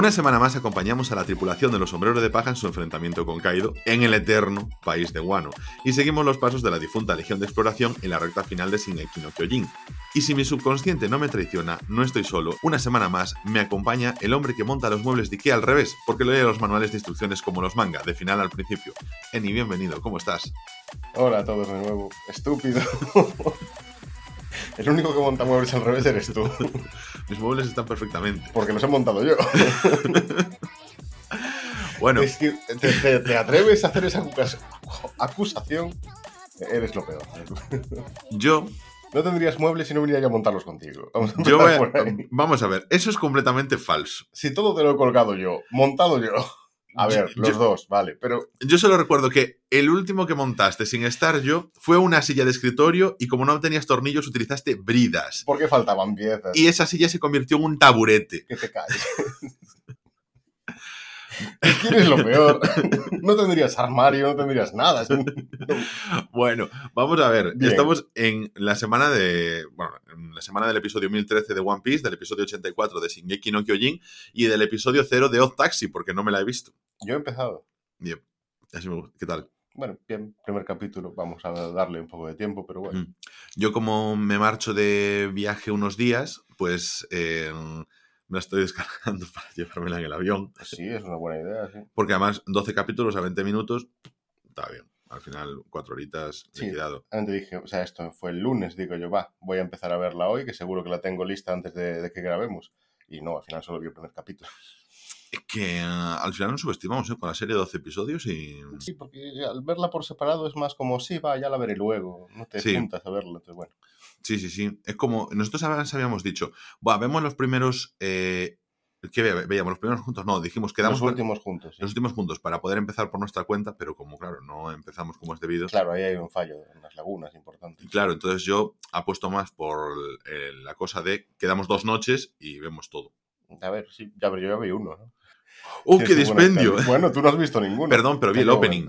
Una semana más acompañamos a la tripulación de los sombreros de paja en su enfrentamiento con Kaido en el eterno país de Wano, y seguimos los pasos de la difunta Legión de Exploración en la recta final de Shingeki no Kyojin. Y si mi subconsciente no me traiciona, no estoy solo. Una semana más me acompaña el hombre que monta los muebles de Ikea al revés, porque lee los manuales de instrucciones como los manga, de final al principio. Eni, bienvenido, ¿cómo estás? Hola a todos de nuevo. Estúpido. El único que monta muebles al revés eres tú. Mis muebles están perfectamente. Porque los he montado yo. Bueno, Es que te, te- te atreves a hacer esa acus- acusación. Eres lo peor. yo, No tendrías muebles si no viniera yo a montarlos contigo. Vamos a yo voy a- vamos a ver, eso es completamente falso. Si todo te lo he colgado yo, montado yo. A ver, los yo- dos, vale. Pero Yo solo recuerdo que el último que montaste sin estar yo fue una silla de escritorio y como no tenías tornillos utilizaste bridas. ¿por qué faltaban piezas? Y esa silla se convirtió en un taburete. Que te caes. ¿Quién es lo peor? No tendrías armario, no tendrías nada. Bueno, vamos a ver. Bien. Estamos en la semana de. Bueno, en la semana del episodio 1013 de One Piece, del episodio 84 de Shingeki no Kyojin y del episodio 0 de Odd Taxi, porque no me la he visto. Yo he empezado. Bien. Así me gusta. ¿Qué tal? Bueno, bien, primer capítulo, vamos a darle un poco de tiempo, pero bueno. Mm. Yo, como me marcho de viaje unos días, pues eh, me la estoy descargando para llevármela en el avión. Sí, es una buena idea, sí. Porque además, 12 capítulos a 20 minutos, está bien. Al final, cuatro horitas Sí. liquidado. Antes dije, o sea, esto fue el lunes, digo yo, va, voy a empezar a verla hoy, que seguro que la tengo lista antes de, de que grabemos. Y no, al final solo vi el primer capítulo. Es que eh, al final nos subestimamos ¿eh? con la serie de 12 episodios y. Sí, porque al verla por separado es más como, sí, va, ya la veré luego. No te Sí. juntas a verla, entonces bueno. Sí, sí, sí. Es como. Nosotros habíamos dicho, Buah, vemos los primeros. Eh, ¿Qué ve- veíamos? ¿Los primeros juntos? No, dijimos, quedamos Los últimos juntos. sí. los últimos juntos para poder empezar por nuestra cuenta, pero como, claro, no empezamos como es debido. Claro, ahí hay un fallo en las lagunas importante. Y Claro, entonces yo apuesto más por eh, la cosa de quedamos dos noches y vemos todo. A ver, sí, ya, pero yo ya vi uno, ¿no? ¡Oh, qué dispendio! Bueno, tú no has visto ninguno. Perdón, pero vi el opening.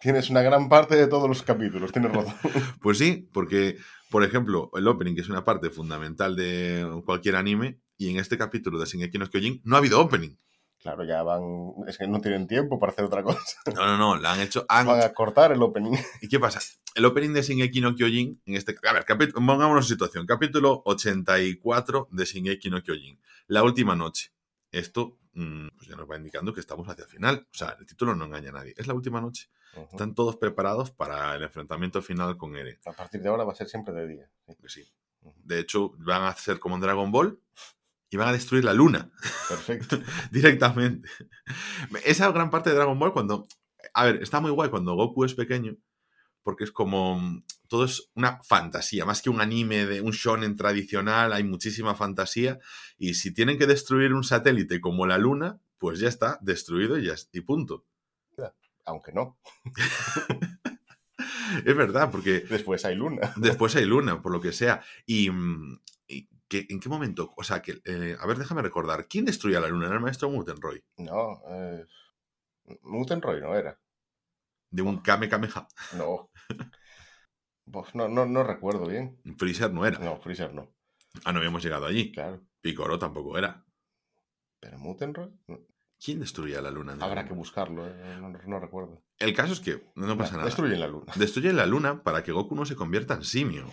Tienes una gran parte de todos los capítulos, tienes razón. Pues sí, porque, por ejemplo, el opening, que es una parte fundamental de cualquier anime, y en este capítulo de Shingeki no Kyojin no ha habido opening. Claro, ya van. Es que no tienen tiempo para hacer otra cosa. No, no, no, la han hecho. han- Van a cortar el opening. ¿Y qué pasa? El opening de Shingeki no Kyojin, en este. A ver, capi- pongámonos en situación. Capítulo 84 de Shingeki no Kyojin. La última noche. Esto pues ya nos va indicando que estamos hacia el final. O sea, el título no engaña a nadie. Es la última noche. Están todos preparados para el enfrentamiento final con Eren. A partir de ahora va a ser siempre de día. sí. Que sí. De hecho, van a hacer como en Dragon Ball y van a destruir la luna Perfecto. directamente. Esa gran parte de Dragon Ball cuando... A ver, está muy guay cuando Goku es pequeño porque es como... Todo es una fantasía, más que un anime de un shonen tradicional, hay muchísima fantasía y si tienen que destruir un satélite como la luna, pues ya está, destruido y, ya, y punto. Aunque no. Es verdad, porque Después hay luna. Después hay luna, por lo que sea. Y, mm, y que, ¿en qué momento? O sea, que, eh, a ver, déjame recordar. ¿Quién destruía la luna? ¿Era el maestro Mutenroy? No, eh, Mutenroy no era. De un Kame Kameha. No. Pues no, no, no recuerdo bien. Freezer no era. No, Freezer no. Ah, no habíamos llegado allí. Claro. Picoro tampoco era. ¿Pero Mutenroy? No. ¿Quién destruía la luna? Habrá que buscarlo, eh, no, no recuerdo. El caso es que no pasa nada. Destruyen la luna. Destruye la luna para que Goku no se convierta en simio.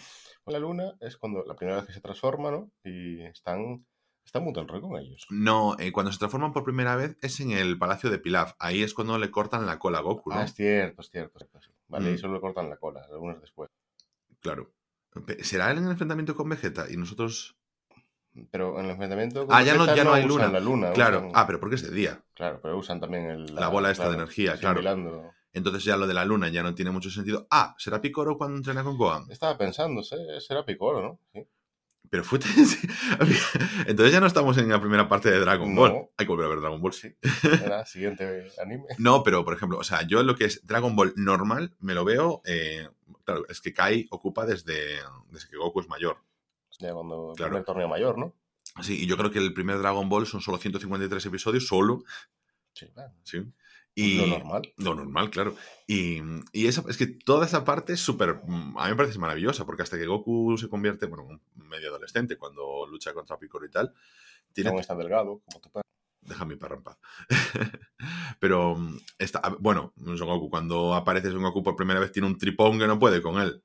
La luna es cuando la primera vez que se transforma, ¿no? Y están. Está Mutenroy con ellos. No, eh, cuando se transforman por primera vez es en el Palacio de Pilaf. Ahí es cuando le cortan la cola a Goku, ¿no? Ah, es cierto, es cierto. es cierto, sí. Vale, Mm. y solo le cortan la cola, algunos después. Claro. ¿Será él en el enfrentamiento con Vegeta? Y nosotros... Pero en el enfrentamiento. Ah, ya no- Vegeta ya no hay usan luna. la luna. Claro. usan- Ah, pero porque es de día. Claro, pero usan también el, La bola esta de energía, claro. Entonces ya lo de la luna ya no tiene mucho sentido. Ah, ¿será Picoro cuando entrena con Gohan? Estaba pensando, ¿sé? será Piccolo, ¿no? Sí. Pero fue... Entonces ya no estamos en la primera parte de Dragon No. Ball. Hay que volver a ver Dragon Ball, sí. Era siguiente anime. No, pero por ejemplo, o sea, yo lo que es Dragon Ball normal me lo veo... eh, claro, es que Kai ocupa desde, desde que Goku es mayor. Ya cuando el Claro. primer torneo mayor, ¿no? Sí, y yo creo que el primer Dragon Ball son solo 153 episodios, solo. Sí, claro. Sí. Y, Lo normal. Lo normal, claro. Y, y eso, es que toda esa parte es súper. mm, A mí me parece maravillosa, porque hasta que Goku se convierte, bueno, un medio adolescente cuando lucha contra Piccolo y tal, Tiene- Aún está delgado, como tu perro. Deja mi perro en paz. Pero mm, está, bueno, Son Goku, cuando aparece Son Goku por primera vez tiene un tripón que no puede con él.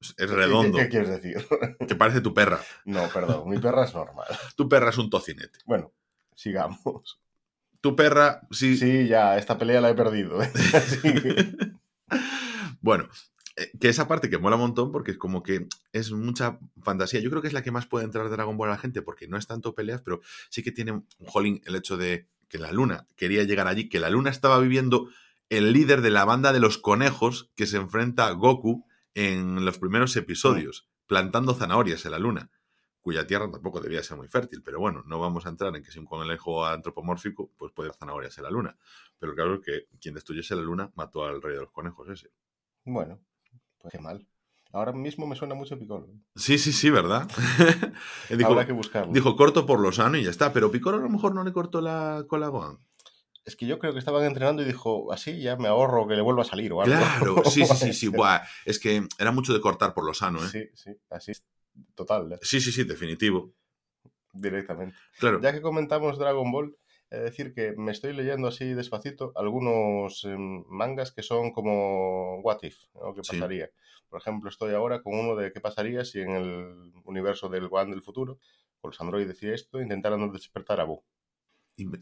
Es- redondo. ¿Qué, qué quieres decir? Que parece tu perra. No, perdón, mi perra es normal. Tu perra es un tocinete. Bueno, sigamos. Tu perra, sí. Sí, ya, esta pelea la he perdido. bueno, eh, que esa parte que mola un montón porque es como que es mucha fantasía. Yo creo que es la que más puede entrar de Dragon Ball a la gente porque no es tanto peleas, pero sí que tiene un jolín el hecho de que la luna quería llegar allí, que la luna estaba viviendo el líder de la banda de los conejos que se enfrenta a Goku en los primeros episodios, plantando zanahorias en la luna, cuya tierra tampoco debía ser muy fértil, pero bueno, no vamos a entrar en que si un conejo antropomórfico, pues puede haber zanahorias en la luna. Pero claro que quien destruyese la luna mató al rey de los conejos ese. Bueno, pues qué mal. Ahora mismo me suena mucho Piccolo. Sí, sí, sí, ¿verdad? dijo, Habrá que buscarlo. dijo, corto por lo sano y ya está, pero Piccolo a lo mejor no le cortó la cola a Gohan. Es que yo creo que estaban entrenando y dijo, así ya me ahorro que le vuelva a salir o algo. Claro, sí, sí, sí, sí, buah, es que era mucho de cortar por lo sano, ¿eh? Sí, sí, así. Total, ¿eh? Sí, sí, sí, definitivo. directamente. Claro, Ya que comentamos Dragon Ball, de decir que me estoy leyendo así despacito algunos em, mangas que son como What If, ¿no? ¿Qué Sí. pasaría? Por ejemplo, estoy ahora con uno de qué pasaría si en el universo del One del futuro, con los androides y esto, intentaran despertar a Boo.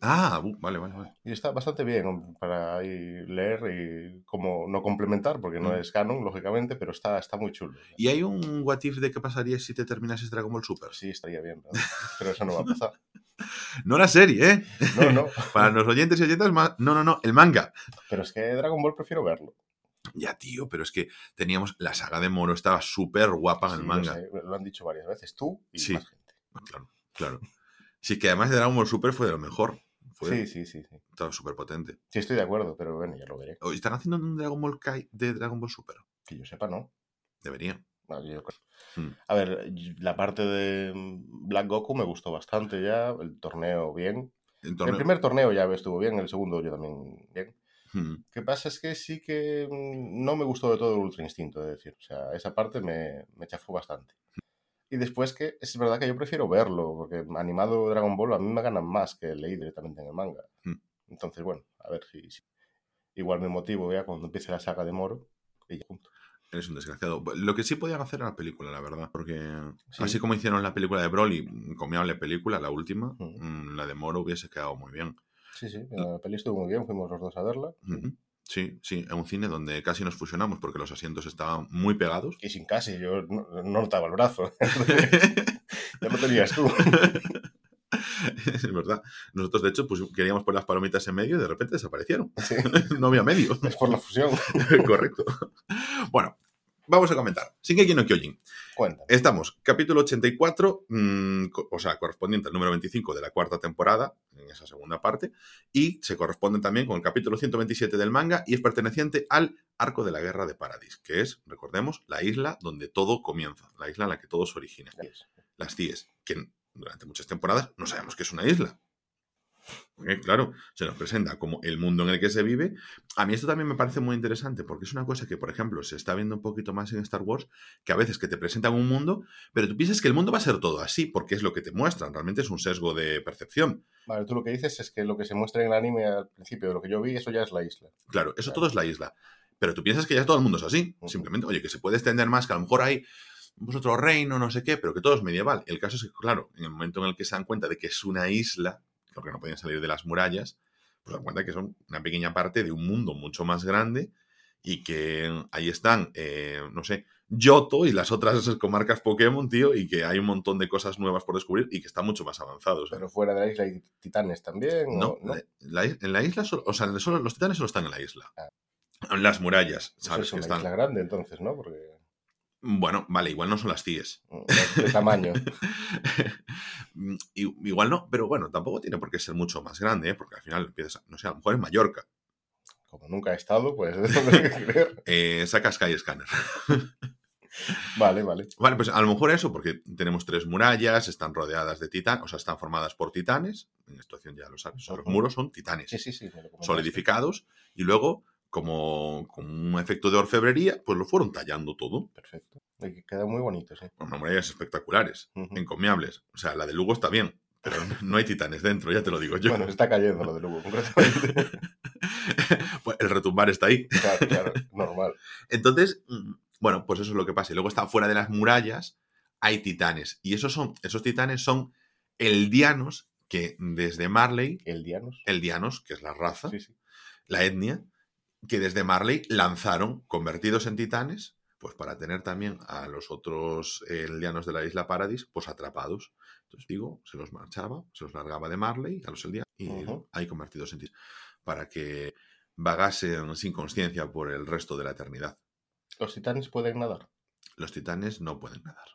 Ah, vale, vale, vale. Y está bastante bien ¿no? para leer y como no complementar, porque no Mm. es canon, lógicamente, pero está, está muy chulo. ¿Y hay un what if de qué pasaría si te terminases Dragon Ball Super? Sí, estaría bien, ¿verdad? pero eso no va a pasar. No la serie, ¿eh? No, no, Para los oyentes y oyentas, no, no, no, el manga. pero es que Dragon Ball prefiero verlo. Ya, tío, pero es que teníamos la saga de Moro, estaba súper guapa en Sí, el lo manga. sé, lo han dicho varias veces, tú y Sí. más gente. Claro, claro. Sí, que además de Dragon Ball Super fue de lo mejor. Fue, Sí, sí, sí, sí. Estaba súper potente. Sí, estoy de acuerdo, pero bueno, ya lo veré. ¿O ¿Están haciendo un Dragon Ball Kai de Dragon Ball Super? Que yo sepa, no. Debería. Hmm. A ver, la parte de Black Goku me gustó bastante ya, el torneo bien. Torneo- El primer torneo ya estuvo bien, el segundo yo también bien. Hmm. Que pasa es que sí que mm, no me gustó de todo el Ultra Instinto, es decir, o sea, esa parte me, me chafó bastante. Y después que es verdad que yo prefiero verlo, porque animado Dragon Ball a mí me ganan más que leí directamente en el manga. Hmm. Entonces, bueno, a ver si, si- igual me motivo ya cuando empiece la saga de Moro y ya punto. Eres un desgraciado. Lo que sí podían hacer era la película, la verdad. Porque Sí. así como hicieron la película de Broly, encomiable película, la última, Ujú. mm, la de Moro hubiese quedado muy bien. Sí, sí, la peli estuvo muy bien, fuimos los dos a verla. Sí, sí, en un cine donde casi nos fusionamos porque los asientos estaban muy pegados. Y sin casi, yo no, no notaba el brazo. ya lo tenías tú. es verdad. Nosotros, de hecho, pues, queríamos poner las palomitas en medio y de repente desaparecieron. Sí, no había medio. es por la fusión. Correcto. Bueno, vamos a comentar. Shingeki no Kyojin. Cuéntame. Estamos, capítulo 84, mm, co- o sea, correspondiente al número 25 de la cuarta temporada, en esa segunda parte, y se corresponde también con el capítulo 127 del manga y es perteneciente al arco de la guerra de Paradis, que es, recordemos, la isla donde todo comienza, la isla en la que todo se origina. Las CIES, que durante muchas temporadas no sabemos que es una isla. Porque, claro, se nos presenta como el mundo en el que se vive. A mí esto también me parece muy interesante porque es una cosa que, por ejemplo, se está viendo un poquito más en Star Wars, que a veces que te presentan un mundo, pero tú piensas que el mundo va a ser todo así, porque es lo que te muestran, realmente es un sesgo de percepción. Vale, tú lo que dices es que lo que se muestra en el anime al principio de lo que yo vi, eso ya es la isla. Claro, eso Claro. todo es la isla. Pero tú piensas que ya todo el mundo es así. Simplemente, oye, que se puede extender más, que a lo mejor hay otro reino, no sé qué, pero que todo es medieval. El caso es que, claro, en el momento en el que se dan cuenta de que es una isla, porque no podían salir de las murallas, pues dan cuenta que son una pequeña parte de un mundo mucho más grande y que ahí están, eh, no sé, Yoto y las otras comarcas Pokémon, tío, y que hay un montón de cosas nuevas por descubrir y que están mucho más avanzados. Pero fuera de la isla hay titanes también. ¿o No, no? la- la is- en la isla, solo- o sea, solo, los titanes solo están en la isla. Ah. En las murallas, ¿sabes? es que una están. isla grande entonces, ¿no? Porque Bueno, vale, igual no son las CIES. de, de tamaño. Mm, igual no, pero bueno, tampoco tiene por qué ser mucho más grande, ¿eh? porque al final empiezas, a- no sé, a lo mejor en Mallorca. Como nunca he estado, pues eso no hay que creer. Eh, saca Skyscanner. Vale, vale. Vale, pues a lo mejor eso, porque tenemos tres murallas, están rodeadas de titanes, o sea, están formadas por titanes. En esta situación ya lo sabes, los muros son titanes. Sí, sí, sí. me lo comentaste. solidificados y luego, como, como un efecto de orfebrería, pues lo fueron tallando todo. Perfecto. Y que queda muy bonito, sí. Con murallas espectaculares, encomiables. O sea, la de Lugo está bien, Pero no hay titanes dentro, ya te lo digo yo. Bueno, está cayendo lo de Lugo, concretamente. Pues el retumbar está ahí. claro, claro, normal. Entonces, mm, bueno, pues eso es lo que pasa. Y luego está fuera de las murallas, hay titanes. Y esos son, esos titanes son eldianos que desde Marley, El Dianos. eldianos, que es la raza, Sí, sí. la etnia, que desde Marley lanzaron, convertidos en titanes, pues para tener también a los otros eh, eldianos de la isla Paradis, pues atrapados. Entonces, digo, se los marchaba, se los largaba de Marley a los eldianos y ahí convertidos en titanes, para que vagasen sin conciencia por el resto de la eternidad. Los titanes pueden nadar, Los titanes no pueden nadar.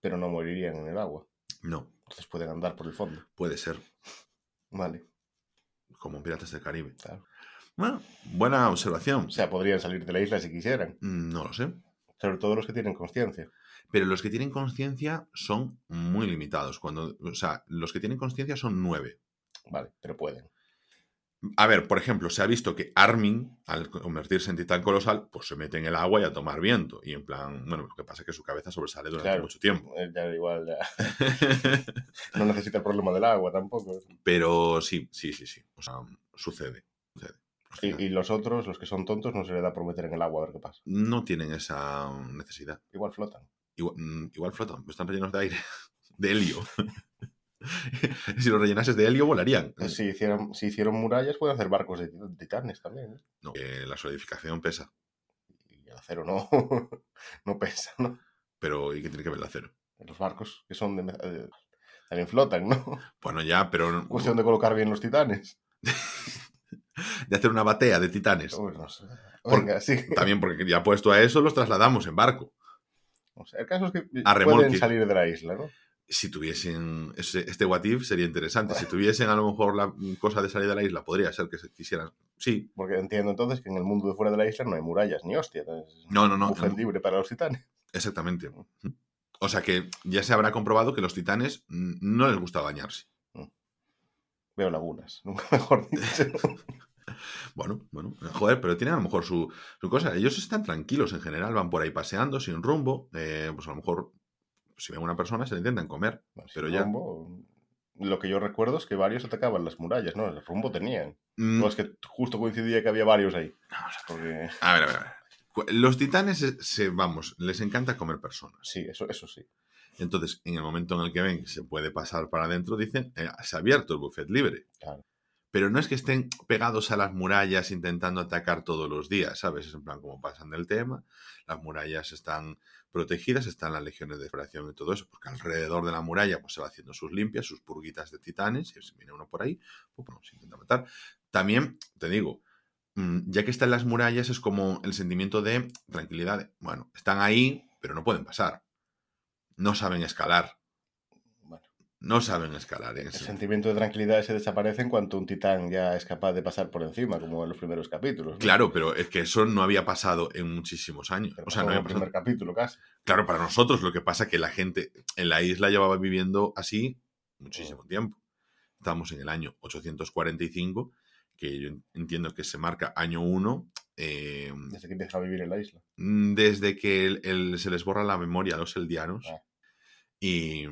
pero no morirían en el agua. No, Entonces pueden andar por el fondo. puede ser, Vale, como en Piratas del Caribe. claro. Bueno, buena observación. O sea, podrían salir de la isla si quisieran. Mm, No lo sé. Sobre todo los que tienen conciencia. Pero los que tienen conciencia son muy limitados. Cuando, o sea, los que tienen conciencia son nueve. Vale, pero pueden. A ver, por ejemplo, se ha visto que Armin, al convertirse en titán colosal, pues se mete en el agua y a tomar viento. Y en plan, bueno, lo que pasa es que su cabeza sobresale durante Claro. mucho tiempo. Eh, Ya igual, ya. No necesita el problema del agua tampoco. Pero sí, sí, sí, sí. O sea, sucede. sucede. Y, y los otros, los que son tontos, no se le da por meter en el agua a ver qué pasa. No tienen esa necesidad. Igual flotan. Igual, mm, igual flotan, están rellenos de aire, de helio. si los rellenases de helio, volarían. Eh, Si hicieron, si hicieron murallas, pueden hacer barcos de tit- titanes también. ¿eh? No, que la solidificación pesa. Y el acero no, no pesa, ¿no? Pero ¿y qué tiene que ver el acero? Los barcos que son de... eh, también flotan, ¿no? Bueno, ya, pero Cuestión de colocar bien los titanes. De hacer una batea de titanes. Uy, no sé. Por- Venga, sí. También porque ya puesto a eso, los trasladamos en barco. O sea, el caso es que A pueden salir de la isla, ¿no? Si tuviesen ese- este what if sería interesante. Si tuviesen a lo mejor la cosa de salir de la isla, podría ser que se quisieran. Sí, Porque entiendo entonces que en el mundo de fuera de la isla no hay murallas ni hostia. no, no, no. buffet libre para los titanes. Exactamente. O sea que ya se habrá comprobado que los titanes mm, no les gusta bañarse. Veo lagunas, nunca mejor dicho. Bueno, bueno, joder, pero tienen a lo mejor su, su cosa. Ellos están tranquilos en general, van por ahí paseando sin rumbo. eh, pues a lo mejor, si ven a una persona, se la intentan comer. Bueno, Pero ya- rumbo, lo que yo recuerdo es que varios atacaban las murallas, ¿no? El rumbo tenían. Mm, No es que justo coincidía que había varios ahí. a Porque ver, a ver, a ver, a ver. Cu- Los titanes, se, se- vamos, les encanta comer personas. sí, eso, eso sí. Entonces, en el momento en el que ven que se puede pasar para adentro, dicen, eh, se ha abierto el buffet libre. Claro. Pero no es que estén pegados a las murallas intentando atacar todos los días, ¿sabes? Es en plan como pasan del tema. Las murallas están protegidas, están las legiones de exploración y todo eso, porque alrededor de la muralla pues se va haciendo sus limpias, sus purguitas de titanes, y si viene uno por ahí, pues bueno, se intenta matar. También, te digo, mm, ya que están las murallas es como el sentimiento de tranquilidad. de, bueno, están ahí, pero no pueden pasar. No saben escalar. No saben escalar. En el sentimiento de tranquilidad se desaparece en cuanto un titán ya es capaz de pasar por encima, como en los primeros capítulos. ¿no? Claro, pero es que eso no había pasado en muchísimos años. Pero O sea, no en había el pasado. primer capítulo casi. Claro, para nosotros lo que pasa es que la gente en la isla llevaba viviendo así muchísimo tiempo. Estamos en el año 845, que yo entiendo que se marca año 1, Desde que empieza a vivir en la isla. desde que el- el- se les borra la memoria a los eldianos. Ah. Y,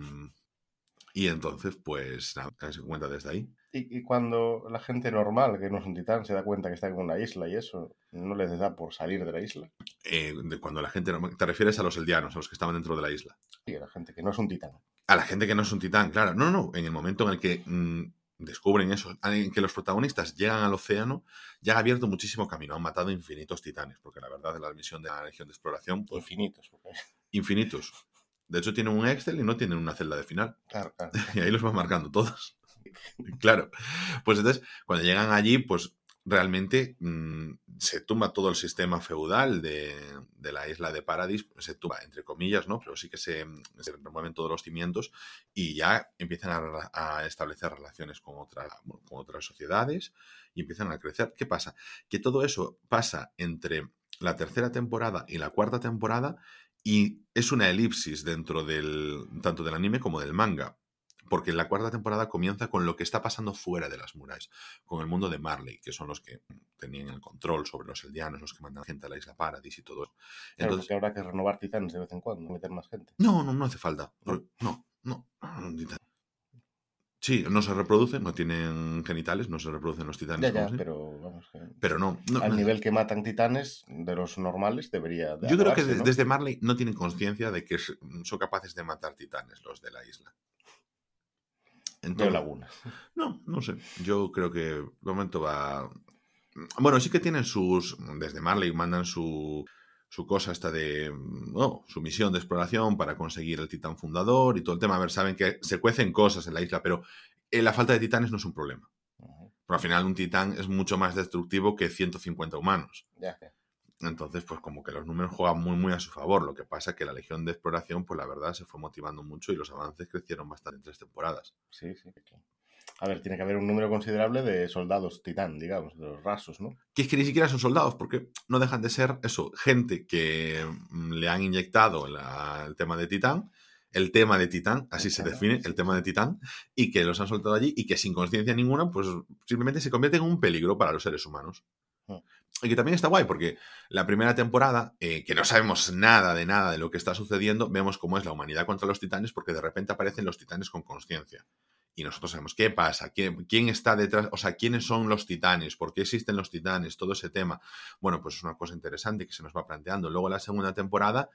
y entonces, pues, nada, se cuenta desde ahí. Y, y cuando la gente normal, que no es un titán, se da cuenta que está en una isla y eso, ¿no les da por salir de la isla? Eh, de cuando la gente... no- Te refieres a los eldianos, a los que estaban dentro de la isla. Sí, a la gente que no es un titán. A la gente que no es un titán, claro. No, no, en el momento en el que mm, descubren eso, en que los protagonistas llegan al océano, ya han abierto muchísimo camino, han matado infinitos titanes, porque la verdad de la misión de la Legión de Exploración, pues Infinitos. porque- infinitos. De hecho, tienen un Excel y no tienen una celda de final. Claro, claro. Y ahí los van marcando todos. claro. Pues entonces, cuando llegan allí, pues realmente mm, se tumba todo el sistema feudal de, de la isla de Paradis, se tumba, entre comillas, ¿no? Pero sí que se, se remueven todos los cimientos y ya empiezan a, establecer relaciones con, otra- con otras sociedades y empiezan a crecer. ¿Qué pasa? Que todo eso pasa entre la tercera temporada y la cuarta temporada y es una elipsis dentro del tanto del anime como del manga. Porque la cuarta temporada comienza con lo que está pasando fuera de las murallas, con el mundo de Marley, que son los que tenían el control sobre los eldianos, los que mandan gente a la isla Paradis y todo eso. Entonces, habrá que renovar titanes de vez en cuando, meter más gente. no, no, no hace falta. No, no. no, Sí, no se reproducen, no tienen genitales, no se reproducen los titanes. Ya, ya, pero vamos, que Pero no. no, al no. nivel que matan titanes de los normales debería de Yo creo que desde Marley no tienen conciencia de que son capaces de matar titanes los de la isla. Entonces, lagunas. no, no sé. Yo creo que de momento va. Bueno, sí que tienen sus. Desde Marley mandan su, su cosa esta de. oh, su misión de exploración para conseguir el titán fundador y todo el tema. A ver, saben que se cuecen cosas en la isla, pero eh, la falta de titanes no es un problema. Pero al final un titán es mucho más destructivo que 150 humanos. Entonces, pues como que los números juegan muy, muy a su favor. Lo que pasa es que la Legión de Exploración, pues la verdad, se fue motivando mucho y los avances crecieron bastante en tres temporadas. Sí, sí. sí. A ver, tiene que haber un número considerable de soldados titán, digamos, de los rasos, ¿no? Que es que ni siquiera son soldados, porque no dejan de ser eso, gente que mm, le han inyectado la- el tema de Titán, el tema de Titán, así se define, el tema de Titán, y que los han soltado allí y que sin conciencia ninguna, pues simplemente se convierten en un peligro para los seres humanos. Mm. Y que también está guay, porque la primera temporada, eh, que no sabemos nada de nada de lo que está sucediendo, vemos cómo es la humanidad contra los titanes, porque de repente aparecen los titanes con conciencia. Y nosotros sabemos qué pasa, quién, quién está detrás, o sea, quiénes son los titanes, por qué existen los titanes, todo ese tema. Bueno, pues es una cosa interesante que se nos va planteando. Luego la segunda temporada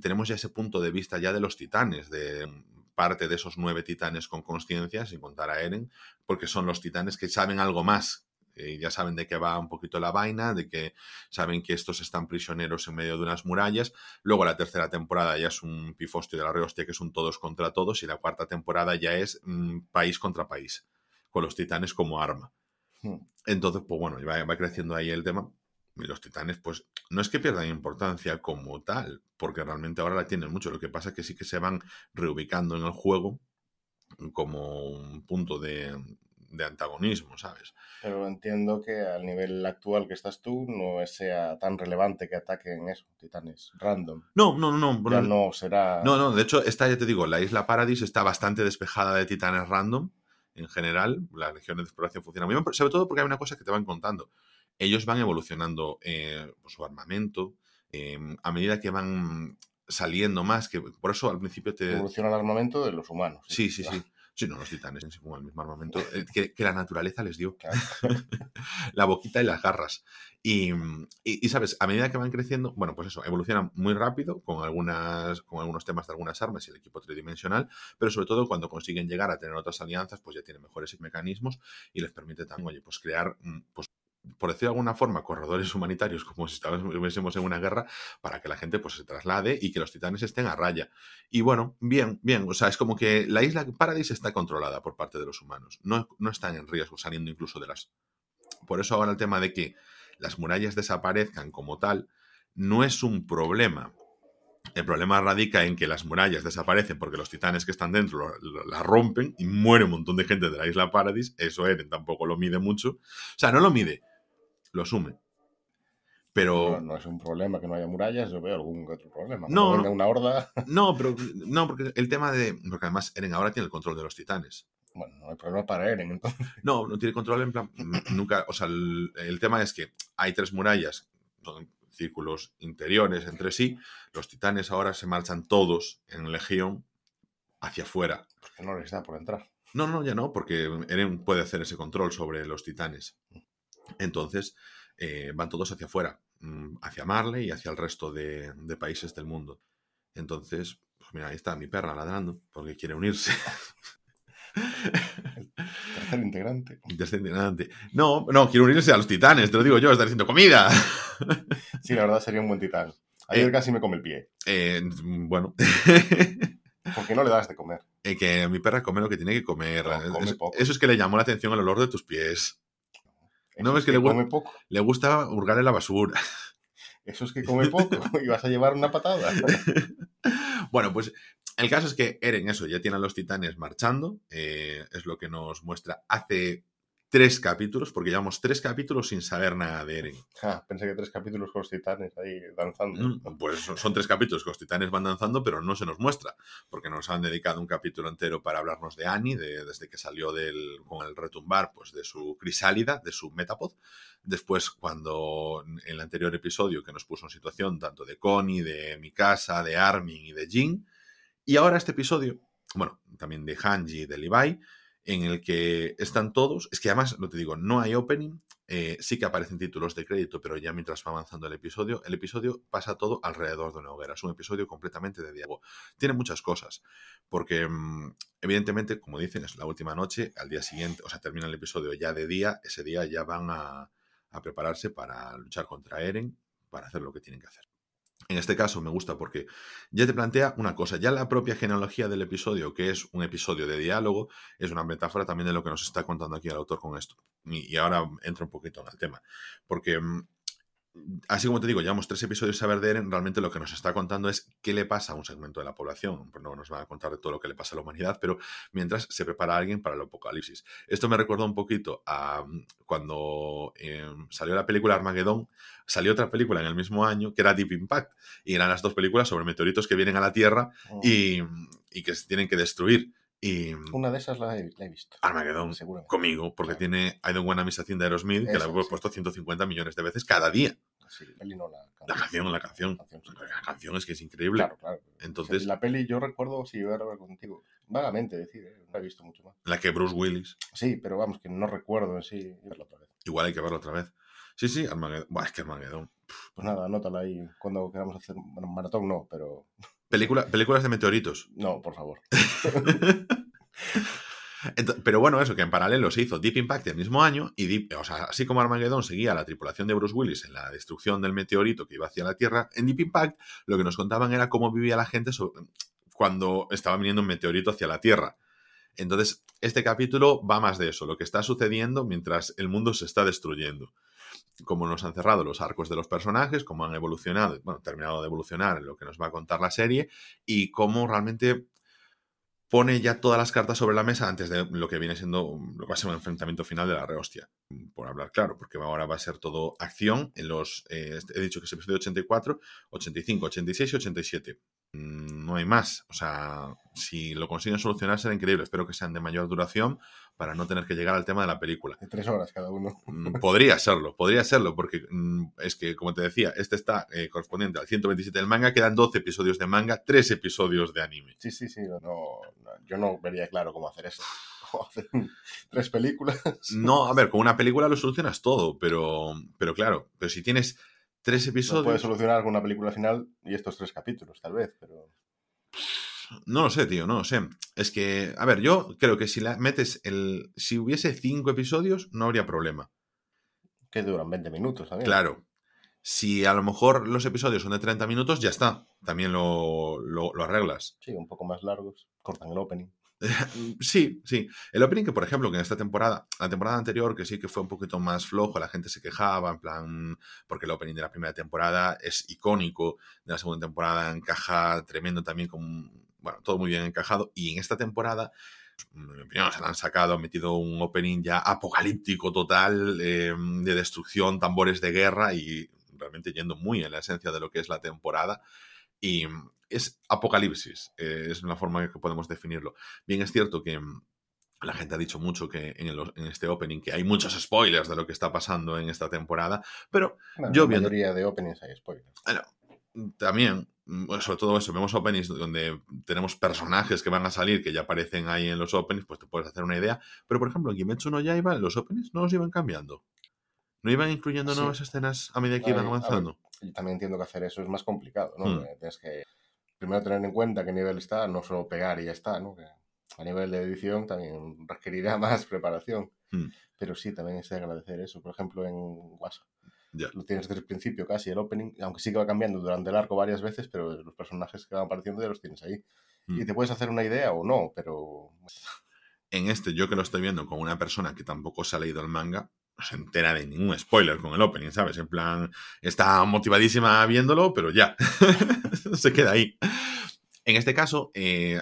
tenemos ya ese punto de vista ya de los titanes, de parte de esos nueve titanes con conciencia, sin contar a Eren, porque son los titanes que saben algo más. Eh, ya saben de qué va un poquito la vaina, de que saben que estos están prisioneros en medio de unas murallas. Luego la tercera temporada ya es un pifostio de la rehostia, que es un todos contra todos, y la cuarta temporada ya es mm, país contra país, con los titanes como arma. Hmm. Entonces, pues bueno, va, va creciendo ahí el tema. Y los titanes, pues, no es que pierdan importancia como tal, porque realmente ahora la tienen mucho. Lo que pasa es que sí que se van reubicando en el juego como un punto de, de antagonismo, ¿sabes? Pero entiendo que al nivel actual que estás tú no sea tan relevante que ataquen eso, titanes random. No, no, no, no. Ya no será... No, no, de hecho, esta, ya te digo, la isla Paradis está bastante despejada de titanes random en general. Las regiones de exploración funcionan muy bien, sobre todo porque hay una cosa que te van contando. Ellos van evolucionando eh, pues, su armamento eh, a medida que van saliendo más, que por eso al principio te... Evoluciona el armamento de los humanos. Sí, sí, sí. Sí, no, los titanes como el mismo armamento eh, que, que la naturaleza les dio. Claro. la boquita y las garras. Y, y- y, sabes, a medida que van creciendo, bueno, pues eso, evolucionan muy rápido con, algunas, con algunos temas de algunas armas y el equipo tridimensional, pero sobre todo cuando consiguen llegar a tener otras alianzas, pues ya tienen mejores mecanismos y les permite también, oye, pues crear, mm, pues por decirlo de alguna forma, corredores humanitarios como si estuviésemos en una guerra para que la gente pues se traslade y que los titanes estén a raya. Y bueno, bien, bien, o sea, es como que la isla Paradis está controlada por parte de los humanos, no, no están en riesgo saliendo incluso de las... Por eso ahora el tema de que las murallas desaparezcan como tal no es un problema. El problema radica en que las murallas desaparecen porque los titanes que están dentro las rompen y muere un montón de gente de la isla Paradis. Eso Eren tampoco lo mide mucho. O sea, no lo mide, lo asume. Pero No, no es un problema que no haya murallas, yo veo algún otro problema. No, no. una horda, no, pero no, porque el tema de. Porque además Eren ahora tiene el control de los titanes. bueno, no hay problema para Eren, entonces. No, no tiene control en plan. mm, Nunca. O sea, el, el tema es que hay tres murallas, son círculos interiores entre sí. Los titanes ahora se marchan todos en legión hacia afuera. Porque no les da por entrar. No, no, ya no, porque Eren puede hacer ese control sobre los titanes. Entonces, eh, van todos hacia afuera, mm, hacia Marley y hacia el resto de, de países del mundo. Entonces, pues mira, ahí está mi perra ladrando porque quiere unirse. Tercer integrante. Descendiente. No, no, quiere unirse a los titanes, te lo digo yo, está diciendo comida. Sí, la verdad sería un buen titán. Ayer Eh. casi me come el pie. Eh, bueno, Porque no le das de comer. Eh, que mi perra come lo que tiene que comer. No, come eso es que le llamó la atención el olor de tus pies. No, es es que le come poco. Le gusta hurgar en la basura. Eso es que come poco y vas a llevar una patada. bueno, pues el caso es que Eren, eso, ya tiene a los titanes marchando. eh, es lo que nos muestra hace tres capítulos, porque llevamos tres capítulos sin saber nada de Eren. Ah, pensé que tres capítulos con los titanes ahí danzando. Mm, Pues son, son tres capítulos que los titanes van danzando, pero no se nos muestra, porque nos han dedicado un capítulo entero para hablarnos de Annie, de- desde que salió del, con el retumbar pues, de su crisálida, de su metapod. Después, cuando en el anterior episodio que nos puso en situación tanto de Connie, de Mikasa, de Armin y de Jin. Y ahora este episodio, bueno, también de Hanji y de Levi, en el que están todos. Es que además, no te digo, no hay opening. eh, sí que aparecen títulos de crédito, pero ya mientras va avanzando el episodio, el episodio pasa todo alrededor de una hoguera. Es un episodio completamente de diálogo. Tiene muchas cosas, porque mm, evidentemente, como dicen, es la última noche, al día siguiente, o sea, termina el episodio ya de día, ese día ya van a, a prepararse para luchar contra Eren, para hacer lo que tienen que hacer. En este caso me gusta porque ya te plantea una cosa, ya la propia genealogía del episodio, que es un episodio de diálogo, es una metáfora también de lo que nos está contando aquí el autor con esto. Y, ahora entro un poquito en el tema, porque mm, así como te digo, llevamos tres episodios a ver de Eren, realmente lo que nos está contando es qué le pasa a un segmento de la población. Pues no nos va a contar de todo lo que le pasa a la humanidad, pero mientras se prepara alguien para el apocalipsis. Esto me recuerda un poquito a mm, cuando eh, salió la película Armageddon, salió otra película en el mismo año que era Deep Impact, y eran las dos películas sobre meteoritos que vienen a la Tierra Mm. y, y que se tienen que destruir. Y Una de esas la he, la he visto. Armageddon, conmigo, porque Claro. tiene I Don't Want a Miss a Thing de Aerosmith, que la Eso, he sí. puesto 150 millones de veces cada día. Sí, la peli no la La canción, la canción. canción, sí. La canción es que es increíble. Claro, claro. Entonces, la peli yo recuerdo, sí, verla contigo. Vagamente decir, ¿eh? no he visto mucho más. la que Bruce Willis, Sí, pero vamos, que no recuerdo en sí verla otra vez. igual hay que verla otra vez. Sí, sí, Armageddon. Buah, es que Armageddon. Pues nada, anótala ahí cuando queramos hacer. Bueno, maratón no, pero. Película, películas de meteoritos. No, por favor. Pero bueno, eso, que en paralelo se hizo Deep Impact el mismo año, y Deep- o sea, así como Armageddon seguía la tripulación de Bruce Willis en la destrucción del meteorito que iba hacia la Tierra, en Deep Impact lo que nos contaban era cómo vivía la gente cuando estaba viniendo un meteorito hacia la Tierra. Entonces, este capítulo va más de eso, lo que está sucediendo mientras el mundo se está destruyendo. Cómo nos han cerrado los arcos de los personajes, cómo han evolucionado, bueno, terminado de evolucionar en lo que nos va a contar la serie, y cómo realmente pone ya todas las cartas sobre la mesa antes de lo que viene siendo lo que va a ser un enfrentamiento final de la rehostia, por hablar claro, porque ahora va a ser todo acción en los, eh, he dicho que es episodio 84, 85, 86 y 87. Mm, No hay más. O sea, si lo consiguen solucionar será increíble. Espero que sean de mayor duración para no tener que llegar al tema de la película. De tres horas cada uno. Mm, Podría serlo, podría serlo, porque mm, es que, como te decía, este está eh, correspondiente al 127 del manga, quedan 12 episodios de manga, 3 episodios de anime. Sí, sí, sí. No, no, yo no vería claro cómo hacer eso. Hacer tres películas. No, a ver, con una película lo solucionas todo, pero, pero claro, pero si tienes tres episodios, puede solucionar con una película final y estos tres capítulos, tal vez, pero. No lo sé, tío, no lo sé. Es que, a ver, yo creo que si la metes el, si hubiese cinco episodios, no habría problema. que duran 20 minutos también. Claro. Si a lo mejor los episodios son de 30 minutos, ya está. También lo, lo- lo arreglas. Sí, un poco más largos. Cortan el opening. Sí, sí. El opening que, por ejemplo, que en esta temporada, la temporada anterior, que sí que fue un poquito más flojo, la gente se quejaba, en plan, porque el opening de la primera temporada es icónico, de la segunda temporada encaja tremendo también con, bueno, todo muy bien encajado, y en esta temporada, en mi opinión, se la han sacado, han metido un opening ya apocalíptico total, eh, de destrucción, tambores de guerra, y realmente yendo muy en la esencia de lo que es la temporada, y es apocalipsis, eh, es una forma que podemos definirlo. Bien, es cierto que la gente ha dicho mucho que en, el- en este opening que hay muchos spoilers de lo que está pasando en esta temporada, pero Bueno, Yo la viendo- mayoría de openings hay spoilers. también, mm, bueno, sobre todo eso, vemos openings donde tenemos personajes que van a salir que ya aparecen ahí en los openings, pues te puedes hacer una idea. Pero, por ejemplo, en Kimetsu no Yaiba, los openings no los iban cambiando. No iban incluyendo Sí. nuevas escenas a medida que A iban ver, avanzando. Yo también entiendo que hacer eso es más complicado, ¿no? Hmm. Tienes que primero tener en cuenta qué nivel está, no solo pegar y ya está, ¿no? Que a nivel de edición también requerirá más preparación. Hmm. Pero sí, también es de agradecer eso. Por ejemplo, en WhatsApp. Lo tienes desde el principio casi, el opening, aunque sí que va cambiando durante el arco varias veces, pero los personajes que van apareciendo ya los tienes ahí. Y te puedes hacer una idea o no, pero En este, yo que lo estoy viendo con una persona que tampoco se ha leído el manga, no se entera de ningún spoiler con el opening, ¿sabes? En plan, está motivadísima viéndolo, pero ya, se queda ahí. En este caso, eh,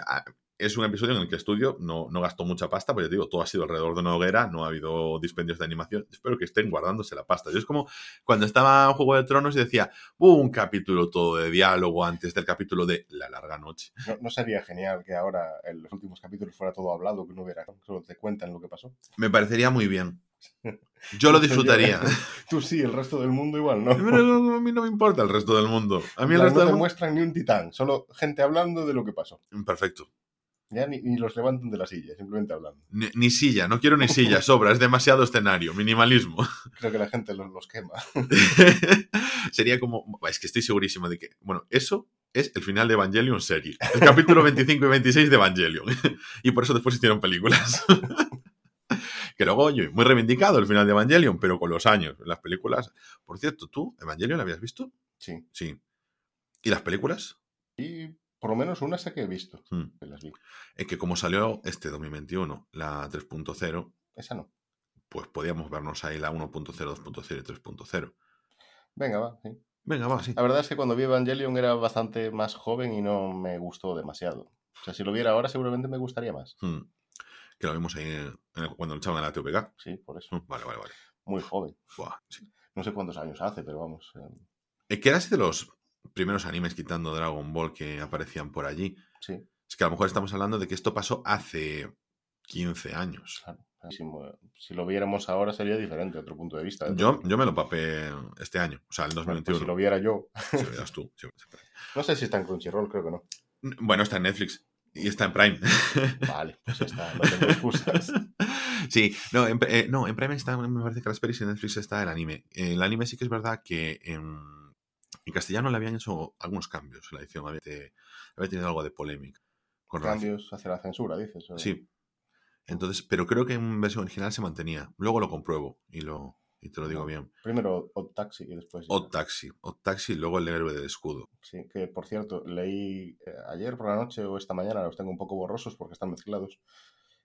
es un episodio en el que estudio no, no gastó mucha pasta, porque te digo, todo ha sido alrededor de una hoguera, no ha habido dispendios de animación. Espero que estén guardándose la pasta. Yo es como cuando estaba en Juego de Tronos y decía, "Uh, un capítulo todo de diálogo antes del capítulo de La larga noche. no, no sería genial que ahora en los últimos capítulos fuera todo hablado, que no hubiera, solo te cuentan lo que pasó. Me parecería muy bien. Yo lo disfrutaría. Tú sí, el resto del mundo igual, ¿no? Pero a mí no me importa el resto del mundo. A mí el resto no del te mundo... muestran ni un titán, solo gente hablando de lo que pasó. Perfecto. Ya ni, ni los levantan de la silla, simplemente hablando. Ni, ni silla, no quiero ni silla, sobra, es demasiado escenario, minimalismo. Creo que la gente los, los quema. Sería como. Es que estoy segurísimo de que. Bueno, eso es el final de Evangelion serie. El capítulo 25 y 26 de Evangelion. y por eso después hicieron películas. que luego, oye, muy reivindicado el final de Evangelion, pero con los años, las películas. Por cierto, ¿tú, Evangelion, la habías visto? Sí. Sí. ¿Y las películas? Y por lo menos una sé que he visto. Hmm. que las vi. Es que como salió este 2021, la 3.0, Esa no. pues podíamos vernos ahí la 1.0, 2.0 y 3.0. Venga, va, sí. Venga, va, sí. La verdad es que cuando vi Evangelion era bastante más joven y no me gustó demasiado. O sea, si lo viera ahora seguramente me gustaría más. Hmm. Que lo vimos ahí en el- cuando luchaban en la TVK. Sí, por eso. Hmm, Vale, vale, vale. Muy joven. Buah, sí. No sé cuántos años hace, pero vamos. eh, Es que era así de los primeros animes quitando Dragon Ball que aparecían por allí. sí, Es que a lo mejor estamos hablando de que esto pasó hace 15 años. claro. Si, lo viéramos ahora sería diferente, otro punto de vista. ¿eh? Yo, yo me lo papé este año, o sea, el Bueno, 2021. pues si lo viera yo. Si lo veas tú. No sé si está en Crunchyroll, creo que no. Bueno, está en Netflix y está en Prime. Vale, pues ya está, no tengo excusas. Sí, no, en, eh, no, en Prime está, me parece que las pelis y en Netflix está el anime. El anime sí que es verdad que en, en castellano le habían hecho algunos cambios en la edición, había, te- había tenido algo de polémica. Con relación- Cambios hacia la censura, dices. o- Sí. Entonces, pero creo que en versión original se mantenía. Luego lo compruebo y lo y te lo digo No. bien. Primero Odd Taxi y después. Odd Taxi, Odd Taxi, luego el héroe del escudo. Sí, que por cierto, leí eh, ayer por la noche o esta mañana, los tengo un poco borrosos porque están mezclados,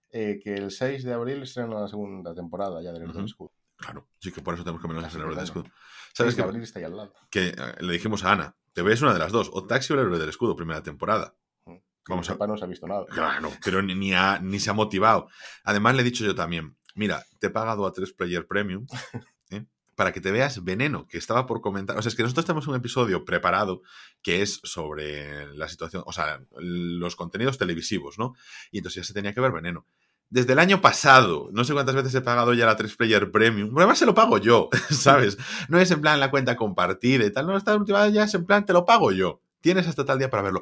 eh, que el 6 de abril estrena la segunda temporada ya del Héroe del. Escudo. Claro, sí que por eso tenemos que menos el héroe del escudo. 6 ¿Sabes abril está ahí al lado. Que eh, le dijimos a Ana, te ves una de las dos, Odd Taxi o el héroe del escudo, primera temporada. Que Vamos a- no se ha visto nada. Claro, pero ni, ni, ha- ni se ha motivado. Además, le he dicho yo también, mira, te he pagado a 3 Player Premium ¿eh? para que te veas Veneno, que estaba por comentar. O sea, es que nosotros tenemos un episodio preparado que es sobre la situación, o sea, los contenidos televisivos, ¿no? Y entonces ya se tenía que ver Veneno. Desde el año pasado, no sé cuántas veces he pagado ya la 3 Player Premium. Pero además se lo pago yo, ¿sabes? No es en plan la cuenta compartida y tal. No, esta última vez ya es en plan te lo pago yo. Tienes hasta tal día para verlo.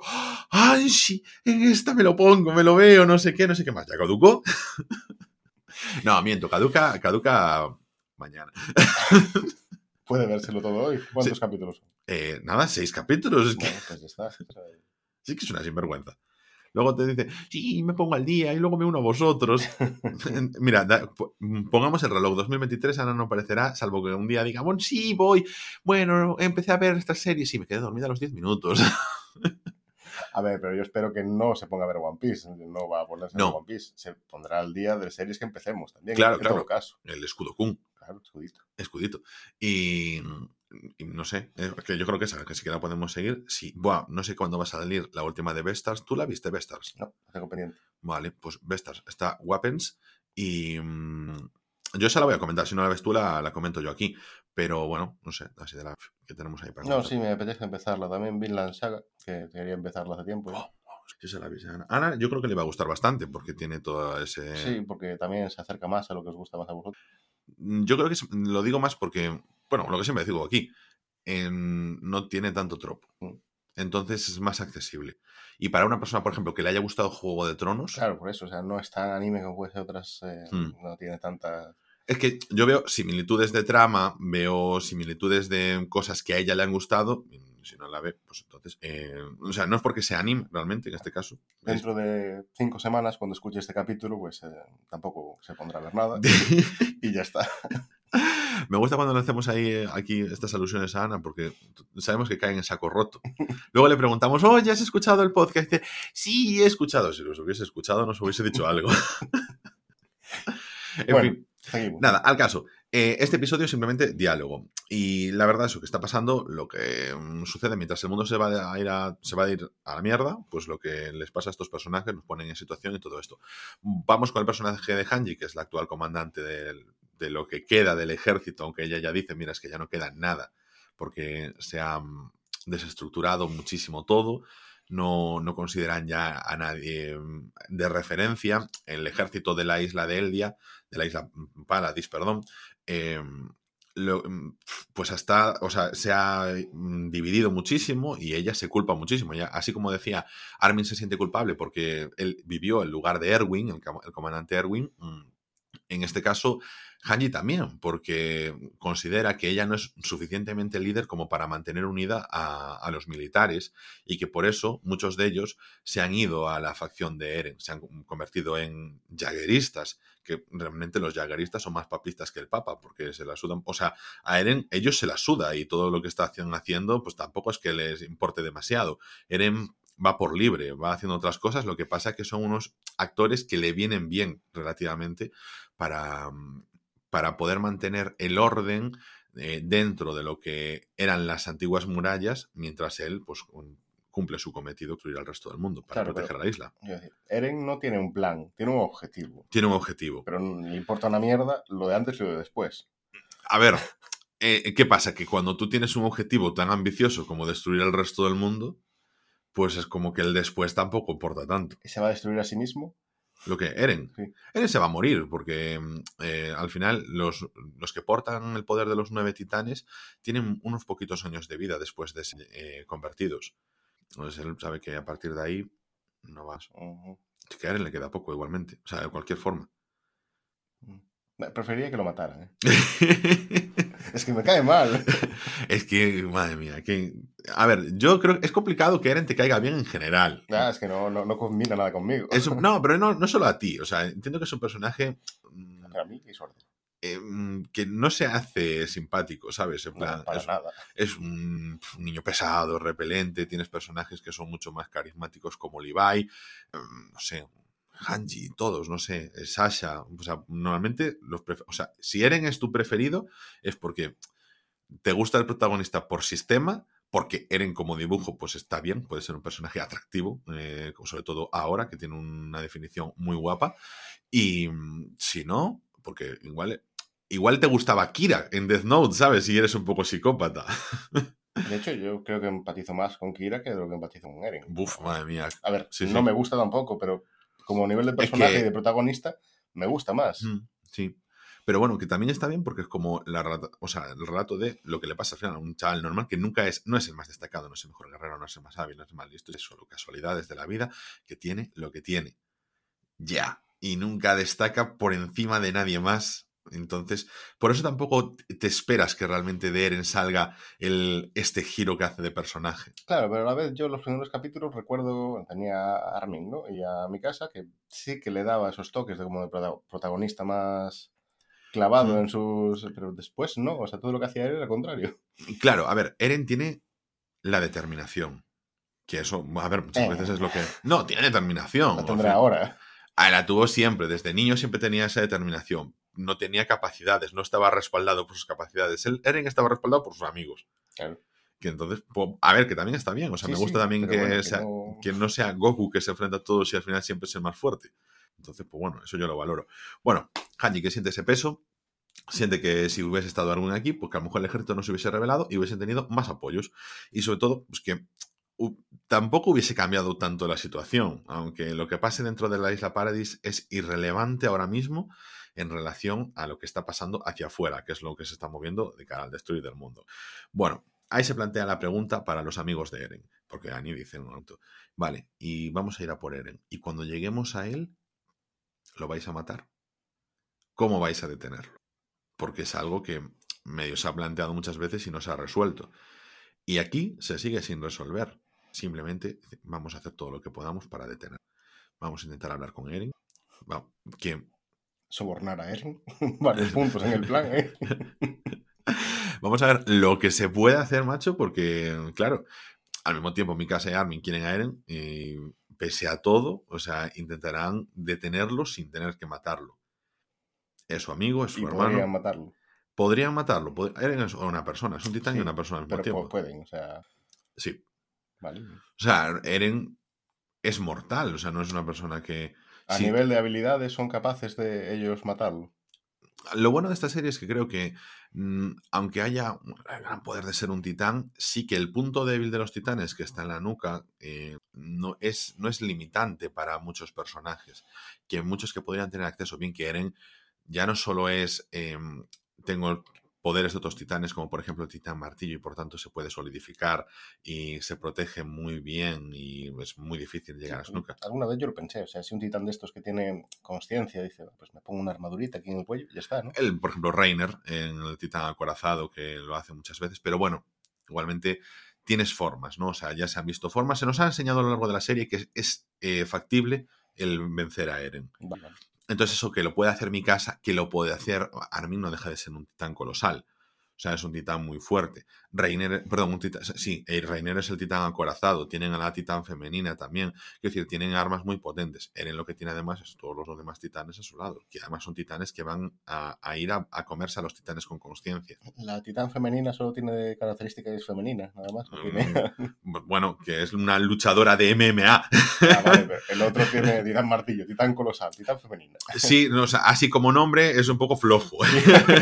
¡Ay, sí! En esta me lo pongo, me lo veo, no sé qué, no sé qué más. ¿Ya caducó? no, miento, caduca, caduca mañana. Puede vérselo todo hoy. ¿Cuántos capítulos son? Eh, nada, seis capítulos. Bueno, pues ya está. Sí que es una sinvergüenza. Luego te dice, sí, me pongo al día y luego me uno a vosotros. Mira, da- po- pongamos el reloj 2023, Ana no aparecerá, salvo que un día diga, bueno, sí, voy. Bueno, empecé a ver esta serie, sí, me quedé dormida a los 10 minutos. A ver, pero yo espero que no se ponga a ver One Piece. No va a ponerse a ver One Piece. Se pondrá al día de series que empecemos también. Claro, en claro. todo caso. El escudo Kun. Claro, escudito. escudito. Y, y no sé, eh, que yo creo que esa, que la podemos seguir. Sí, buah, no sé cuándo va a salir la última de Bestars. ¿Tú la viste, Bestars? No, tengo pendiente. Vale, pues Bestars está Weapons y mm, yo esa la voy a comentar. Si no la ves tú, la, la comento yo aquí. Pero bueno, no sé, así de la que tenemos ahí para No, comentar. sí, me apetece empezarla. También Vinland Saga, que quería empezarla hace tiempo. ¿eh? Oh, oh, la vi, Ana. Ana, yo creo que le va a gustar bastante porque tiene todo ese. Sí, porque también se acerca más a lo que os gusta más a vosotros. Mm, Yo creo que lo digo más porque, bueno, lo que siempre digo aquí, en- no tiene tanto tropo. Mm. Entonces es más accesible. Y para una persona, por ejemplo, que le haya gustado Juego de Tronos, Claro, por eso. O sea, no es tan anime como puede ser otras. eh, Hmm. No tiene tanta. es que yo veo similitudes de trama, veo similitudes de cosas que a ella le han gustado. Si no la ve, pues entonces. eh, o sea, no es porque sea anime, realmente, en este caso. Dentro de cinco semanas, cuando escuche este capítulo, pues eh, tampoco se pondrá a ver nada. y ya está. Me gusta cuando le hacemos ahí eh, aquí estas alusiones a Ana, porque sabemos que caen en saco roto. Luego le preguntamos, oye, ¿has escuchado el podcast? Y dice, sí, he escuchado. Si los hubiese escuchado, nos hubiese dicho algo. en Bueno. fin, Seguimos. nada, al caso. Eh, este episodio es simplemente diálogo. Y la verdad, eso que está pasando, lo que mm, sucede mientras el mundo se va a ir a, se va a ir a la mierda, pues lo que les pasa a estos personajes nos ponen en situación y todo esto. Vamos con el personaje de Hanji, que es la actual comandante del- de lo que queda del ejército, aunque ella ya dice, mira, es que ya no queda nada, porque se ha mm, desestructurado muchísimo todo. No, no consideran ya a nadie mm, de referencia. El ejército de la isla de Eldia, de la isla mm, Paladis, perdón, eh, lo- pues hasta, o sea, se ha dividido muchísimo y ella se culpa muchísimo. Ya, así como decía, Armin se siente culpable porque él vivió en lugar de Erwin, el, el comandante Erwin. En este caso, Hanji también, porque considera que ella no es suficientemente líder como para mantener unida a, a los militares y que por eso muchos de ellos se han ido a la facción de Eren, se han convertido en jagueristas, que realmente los jagueristas son más papistas que el Papa, porque se la sudan, o sea, a Eren ellos se la suda y todo lo que están haciendo pues tampoco es que les importe demasiado. Eren va por libre, va haciendo otras cosas, lo que pasa es que son unos actores que le vienen bien relativamente para, para poder mantener el orden eh, dentro de lo que eran las antiguas murallas, mientras él pues, un- cumple su cometido, destruir al resto del mundo para Claro, proteger pero- la isla. Decir, Eren no tiene un plan, tiene un objetivo. Tiene un objetivo. Pero no le importa una mierda lo de antes y lo de después. A ver, eh, ¿qué pasa? Que cuando tú tienes un objetivo tan ambicioso como destruir al resto del mundo, pues es como que el después tampoco importa tanto. ¿Y se va a destruir a sí mismo? Lo que Eren. Sí. Eren se va a morir porque mm, eh, al final los, los que portan el poder de los nueve titanes tienen unos poquitos años de vida después de ser eh, convertidos. Entonces él sabe que a partir de ahí no va. Ujú. Es que a Eren le queda poco igualmente. O sea, de cualquier forma. Eh, Preferiría que lo mataran. ¿eh? Es que me cae mal. es que, madre mía, que... A ver, yo creo que es complicado que Eren te caiga bien en general. Ah, es que no, no, no combina nada conmigo. Es no, pero no, no solo a ti. O sea, entiendo que es un personaje mm, A mí, qué suerte. eh, mm, que no se hace simpático, ¿sabes? En plan, No, para es, nada. es un, un niño pesado, repelente, tienes personajes que son mucho más carismáticos como Levi, mm, no sé, Hanji, todos, no sé, eh, Sasha, o sea, normalmente los o sea, si Eren es tu preferido es porque te gusta el protagonista por sistema, porque Eren como dibujo pues está bien, puede ser un personaje atractivo, eh, sobre todo ahora que tiene una definición muy guapa, y mm, si no, porque igual... Igual te gustaba Kira en Death Note, ¿sabes? Si eres un poco psicópata. De hecho, yo creo que empatizo más con Kira que de lo que empatizo con Eren. Buf, madre mía. A ver, Sí, no sí. me gusta tampoco, pero como nivel de personaje que- y de protagonista, me gusta más. Mm, Sí. Pero bueno, que también está bien porque es como la o sea, el relato de lo que le pasa al final a un chaval normal que nunca es, no es el más destacado, no es el mejor guerrero, no es el más hábil, no es el más listo, es solo casualidades de la vida que tiene lo que tiene. Ya. Y nunca destaca por encima de nadie más. Entonces, por eso tampoco te esperas que realmente de Eren salga el, este giro que hace de personaje. Claro, pero a la vez yo los primeros capítulos recuerdo, tenía a Armin, ¿no? Y a mi casa, que sí que le daba esos toques de como de prota- protagonista más clavado Mm. en sus... Pero después no, o sea, todo lo que hacía él era contrario. Y Claro, a ver, Eren tiene la determinación. Que eso, a ver, muchas Eh. veces es lo que. No, tiene determinación. La o sea, ahora. Ah, la tuvo siempre, desde niño siempre tenía esa determinación. No tenía capacidades, no estaba respaldado por sus capacidades. Él, Eren estaba respaldado por sus amigos. Claro. Que entonces, a ver, que también está bien. O sea, Sí, me gusta sí, también que, bueno, que no- que no sea Goku que se enfrenta a todos y al final siempre es el más fuerte. Entonces, pues bueno, eso yo lo valoro. Bueno, Hanji que siente ese peso, siente que si hubiese estado algún aquí, pues que a lo mejor el ejército no se hubiese revelado y hubiesen tenido más apoyos. Y sobre todo, pues que tampoco hubiese cambiado tanto la situación, aunque lo que pase dentro de la isla Paradis es irrelevante ahora mismo en relación a lo que está pasando hacia afuera, que es lo que se está moviendo de cara al destruir del mundo. Bueno, ahí se plantea la pregunta para los amigos de Eren, porque Annie dice en un vale, y vamos a ir a por Eren, y cuando lleguemos a él, ¿lo vais a matar? ¿Cómo vais a detenerlo? Porque es algo que medio se ha planteado muchas veces y no se ha resuelto. Y aquí se sigue sin resolver. Simplemente vamos a hacer todo lo que podamos para detener. Vamos a intentar hablar con Eren. Que Sobornar a Eren. Varios puntos en el plan, ¿eh? Vamos a ver lo que se puede hacer, macho, porque, claro, al mismo tiempo mi casa y Armin quieren a Eren y pese a todo, o sea, intentarán detenerlo sin tener que matarlo. Es su amigo, es su Y hermano. podrían matarlo. Podrían matarlo. pod- Eren es una persona, es un titán y una persona al mismo Pero tiempo. pu- pueden, o sea... Sí. Vale. O sea, Eren es mortal, o sea, no es una persona que... A Sí. nivel de habilidades son capaces de ellos matarlo. Lo bueno de esta serie es que creo que, mm, aunque haya el gran poder de ser un titán, sí que el punto débil de los titanes que está en la nuca eh, no, es, no es limitante para muchos personajes. Que muchos que podrían tener acceso, bien que Eren ya no solo es, eh, tengo poderes de otros titanes, como por ejemplo el titán martillo, y por tanto se puede solidificar y se protege muy bien y es muy difícil llegar a Snuka. Alguna vez yo lo pensé, o sea, si un titán de estos que tiene conciencia dice, pues me pongo una armadurita aquí en el cuello y ya está, ¿no? El, por ejemplo, Reiner en el titán acorazado, que lo hace muchas veces, pero bueno, igualmente tienes formas, ¿no? O sea, ya se han visto formas, se nos ha enseñado a lo largo de la serie que es, eh, factible el vencer a Eren. Entonces eso que lo puede hacer mi casa, que lo puede hacer, Armin no deja de ser un titán colosal. O sea, es un titán muy fuerte. Reiner, perdón, un titán, sí, Reiner es el titán acorazado. Tienen a la titán femenina también. Quiero decir, tienen armas muy potentes. Eren lo que tiene además es todos los demás titanes a su lado. Que además son titanes que van a, ir a, comerse a los titanes con conciencia. La titán femenina solo tiene características femeninas, nada más. Mm, bueno, que es una luchadora de MMA. Ah, vale, el otro tiene titán martillo, titán colosal, titán femenina. Sí, no, así como nombre es un poco flojo.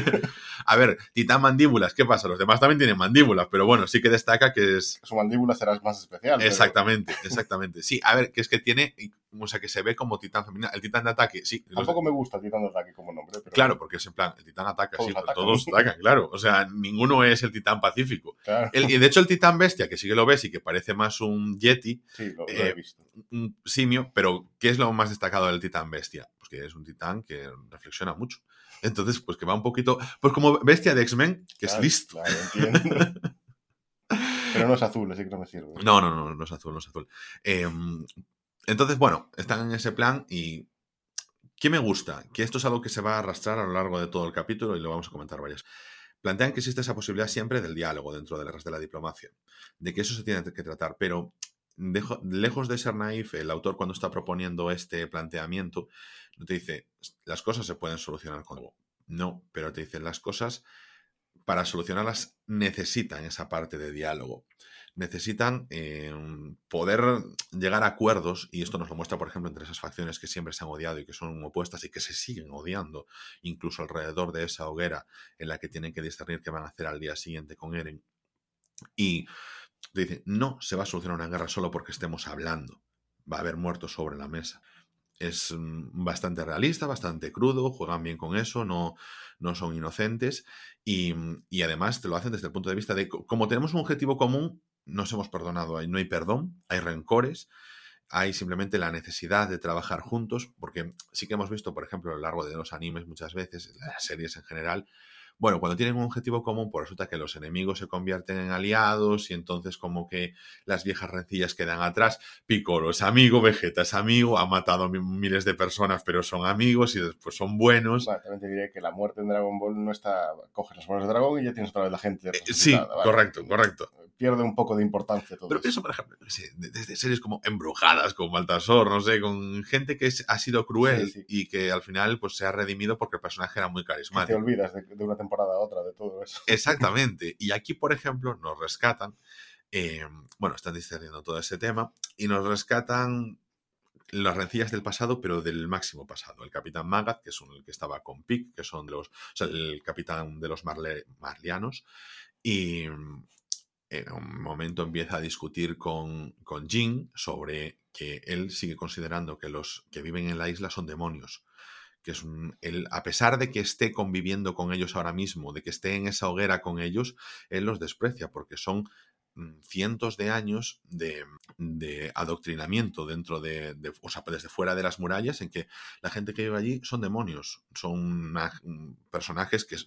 a ver, titán mandíbulas, ¿qué pasa? Los demás también tienen mandíbulas, pero bueno, sí que destaca que es... Su mandíbula será más especial. Exactamente, exactamente. Sí, a ver, que es que tiene, o sea, que se ve como titán femenina. El titán de ataque, sí. Tampoco me gusta el titán de ataque como nombre. Pero claro, porque es en plan, el titán ataca, todos sí, atacan. todos atacan, claro. O sea, ninguno es el titán pacífico. y de hecho el titán bestia, que sí que lo ves y que parece más un yeti, sí, lo, he eh, visto. un simio, pero ¿qué es lo más destacado del titán bestia? Pues que es un titán que reflexiona mucho. Entonces, pues que va un poquito. Pues como bestia de X-Men, que es listo. Claro, entiendo. Pero no es azul, así que no me sirve. No, no, no, no es azul, no es azul. Em, entonces, bueno, están en ese plan y. ¿Qué me gusta? Que esto es algo que se va a arrastrar a lo largo de todo el capítulo y lo vamos a comentar varias. Plantean que existe esa posibilidad siempre del diálogo dentro de la, de la diplomacia, de que eso se tiene que tratar, pero lejos de ser naif, el autor cuando está proponiendo este planteamiento, no te dice, las cosas se pueden solucionar con algo. No, pero te dice, las cosas, para solucionarlas, necesitan esa parte de diálogo. Necesitan eh, poder llegar a acuerdos, y esto nos lo muestra, por ejemplo, entre esas facciones que siempre se han odiado y que son opuestas y que se siguen odiando, incluso alrededor de esa hoguera en la que tienen que discernir qué van a hacer al día siguiente con Eren. Y te dice, no se va a solucionar una guerra solo porque estemos hablando. Va a haber muertos sobre la mesa es mm, bastante realista, bastante crudo, juegan bien con eso, no, no son inocentes y, mm, y, además te lo hacen desde el punto de vista de como tenemos un objetivo común, nos hemos perdonado, no hay perdón, hay rencores, hay simplemente la necesidad de trabajar juntos, porque sí que hemos visto, por ejemplo, a lo largo de los animes muchas veces, las series en general, bueno, cuando tienen un objetivo común, pues resulta que los enemigos se convierten en aliados y entonces como que las viejas rencillas quedan atrás. Piccolo es amigo, Vegeta es amigo, ha matado miles de personas, pero son amigos y después son buenos. también te diré que la muerte en Dragon Ball no está... Coges las bolas de dragón y ya tienes otra vez la gente. Eh, sí, correcto, correcto pierde un poco de importancia todo Pero eso, por ejemplo, desde series como Embrujadas, con Baltasor, no sé, con gente que ha sido cruel y que al final pues se ha redimido porque el personaje era muy carismático. te olvidas de, una temporada otra de todo eso. Exactamente. Y aquí, por ejemplo, nos rescatan, eh, bueno, están discerniendo todo ese tema, y nos rescatan las rencillas del pasado, pero del máximo pasado. El capitán Magat, que es el que estaba con Pic, que son los, o sea, el capitán de los marlianos, y, en un momento empieza a discutir con, con Jin sobre que él sigue considerando que los que viven en la isla son demonios. Que es un, él, a pesar de que esté conviviendo con ellos ahora mismo, de que esté en esa hoguera con ellos, él los desprecia porque son Mm, cientos de años de, adoctrinamiento dentro de, o sea, desde fuera de las murallas, en que la gente que vive allí son demonios, son mm, personajes que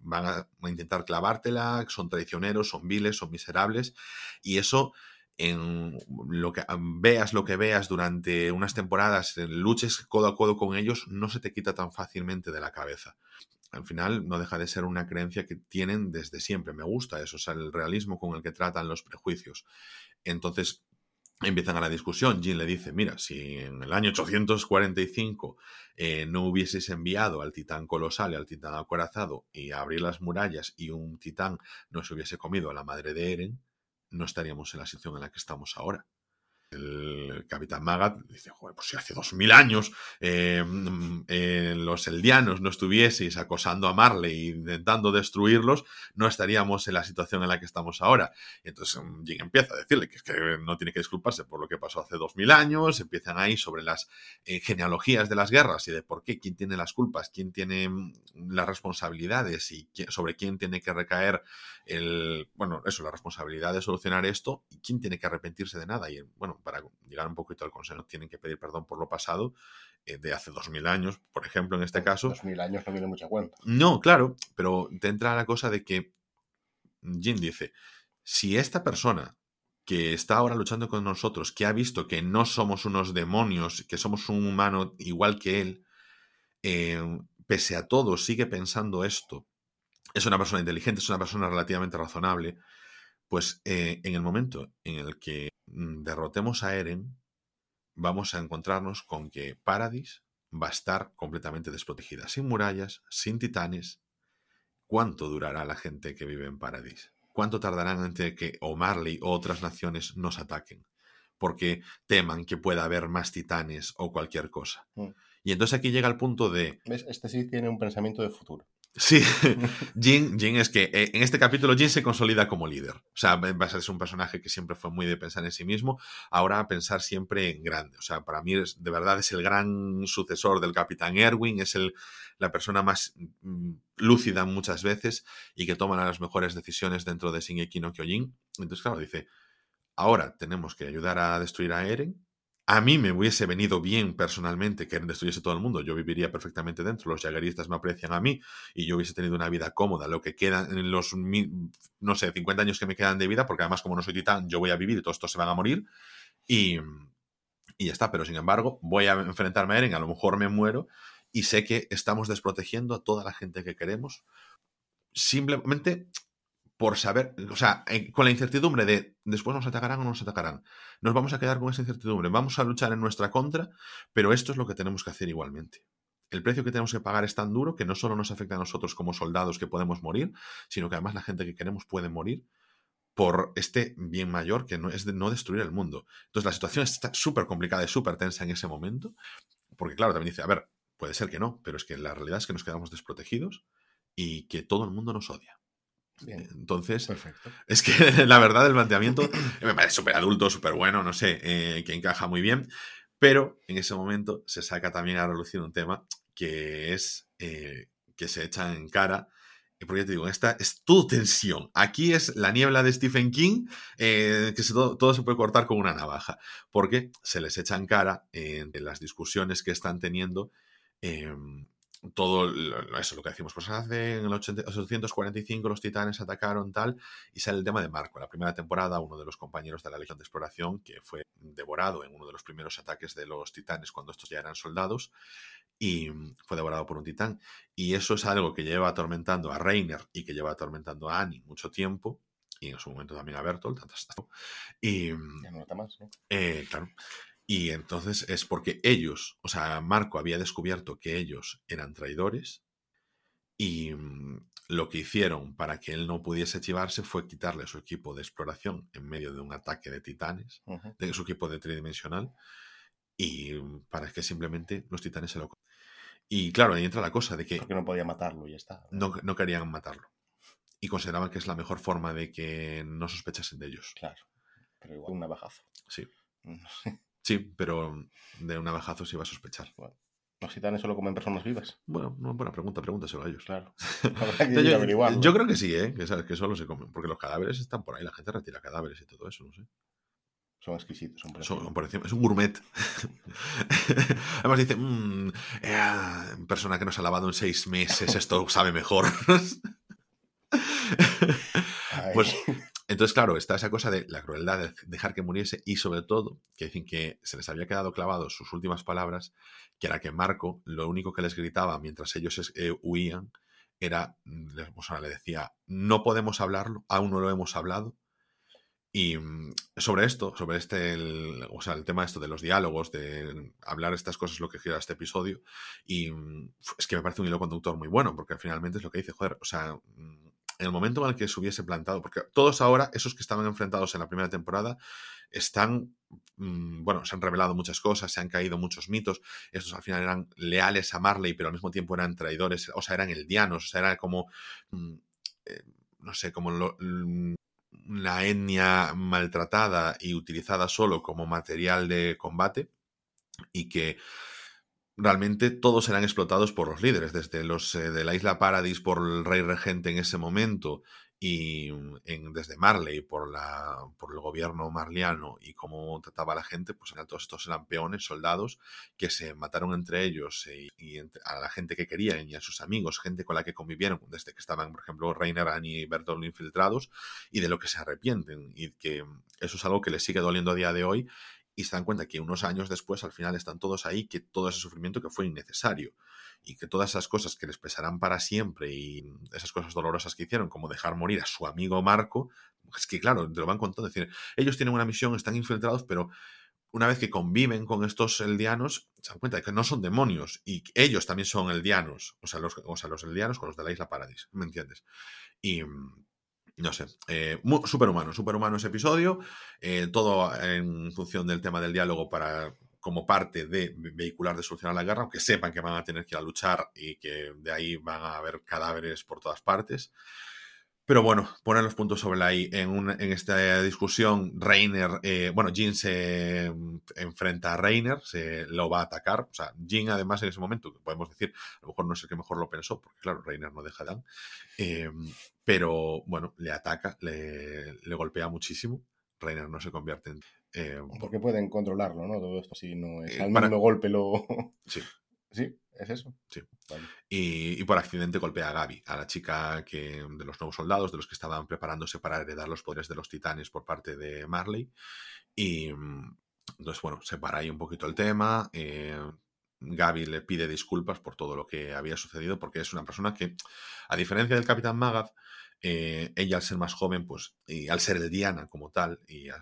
van a, intentar clavártela, son traicioneros, son viles, son miserables, y eso en lo que veas lo que veas durante unas temporadas, luches codo a codo con ellos, no se te quita tan fácilmente de la cabeza al final no deja de ser una creencia que tienen desde siempre. Me gusta eso, o sea, el realismo con el que tratan los prejuicios. Entonces empiezan a la discusión. Jin le dice, mira, si en el año 845 eh, no hubieses enviado al titán colosal y al titán acorazado y abrir las murallas y un titán no se hubiese comido a la madre de Eren, no estaríamos en la situación en la que estamos ahora. El capitán Magat dice, joder, pues si hace dos mil años eh, eh, los eldianos no estuvieseis acosando a Marley e intentando destruirlos, no estaríamos en la situación en la que estamos ahora. Y entonces mm, Jin empieza a decirle que, es que no tiene que disculparse por lo que pasó hace dos mil años, empiezan ahí sobre las eh, genealogías de las guerras y de por qué, quién tiene las culpas, quién tiene mm, las responsabilidades y sobre quién tiene que recaer el, bueno, eso, la responsabilidad de solucionar esto y quién tiene que arrepentirse de nada. Y bueno, para llegar un poquito al consenso, tienen que pedir perdón por lo pasado eh, de hace dos mil años, por ejemplo, en este caso. Dos mil años no viene mucha cuenta. No, claro, pero te entra la cosa de que Jin dice, si esta persona que está ahora luchando con nosotros, que ha visto que no somos unos demonios, que somos un humano igual que él, eh, pese a todo sigue pensando esto, es una persona inteligente, es una persona relativamente razonable, pues eh, en el momento en el que mm, derrotemos a Eren, vamos a encontrarnos con que Paradis va a estar completamente desprotegida, sin murallas, sin titanes. ¿Cuánto durará la gente que vive en Paradis? ¿Cuánto tardarán antes de que o Marley o otras naciones nos ataquen? Porque teman que pueda haber más titanes o cualquier cosa. Mm. Y entonces aquí llega el punto de... Este sí tiene un pensamiento de futuro. Sí, Jin, Jin es que eh, en este capítulo Jin se consolida como líder. O sea, ser un personaje que siempre fue muy de pensar en sí mismo, ahora pensar siempre en grande. O sea, para mí es, de verdad es el gran sucesor del capitán Erwin, es el, la persona más mm, lúcida muchas veces y que toma las mejores decisiones dentro de Shingeki no Kyojin. Entonces, claro, dice, ahora tenemos que ayudar a destruir a Eren, a mí me hubiese venido bien personalmente que destruyese todo el mundo. Yo viviría perfectamente dentro. Los jagueristas me aprecian a mí y yo hubiese tenido una vida cómoda. Lo que queda en los, no sé, 50 años que me quedan de vida, porque además como no soy titán, yo voy a vivir y todos estos se van a morir. Y, y ya está. Pero sin embargo, voy a enfrentarme a Eren, a lo mejor me muero y sé que estamos desprotegiendo a toda la gente que queremos. Simplemente por saber, o sea, con la incertidumbre de después nos atacarán o no nos atacarán. Nos vamos a quedar con esa incertidumbre, vamos a luchar en nuestra contra, pero esto es lo que tenemos que hacer igualmente. El precio que tenemos que pagar es tan duro que no solo nos afecta a nosotros como soldados que podemos morir, sino que además la gente que queremos puede morir por este bien mayor que no es de no destruir el mundo. Entonces la situación está súper complicada y súper tensa en ese momento, porque claro, también dice, a ver, puede ser que no, pero es que la realidad es que nos quedamos desprotegidos y que todo el mundo nos odia. Entonces, es que la verdad el planteamiento me parece súper adulto, súper bueno, no sé, eh, que encaja muy bien, pero en ese momento se saca también a relucir un tema que es eh, que se echa en cara, porque ya te digo, esta es todo tensión. Aquí es la niebla de Stephen King, eh, que todo, todo, se puede cortar con una navaja, porque se les echa en cara en las discusiones que están teniendo em, todo eso lo que decimos, pues hace en el 845 los titanes atacaron tal y sale el tema de Marco. la primera temporada, uno de los compañeros de la Legión de Exploración que fue devorado en uno de los primeros ataques de los titanes cuando estos ya eran soldados y fue devorado por un titán. Y eso es algo que lleva atormentando a Reiner y que lleva atormentando a Annie mucho tiempo y en su momento también a Bertolt. Y, ya no más, eh, claro. Y entonces es porque ellos, o sea, Marco había descubierto que ellos eran traidores y mm, lo que hicieron para que él no pudiese chivarse fue quitarle su equipo de exploración en medio de un ataque de titanes, de su equipo de tridimensional, y mm, para que simplemente los titanes se lo... Y claro, ahí entra la cosa de que... Porque no podía matarlo y ya está. No, no querían matarlo. Y consideraban que es la mejor forma de que no sospechasen de ellos. Claro. Pero igual un navajazo. Sí. Sí, pero de un navajazo se iba a sospechar. ¿Los titanes solo comen personas vivas? Bueno, buena pregunta, pregúntaselo a ellos. Claro. yo, yo, creo que sí, ¿eh? Que, que solo se comen. Porque los cadáveres están por ahí, la gente retira cadáveres y todo eso, no sé. Son exquisitos, son, son por encima, Es un gourmet. Además dice, mmm, persona que no se ha lavado en seis meses, esto sabe mejor. pues entonces, claro, está esa cosa de la crueldad de dejar que muriese y sobre todo que dicen que se les había quedado clavado sus últimas palabras, que era que Marco lo único que les gritaba mientras ellos eh, huían era, o sea, le decía, no podemos hablarlo, aún no lo hemos hablado. Y mm, sobre esto, sobre este, el, o sea, el tema esto de los diálogos, de hablar estas cosas, lo que gira este episodio, y mm, es que me parece un hilo conductor muy bueno, porque finalmente es lo que dice, joder, o sea, mm, en el momento en el que se hubiese plantado, porque todos ahora, esos que estaban enfrentados en la primera temporada, están, mm, bueno, se han revelado muchas cosas, se han caído muchos mitos, estos al final eran leales a Marley, pero al mismo tiempo eran traidores, o sea, eran eldianos, o sea, era como, mm, eh, no sé, como lo, una etnia maltratada y utilizada solo como material de combate y que realmente todos serán explotados por los líderes, desde los eh, de la isla Paradis por el rey regente en ese momento y en, desde Marley por, la, por el gobierno marliano y cómo trataba a la gente, pues todos estos eran peones, soldados, que se mataron entre ellos eh, y, a la gente que querían y a sus amigos, gente con la que convivieron desde que estaban, por ejemplo, Reiner, Annie y Bertolt infiltrados y de lo que se arrepienten y que eso es algo que les sigue doliendo a día de hoy y se dan cuenta que unos años después al final están todos ahí, que todo ese sufrimiento que fue innecesario y que todas esas cosas que les pesarán para siempre y esas cosas dolorosas que hicieron, como dejar morir a su amigo Marco, es que claro, te lo van contando, es decir, ellos tienen una misión, están infiltrados, pero una vez que conviven con estos eldianos, se dan cuenta de que no son demonios y ellos también son eldianos, o sea, los, o sea, los eldianos con los de la isla Paradis, ¿me entiendes? Y no sé, eh, superhumano, superhumano ese episodio, eh, todo en función del tema del diálogo para como parte de vehicular de solucionar la guerra, aunque sepan que van a tener que ir a luchar y que de ahí van a haber cadáveres por todas partes. Pero bueno, poner los puntos sobre la I. En, esta discusión, Reiner, eh, bueno, Jin se enfrenta a Reiner, se lo va a atacar. O sea, Jin además en ese momento, podemos decir, a lo mejor no sé qué mejor lo pensó, porque claro, Reiner no deja Dan. Pero bueno, le ataca, le, le, golpea muchísimo. Reiner no se convierte en... Eh, porque pueden controlarlo, ¿no? Todo esto si no es al para... golpe lo... Sí. Sí, es eso. Sí. Vale. Y, y, por accidente golpea a Gaby, a la chica que, de los nuevos soldados, de los que estaban preparándose para heredar los poderes de los titanes por parte de Marley. Y entonces, bueno, se para ahí un poquito el tema. Eh, Gaby le pide disculpas por todo lo que había sucedido, porque es una persona que, a diferencia del Capitán Magath, eh, ella al ser más joven, pues, y al ser el Diana como tal, y a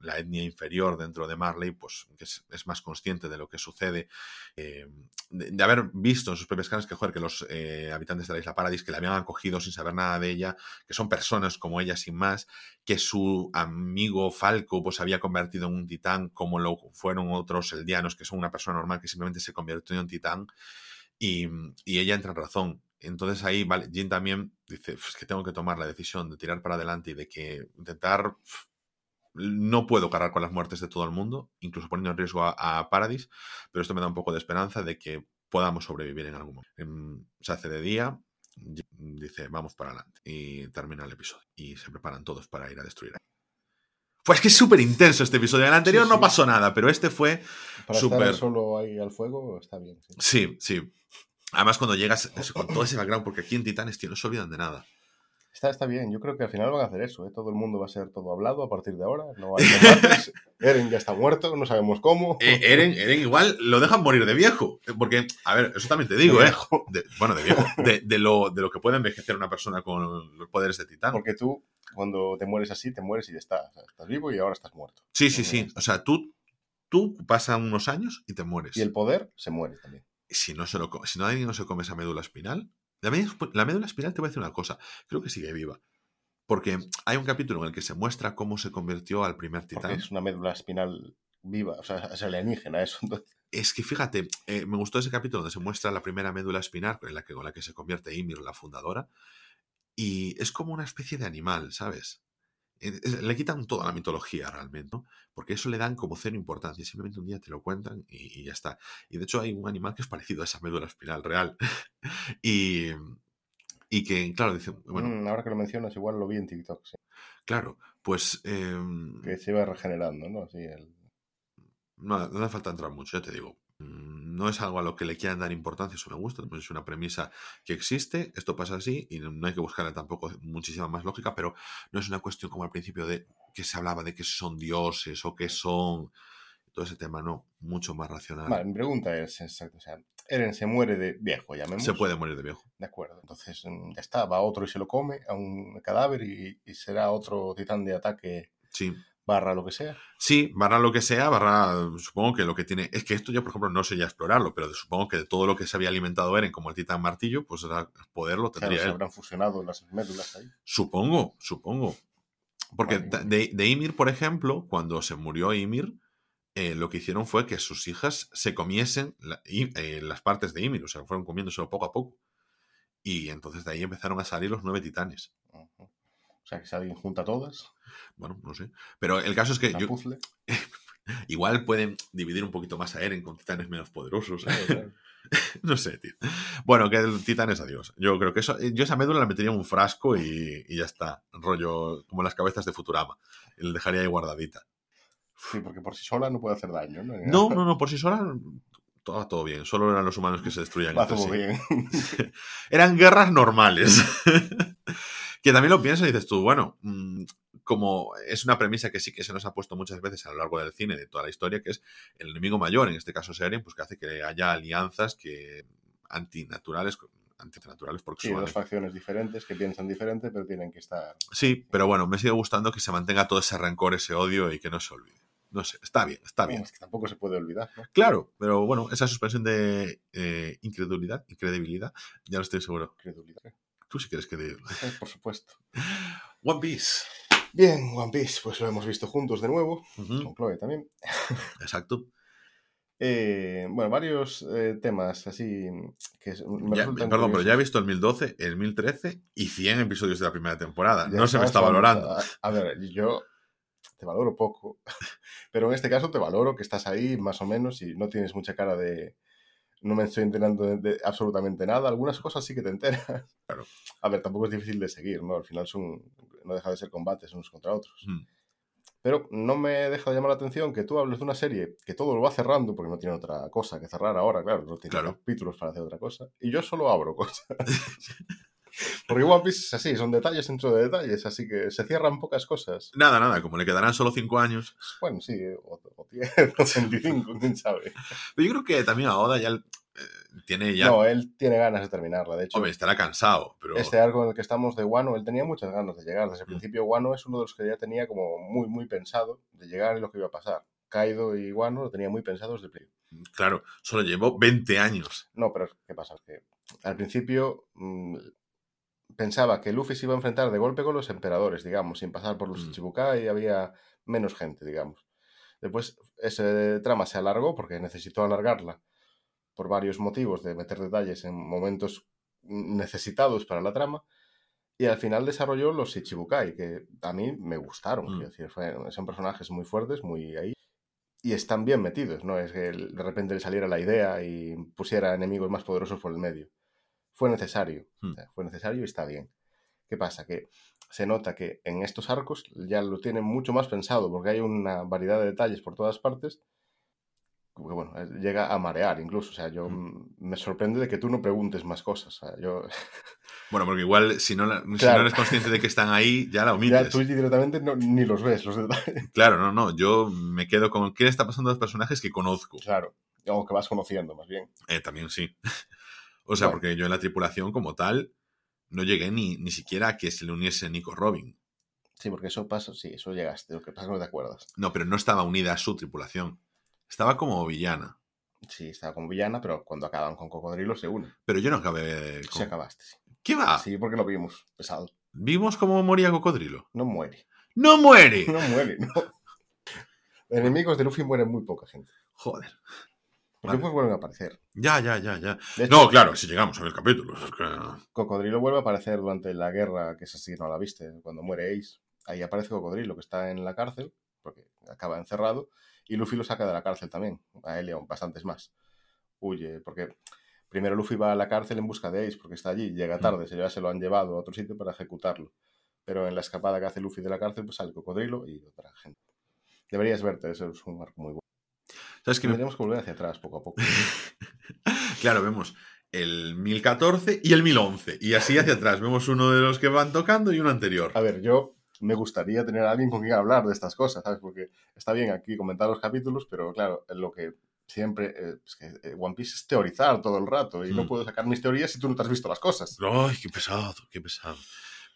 la etnia inferior dentro de Marley, pues que es, más consciente de lo que sucede, eh, de, haber visto en sus propias caras que, joder, que los eh, habitantes de la isla Paradis, que la habían acogido sin saber nada de ella, que son personas como ella sin más, que su amigo Falco pues había convertido en un titán como lo fueron otros eldianos, que son una persona normal que simplemente se convirtió en titán, y ella entra en razón entonces ahí, vale, Jin también dice, es que tengo que tomar la decisión de tirar para adelante y de que intentar, no puedo cargar con las muertes de todo el mundo, incluso poniendo en riesgo a, a Paradis, pero esto me da un poco de esperanza de que podamos sobrevivir en algún momento. En, se hace de día, dice, vamos para adelante y termina el episodio y se preparan todos para ir a destruir. Pues que es súper intenso este episodio. El anterior sí, sí. no pasó nada, pero este fue súper... solo ahí al fuego está bien. Sí, sí. sí. Además, cuando llegas con todo ese background, porque aquí en Titanes, tío, no se olvidan de nada. Está, está bien, yo creo que al final van a hacer eso, ¿eh? todo el mundo va a ser todo hablado a partir de ahora, no hay combates, Eren ya está muerto, no sabemos cómo. Eh, Eren, Eren igual lo dejan morir de viejo, porque, a ver, eso también te digo, de ¿eh? De, bueno, de viejo, de, de, lo, de lo que puede envejecer una persona con los poderes de Titán. Porque tú, cuando te mueres así, te mueres y ya está, o sea, estás vivo y ahora estás muerto. Sí, sí, sí, o sea, tú, tú pasan unos años y te mueres. Y el poder se muere también si no, se lo, si no alguien no se come esa médula espinal, la médula, la médula espinal te voy a decir una cosa, creo que sigue viva. Porque hay un capítulo en el que se muestra cómo se convirtió al primer titán. Porque es una médula espinal viva, o sea, es alienígena eso. Entonces. Es que fíjate, eh, me gustó ese capítulo donde se muestra la primera médula espinal en la que, con la que se convierte Ymir, la fundadora, y es como una especie de animal, ¿sabes? Le quitan toda la mitología realmente, ¿no? porque eso le dan como cero importancia, simplemente un día te lo cuentan y, y, ya está. Y de hecho hay un animal que es parecido a esa médula espinal real. y, y que, claro, dicen, bueno... Mm, ahora que lo mencionas, igual lo vi en TikTok. Sí. Claro, pues... Eh, que se va regenerando, ¿no? Así el... No, no hace falta entrar mucho, ya te digo. Mm, no es algo a lo que le quieran dar importancia, eso me gusta, es una premisa que existe, esto pasa así y no hay que buscarle tampoco muchísima más lógica, pero no es una cuestión como al principio de que se hablaba de que son dioses o que son todo ese tema, no, mucho más racional. Vale, mi pregunta es exacto, o sea, Eren se muere de viejo, llamemos. Se puede morir de viejo. De acuerdo, entonces mm, ya está, va otro y se lo come a un cadáver y, y será otro titán de ataque sí barra lo que sea. Sí, barra lo que sea, barra, supongo que lo que tiene, es que esto yo, por ejemplo, no sé ya explorarlo, pero supongo que de todo lo que se había alimentado Eren, como el titán martillo, pues era poder lo Claro, tendría se él. habrán fusionado las médulas ahí. Supongo, supongo. Porque de, de Ymir, por ejemplo, cuando se murió Ymir, eh, lo que hicieron fue que sus hijas se comiesen la- y- eh, las partes de Ymir, o sea, fueron comiéndoselo poco a poco. Y entonces de ahí empezaron a salir los nueve titanes. O sea, que si alguien junta todas, Bueno, no sé. Pero el caso es que yo- igual pueden dividir un poquito más a Eren con titanes menos poderosos. Claro, claro. no sé, tío. Bueno, que el titán es adiós. Yo creo que eso. Yo esa médula la metería en un frasco y, y ya está. Rollo como las cabezas de Futurama. La dejaría ahí guardadita. Sí, porque por sí sola no puede hacer daño, ¿no? No, no, no, por sí sola. Todo, todo bien. Solo eran los humanos que se destruían. Va todo sí. bien. Eran guerras normales. que también lo piensas y dices tú, bueno, mm, como es una premisa que sí que se nos ha puesto muchas veces a lo largo del cine, de toda la historia, que es el enemigo mayor, en este caso Eren, pues que hace que haya alianzas que antinaturales, antinaturales porque Sí, son dos facciones diferentes que piensan diferente, pero tienen que estar. Sí, pero bueno, me sigue gustando que se mantenga todo ese rencor, ese odio y que no se olvide. No sé, está bien, está bien. Bueno, es que tampoco se puede olvidar, ¿no? Claro, pero bueno, esa suspensión de eh, incredulidad, incredibilidad, ya lo estoy seguro. Credulidad. Tú sí quieres que te... Eh, Por supuesto. One Piece. Bien, One Piece, pues lo hemos visto juntos de nuevo, Ujú, con Chloe también. Exacto. Eh, bueno, varios eh, temas así que me Ya- perdón, pero ya he curiosos. visto el 1012, el 1013 y 100 episodios de la primera temporada. Ya no se me está valorando. A, a ver, yo te valoro poco, pero en este caso te valoro que estás ahí más o menos y no tienes mucha cara de... No me estoy enterando de, de absolutamente nada. Algunas cosas sí que te enteras. Claro. A ver, tampoco es difícil de seguir, ¿no? Al final son, no deja de ser combates unos contra otros. Mm. Pero no me deja de llamar la atención que tú hables de una serie que todo lo va cerrando, porque no tiene otra cosa que cerrar ahora, claro, no tiene Claro. capítulos para hacer otra cosa, y yo solo abro cosas. porque One Piece es así, son detalles dentro de detalles, así que se cierran pocas cosas. Nada, nada, como le quedarán solo 5 años. Bueno, sí, o, o 10, o 25, quién sabe. Pero yo creo que también a Oda ya eh, tiene ya... No, él tiene ganas de terminarla, de hecho. Hombre, estará cansado, pero... Este arco en el que estamos de Wano, él tenía muchas ganas de llegar. Desde el Mm. principio, Wano es uno de los que ya tenía como muy, muy pensado de llegar y lo que iba a pasar. Kaido y Wano lo tenía muy pensado desde el principio. Claro, solo llevó 20 años. No, pero ¿qué pasa? Que al principio mm, pensaba que Luffy se iba a enfrentar de golpe con los emperadores, digamos, sin pasar por los Mm. Chibukai y había menos gente, digamos. Después ese trama se alargó porque necesitó alargarla por varios motivos de meter detalles en momentos necesitados para la trama. Y al final desarrolló los Ichibukai, que a mí me gustaron. Mm. decir, son personajes muy fuertes, muy ahí. Y están bien metidos, no es que de repente le saliera la idea y pusiera enemigos más poderosos por el medio. Fue necesario, Mm. o sea, fue necesario y está bien. ¿Qué pasa? Que se nota que en estos arcos ya lo tienen mucho más pensado, porque hay una variedad de detalles por todas partes que, bueno, eh, llega a marear incluso. O sea, yo Mm. mm, me sorprende de que tú no preguntes más cosas. O sea, yo Bueno, porque igual si no, la- si Claro. no eres consciente de que están ahí, ya la ya omites. tú directamente no- ni los ves, los detalles. Claro, no, no. Yo me quedo con qué le está pasando a los personajes que conozco. Claro, o que vas conociendo más bien. Eh, también sí. o sea, porque yo en la tripulación como tal no llegué ni, ni siquiera a que se le uniese Nico Robin. Sí, porque eso pasa, sí, eso llegaste. Lo que pasa es que no te acuerdas. No, pero no estaba unida a su tripulación. Estaba como villana. Sí, estaba como villana, pero cuando acaban con Cocodrilo se une. Pero yo no acabé Sí, con... acabaste. sí. ¿Qué va? Sí, porque lo vimos. Pesado. ¿Vimos cómo moría Cocodrilo? No muere. ¡No muere! No muere, no. Enemigos de Luffy mueren muy poca gente. Joder. Porque Vale. después vuelven a aparecer. Ya, ya, ya, ya. Hecho, No, claro, si llegamos a ver capítulos. es que- Cocodrilo vuelve a aparecer durante la guerra, que es así, no la viste, cuando muere Ace. Ahí aparece Cocodrilo, que está en la cárcel, porque acaba encerrado, y Luffy lo saca de la cárcel también. A él y a bastantes más. Huye, porque primero Luffy va a la cárcel en busca de Ace, porque está allí, llega Mm. tarde, se, ya se lo han llevado a otro sitio para ejecutarlo. Pero en la escapada que hace Luffy de la cárcel, pues sale Cocodrilo y otra gente. Deberías verte, eso es un arco muy bueno. ¿Sabes qué? me- Tendríamos que volver hacia atrás poco a poco. claro, vemos el 1014 y el 1011. Y así hacia atrás. Vemos uno de los que van tocando y uno anterior. A ver, yo me gustaría tener a alguien con quien hablar de estas cosas, ¿sabes? Porque está bien aquí comentar los capítulos, pero claro, lo que siempre. eh, es que eh, One Piece es teorizar todo el rato y no Mm. puedo sacar mis teorías si tú no te has visto las cosas. Ay, qué pesado, qué pesado.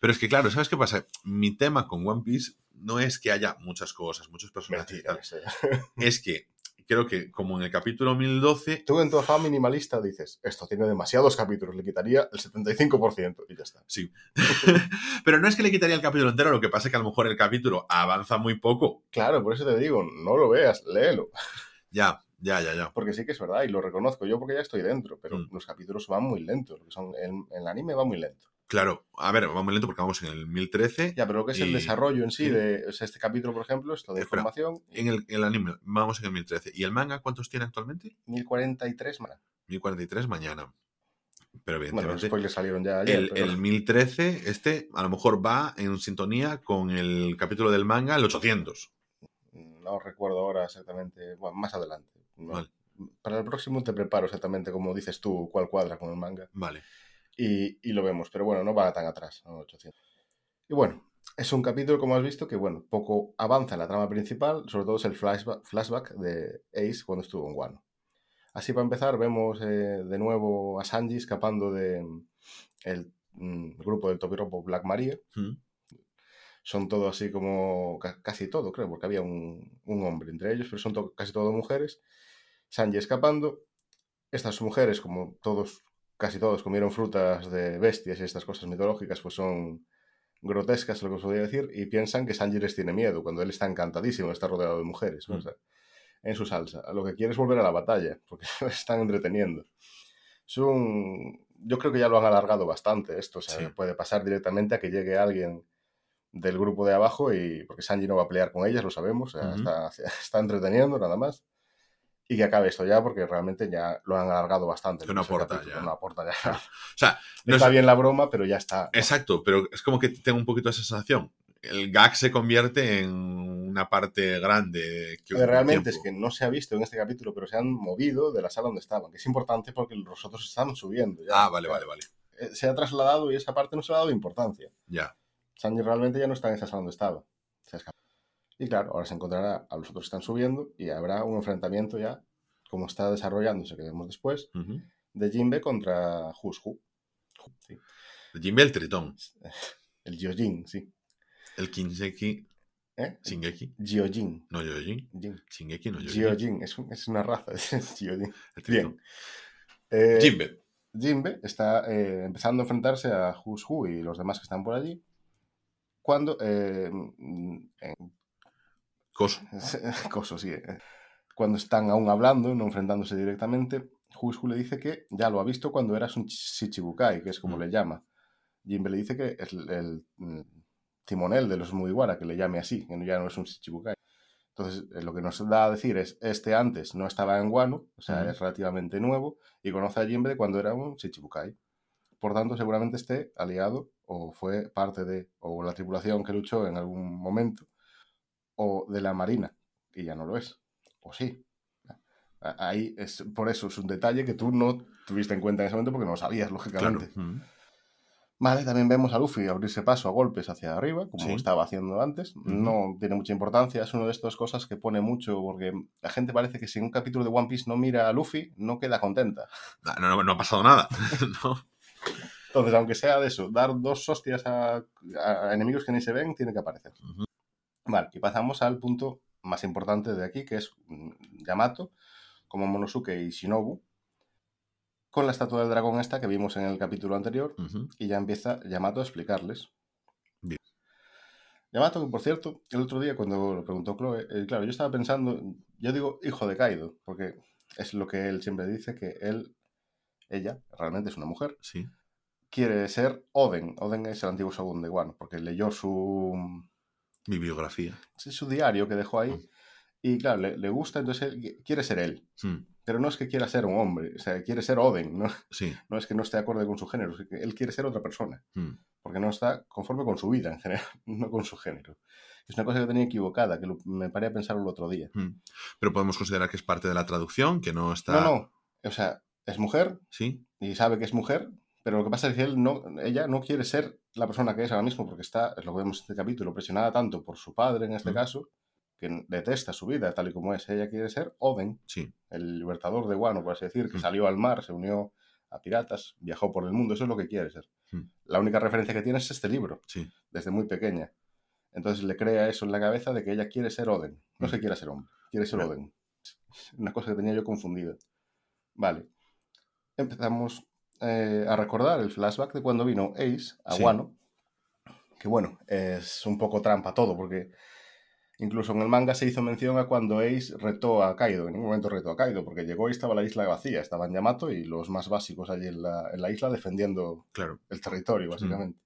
Pero es que, claro, ¿sabes qué pasa? Mi tema con One Piece no es que haya muchas cosas, muchos personajes tal. Es que creo que, como en el capítulo 1012, Tú en tu afán minimalista dices, esto tiene demasiados capítulos, le quitaría el 75% y ya está. sí. Pero no es que le quitaría el capítulo entero, lo que pasa es que a lo mejor el capítulo avanza muy poco. Claro, por eso te digo, no lo veas, léelo. Ya, ya, ya, ya. Porque sí que es verdad y lo reconozco yo porque ya estoy dentro, pero Mm. los capítulos van muy lentos. Lo que son, en, en el anime va muy lento. Claro, a ver, vamos lento porque vamos en el 1013. Ya, pero lo que es el desarrollo en sí de o sea, este capítulo, por ejemplo, esto de Espera. información, En el, el anime vamos en el 1013. ¿Y el manga cuántos tiene actualmente? 1043 más. 1043 mañana. Pero Bueno, los evidentemente, salieron ya ayer. el, pero- el 1013, este a lo mejor va en sintonía con el capítulo del manga, el 800. No recuerdo ahora exactamente, bueno, más adelante. No. Vale. Para el próximo te preparo exactamente como dices tú, cuál cuadra con el manga. Vale. Y, y lo vemos, pero bueno, no va tan atrás, ¿no? 800. Y bueno, es un capítulo, como has visto, que bueno, poco avanza en la trama principal, sobre todo es el flashback, flashback de Ace cuando estuvo en Wano. Así para empezar, vemos eh, de nuevo a Sanji escapando de mm, mm, grupo del Topiropo Black Maria. Mm. Son todo así como, ca- casi todo, creo, porque había un, un hombre entre ellos, pero son to- casi todo mujeres. Sanji escapando. Estas mujeres, como todos, casi todos, comieron frutas de bestias y estas cosas mitológicas, pues son grotescas, lo que os podría decir, y piensan que Sanji les tiene miedo, cuando él está encantadísimo estar rodeado de mujeres, ¿no? Mm. O sea, en su salsa. Lo que quiere es volver a la batalla, porque están entreteniendo. Es un... Yo creo que ya lo han alargado bastante esto, o sea, Sí. puede pasar directamente a que llegue alguien del grupo de abajo y porque Sanji no va a pelear con ellas, lo sabemos, o sea, Ujú. está, está entreteniendo nada más. Y que acabe esto ya porque realmente ya lo han alargado bastante. Que no aporta ya. No aporta ya. O sea, no está es- bien la broma, pero ya está. Exacto, pero es como que tengo un poquito esa sensación. El gag se convierte en una parte grande. Que Realmente tiempo. es que no se ha visto en este capítulo, pero se han movido de la sala donde estaban, que es importante porque los otros están subiendo. ya. Ah, vale, O sea, vale, vale. eh, Se ha trasladado y esa parte no se le ha dado importancia. Ya. Sanji realmente ya no está en esa sala donde estaba. Se ha escapado. Y claro, ahora se encontrará a los otros que están subiendo y habrá un enfrentamiento ya, como está desarrollándose, que vemos después, de Jinbe contra Hushu. Sí. Jinbe el Tritón. El Gyojin, sí. El Kinseki. ¿Eh? Shingeki. Gyojin. No Yojin. Jin. Shingeki no Yojin. Gyojin, es, un- es una raza. es Gyojin. El Tritón. Bien. Eh, Jinbe. Jinbe está eh, empezando a enfrentarse a Hushu y los demás que están por allí. Cuando. Eh, en- Coso. Coso, sí. eh. Cuando están aún hablando, no enfrentándose directamente, Hushu le dice que ya lo ha visto cuando eras un Shichibukai, que es como Mm. le llama. Jinbe le dice que es el, el, mm, timonel de los Mugiwara, que le llame así, que ya no es un Shichibukai. Entonces, eh, lo que nos da a decir es, este antes no estaba en Wano, o sea, Ujú. es relativamente nuevo, y conoce a Jinbe de cuando era un Shichibukai. Por tanto, seguramente esté aliado o fue parte de, o la tripulación que luchó en algún momento, o de la Marina, y ya no lo es. O sí. Ahí es, por eso es un detalle que tú no tuviste en cuenta en ese momento porque no lo sabías, Claro. lógicamente. Vale, también vemos a Luffy abrirse paso a golpes hacia arriba, como Sí. estaba haciendo antes. No tiene mucha importancia, es una de estas cosas que pone mucho, porque la gente parece que si en un capítulo de One Piece no mira a Luffy, no queda contenta. Ah, No, no, no ha pasado nada. no. Entonces, aunque sea de eso, dar dos hostias a, a enemigos que ni se ven, tiene que aparecer. Vale, y pasamos al punto más importante de aquí, que es mm, Yamato, como Monosuke y Shinobu, con la estatua del dragón esta que vimos en el capítulo anterior, y ya empieza Yamato a explicarles. Bien. Yamato, que por cierto, el otro día cuando lo preguntó Chloe, eh, claro, yo estaba pensando, yo digo hijo de Kaido, porque es lo que él siempre dice, que él, ella, realmente es una mujer, Sí. quiere ser Oden. Oden es el antiguo Shogun de Wano, porque leyó su, Mi biografía. su diario que dejó ahí, Mm. y claro, le, le gusta, entonces él quiere ser él. Mm. Pero no es que quiera ser un hombre, o sea, quiere ser Oden, no, Sí. no es que no esté acorde con su género, es que él quiere ser otra persona. Mm. porque no está conforme con su vida en general, no con su género. Es una cosa que tenía equivocada, que lo- me paré a pensar el otro día. Pero podemos considerar que es parte de la traducción, que no está. No, no, o sea, es mujer Sí. y sabe que es mujer, pero lo que pasa es que él no, ella no quiere ser la persona que es ahora mismo, porque está, es lo que vemos en este capítulo, presionada tanto por su padre en este Mm. caso, que detesta su vida tal y como es. Ella quiere ser Oden, Sí. el libertador de Wano, por así decir, que Mm. salió al mar, se unió a piratas, viajó por el mundo, eso es lo que quiere ser. Hmm. La única referencia que tiene es este libro, Sí. desde muy pequeña. Entonces le crea eso en la cabeza de que ella quiere ser Oden. No se quiere ser hombre, quiere ser. Oden. Una cosa que tenía yo confundida. Vale. Empezamos eh, a recordar el flashback de cuando vino Ace a Sí. Wano. Que bueno, es un poco trampa todo, porque incluso en el manga se hizo mención a cuando Ace retó a Kaido. En ningún momento retó a Kaido, porque llegó y estaba la isla vacía. Estaban Yamato y los más básicos allí en la, en la isla defendiendo Claro. el territorio, básicamente.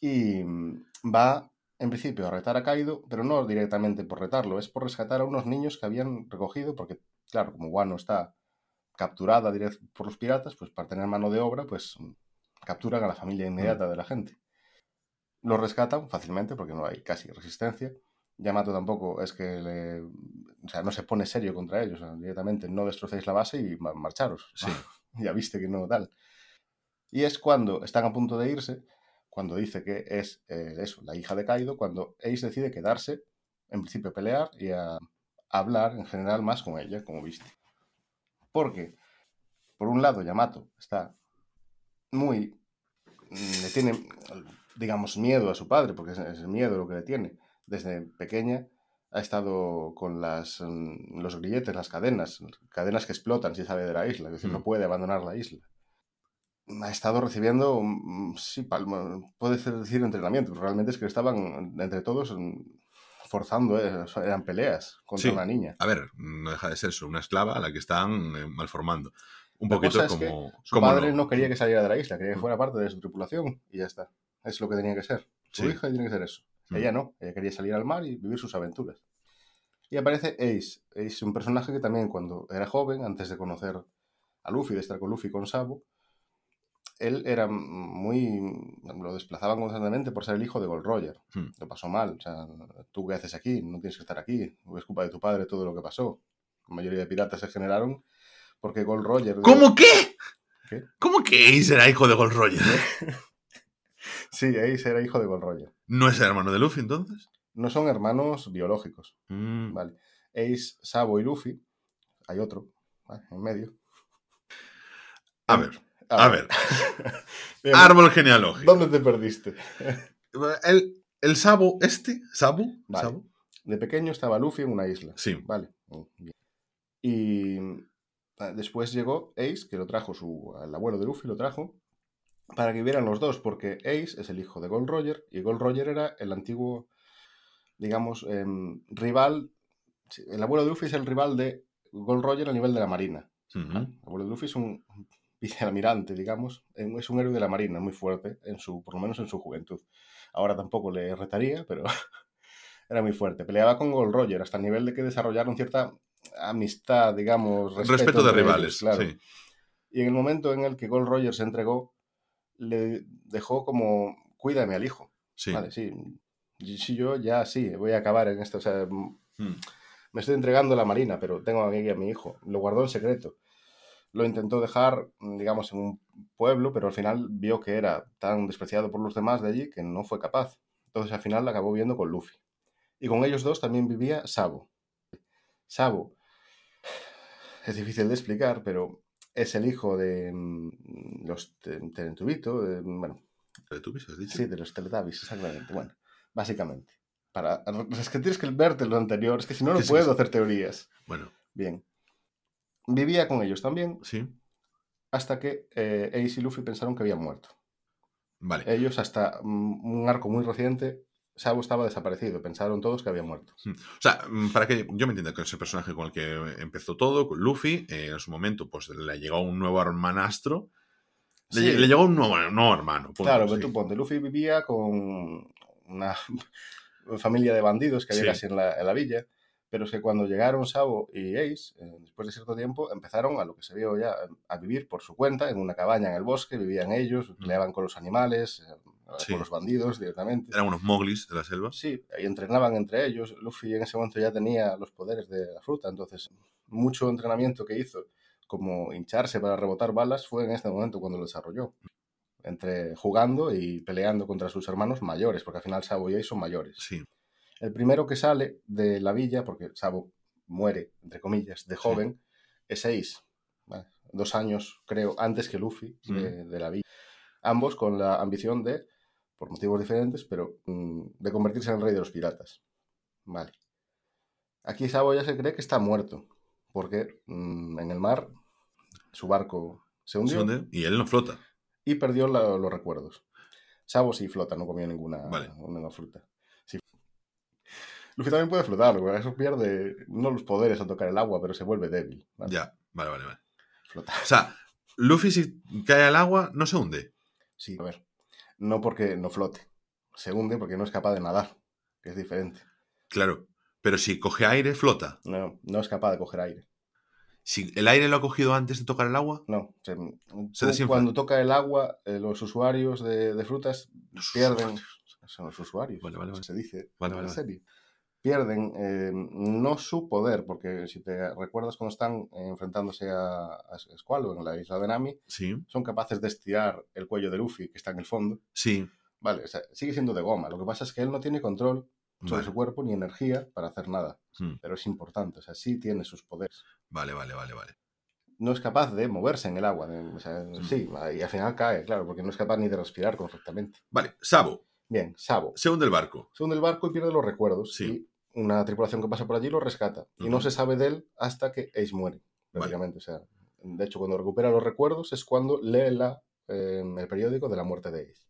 Y mm, va, en principio, a retar a Kaido, pero no directamente por retarlo, es por rescatar a unos niños que habían recogido, porque, claro, como Wano está capturada por los piratas, pues para tener mano de obra, pues mm, capturan a la familia inmediata de la gente. Los rescatan fácilmente porque no hay casi resistencia. Yamato tampoco es que le, o sea, no se pone serio contra ellos, o sea, directamente no destrocéis la base y ma- marcharos. Sí. ya viste que no tal. Y es cuando están a punto de irse, cuando dice que es eh, eso, la hija de Kaido, cuando Ace decide quedarse, en principio a pelear y a hablar en general más con ella, como viste. Porque, por un lado, Yamato está muy. mm, le tiene, digamos, miedo a su padre, porque es, el miedo lo que le tiene. Desde pequeña ha estado con las, mm, los grilletes, las cadenas, cadenas que explotan si sale de la isla, es decir, no Mm. puede abandonar la isla. Ha estado recibiendo, sí, palma- puede decir entrenamiento, realmente es que estaban entre todos forzando, eh, eran peleas contra Sí. una niña. A ver, no deja de ser eso, una esclava a la que están eh, malformando. Un La poquito como. Su como padre no quería que saliera de la isla, quería que Mm. fuera parte de su tripulación y ya está. Es lo que tenía que ser. Su Sí. hija tiene que ser eso. Mm. Ella no, ella quería salir al mar y vivir sus aventuras. Y aparece Ace. Ace es un personaje que también cuando era joven, antes de conocer a Luffy, de estar con Luffy y con Sabo, él era muy... lo desplazaban constantemente por ser el hijo de Gold Roger. Mm. Lo pasó mal. O sea, ¿tú qué haces aquí? No tienes que estar aquí. Es culpa de tu padre todo lo que pasó. La mayoría de piratas se generaron porque Gold Roger... ¿Cómo qué? ¿Qué? ¿Cómo que Ace era hijo de Gold Roger? Sí, Ace era hijo de Gold Roger. ¿No es el hermano de Luffy entonces? No son hermanos biológicos. Mm, Vale. Ace, Sabo y Luffy. Hay otro, ¿vale? en medio. A ver, a ver. Árbol genealógico. ¿Dónde te perdiste? El, el Sabo, este, Sabo, Vale. Sabo, De pequeño estaba Luffy en una isla. sí, Vale. bien. Y ah, después llegó Ace, que lo trajo su. El abuelo de Luffy lo trajo. Para que vivieran los dos, porque Ace es el hijo de Gold Roger. Y Gold Roger era el antiguo, digamos, em, rival. El abuelo de Luffy es el rival de Gold Roger a nivel de la marina. El abuelo de Luffy es un vicealmirante, digamos. Es un héroe de la marina muy fuerte, en su, por lo menos en su juventud. Ahora tampoco le retaría, pero era muy fuerte. Peleaba con Gold Roger hasta el nivel de que desarrollaron cierta amistad, digamos, respeto, Respeto de ellos, rivales, claro. sí. Y en el momento en el que Gold Roger se entregó, le dejó como, cuídame al hijo. sí. Vale, sí. Si yo ya sí, voy a acabar en esto. O sea, Mm, me estoy entregando a la Marina, pero tengo aquí a mi hijo. Lo guardó en secreto. Lo intentó dejar, digamos, en un pueblo, pero al final vio que era tan despreciado por los demás de allí que no fue capaz. Entonces al final la acabó viendo con Luffy. Y con ellos dos también vivía Sabo. Sabo es difícil de explicar, pero es el hijo de mm, los Te- Tenentubito, de- bueno, ¿Teletubbies has dicho? Sí, de los Teletubbies, exactamente. Bueno, básicamente. Para... Es que tienes que verte lo anterior, es que si no, no puedo hacer teorías. Bueno, Bien. Vivía con ellos también sí. hasta que eh, Ace y Luffy pensaron que habían muerto. Vale. Ellos, hasta mm, un arco muy reciente, Sabo estaba desaparecido. Pensaron todos que había muerto. O sea, mm, para que yo me entienda que ese personaje con el que empezó todo, con Luffy, eh, en su momento, pues le llegó un nuevo hermanastro. Le, Sí. le llegó un nuevo, un nuevo hermano. punto, claro, pero sí. tú ponte, Luffy vivía con una familia de bandidos que había Sí. casi en la, en la villa, pero es que cuando llegaron Sabo y Ace, eh, después de cierto tiempo, empezaron a lo que se vio ya, a vivir por su cuenta, en una cabaña en el bosque, vivían ellos, peleaban con los animales, eh, Sí. con los bandidos directamente. Eran unos moglis de la selva. Sí, y entrenaban entre ellos. Luffy en ese momento ya tenía los poderes de la fruta, entonces mucho entrenamiento que hizo, como hincharse para rebotar balas, fue en este momento cuando lo desarrolló. Entre jugando y peleando contra sus hermanos mayores, porque al final Sabo y Ace son mayores. Sí. El primero que sale de la villa, porque Sabo muere, entre comillas, de joven, es Ace. ¿vale? dos años, creo, antes que Luffy de, de la vida. Ambos con la ambición de, por motivos diferentes, pero mm, de convertirse en el rey de los piratas. Vale. Aquí Sabo ya se cree que está muerto, porque mm, en el mar su barco se hundió ¿Se hunde? Y él no flota. y perdió la- los recuerdos. Sabo sí flota, no comió ninguna, Vale. ninguna fruta. Luffy también puede flotar, porque eso pierde no los poderes al tocar el agua, pero se vuelve débil. ¿vale? Ya, vale, vale, vale. Flota. O sea, Luffy si cae al agua no se hunde. Sí, a ver. No porque no flote. Se hunde porque no es capaz de nadar, que es diferente. Claro. Pero si coge aire, flota. No, no es capaz de coger aire. Si el aire lo ha cogido antes de tocar el agua, No. Se, desinfla. cuando toca el agua, eh, los usuarios de, de frutas Los pierden. usuarios. Son los usuarios. Vale, vale, vale. Se dice. Vale, en vale, la vale. Pierden eh, no su poder, porque si te recuerdas cuando están enfrentándose a, a Squalo en la isla de Nami, sí, son capaces de estirar el cuello de Luffy, que está en el fondo. sí. Vale, o sea, sigue siendo de goma. Lo que pasa es que él no tiene control sobre Vale. su cuerpo ni energía para hacer nada. Hmm. Pero es importante, o sea, sí tiene sus poderes. Vale, vale, vale, vale. No es capaz de moverse en el agua. de- o sea, Hmm. sí, y al final cae, claro, porque no es capaz ni de respirar correctamente. Vale, Sabo, Bien, Sabo. se hunde el barco. Se hunde el barco y pierde los recuerdos. Sí. Y una tripulación que pasa por allí lo rescata. Y no se sabe de él hasta que Ace muere, prácticamente. O sea, de hecho, cuando recupera los recuerdos es cuando lee la, eh, el periódico de la muerte de Ace.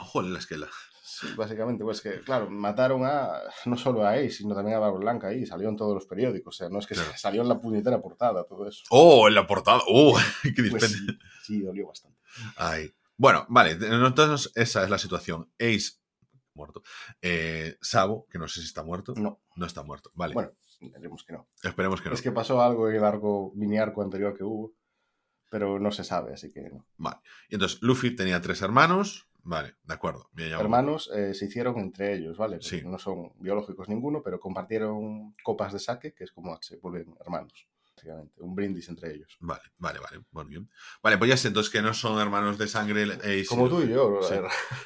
Ojo, la esquela. Sí, básicamente, pues que, claro, mataron a no solo a Ace, sino también a Barba Blanca ahí, salió en todos los periódicos, o sea, no es que Claro. salió en la puñetera portada, todo eso. ¡Oh, en la portada! ¡Oh! ¡Qué Pues sí, sí, dolió bastante. Ay. Bueno, vale, entonces esa es la situación. Ace, muerto. Eh, Sabo, que no sé si está muerto. No, No está muerto. Vale, bueno, veremos que no. esperemos que no. Es que pasó algo en el arco, mini arco anterior que hubo, pero no se sabe, así que no. Y entonces, Luffy tenía tres hermanos. Vale, de acuerdo. Hermanos eh, se hicieron entre ellos, ¿vale? Sí. No son biológicos ninguno, pero compartieron copas de saque, que es como se vuelven hermanos, básicamente. Un brindis entre ellos. Vale, vale, vale. Muy bien. Vale, pues ya sé entonces que no son hermanos de sangre. Y Como tú y yo, Sí.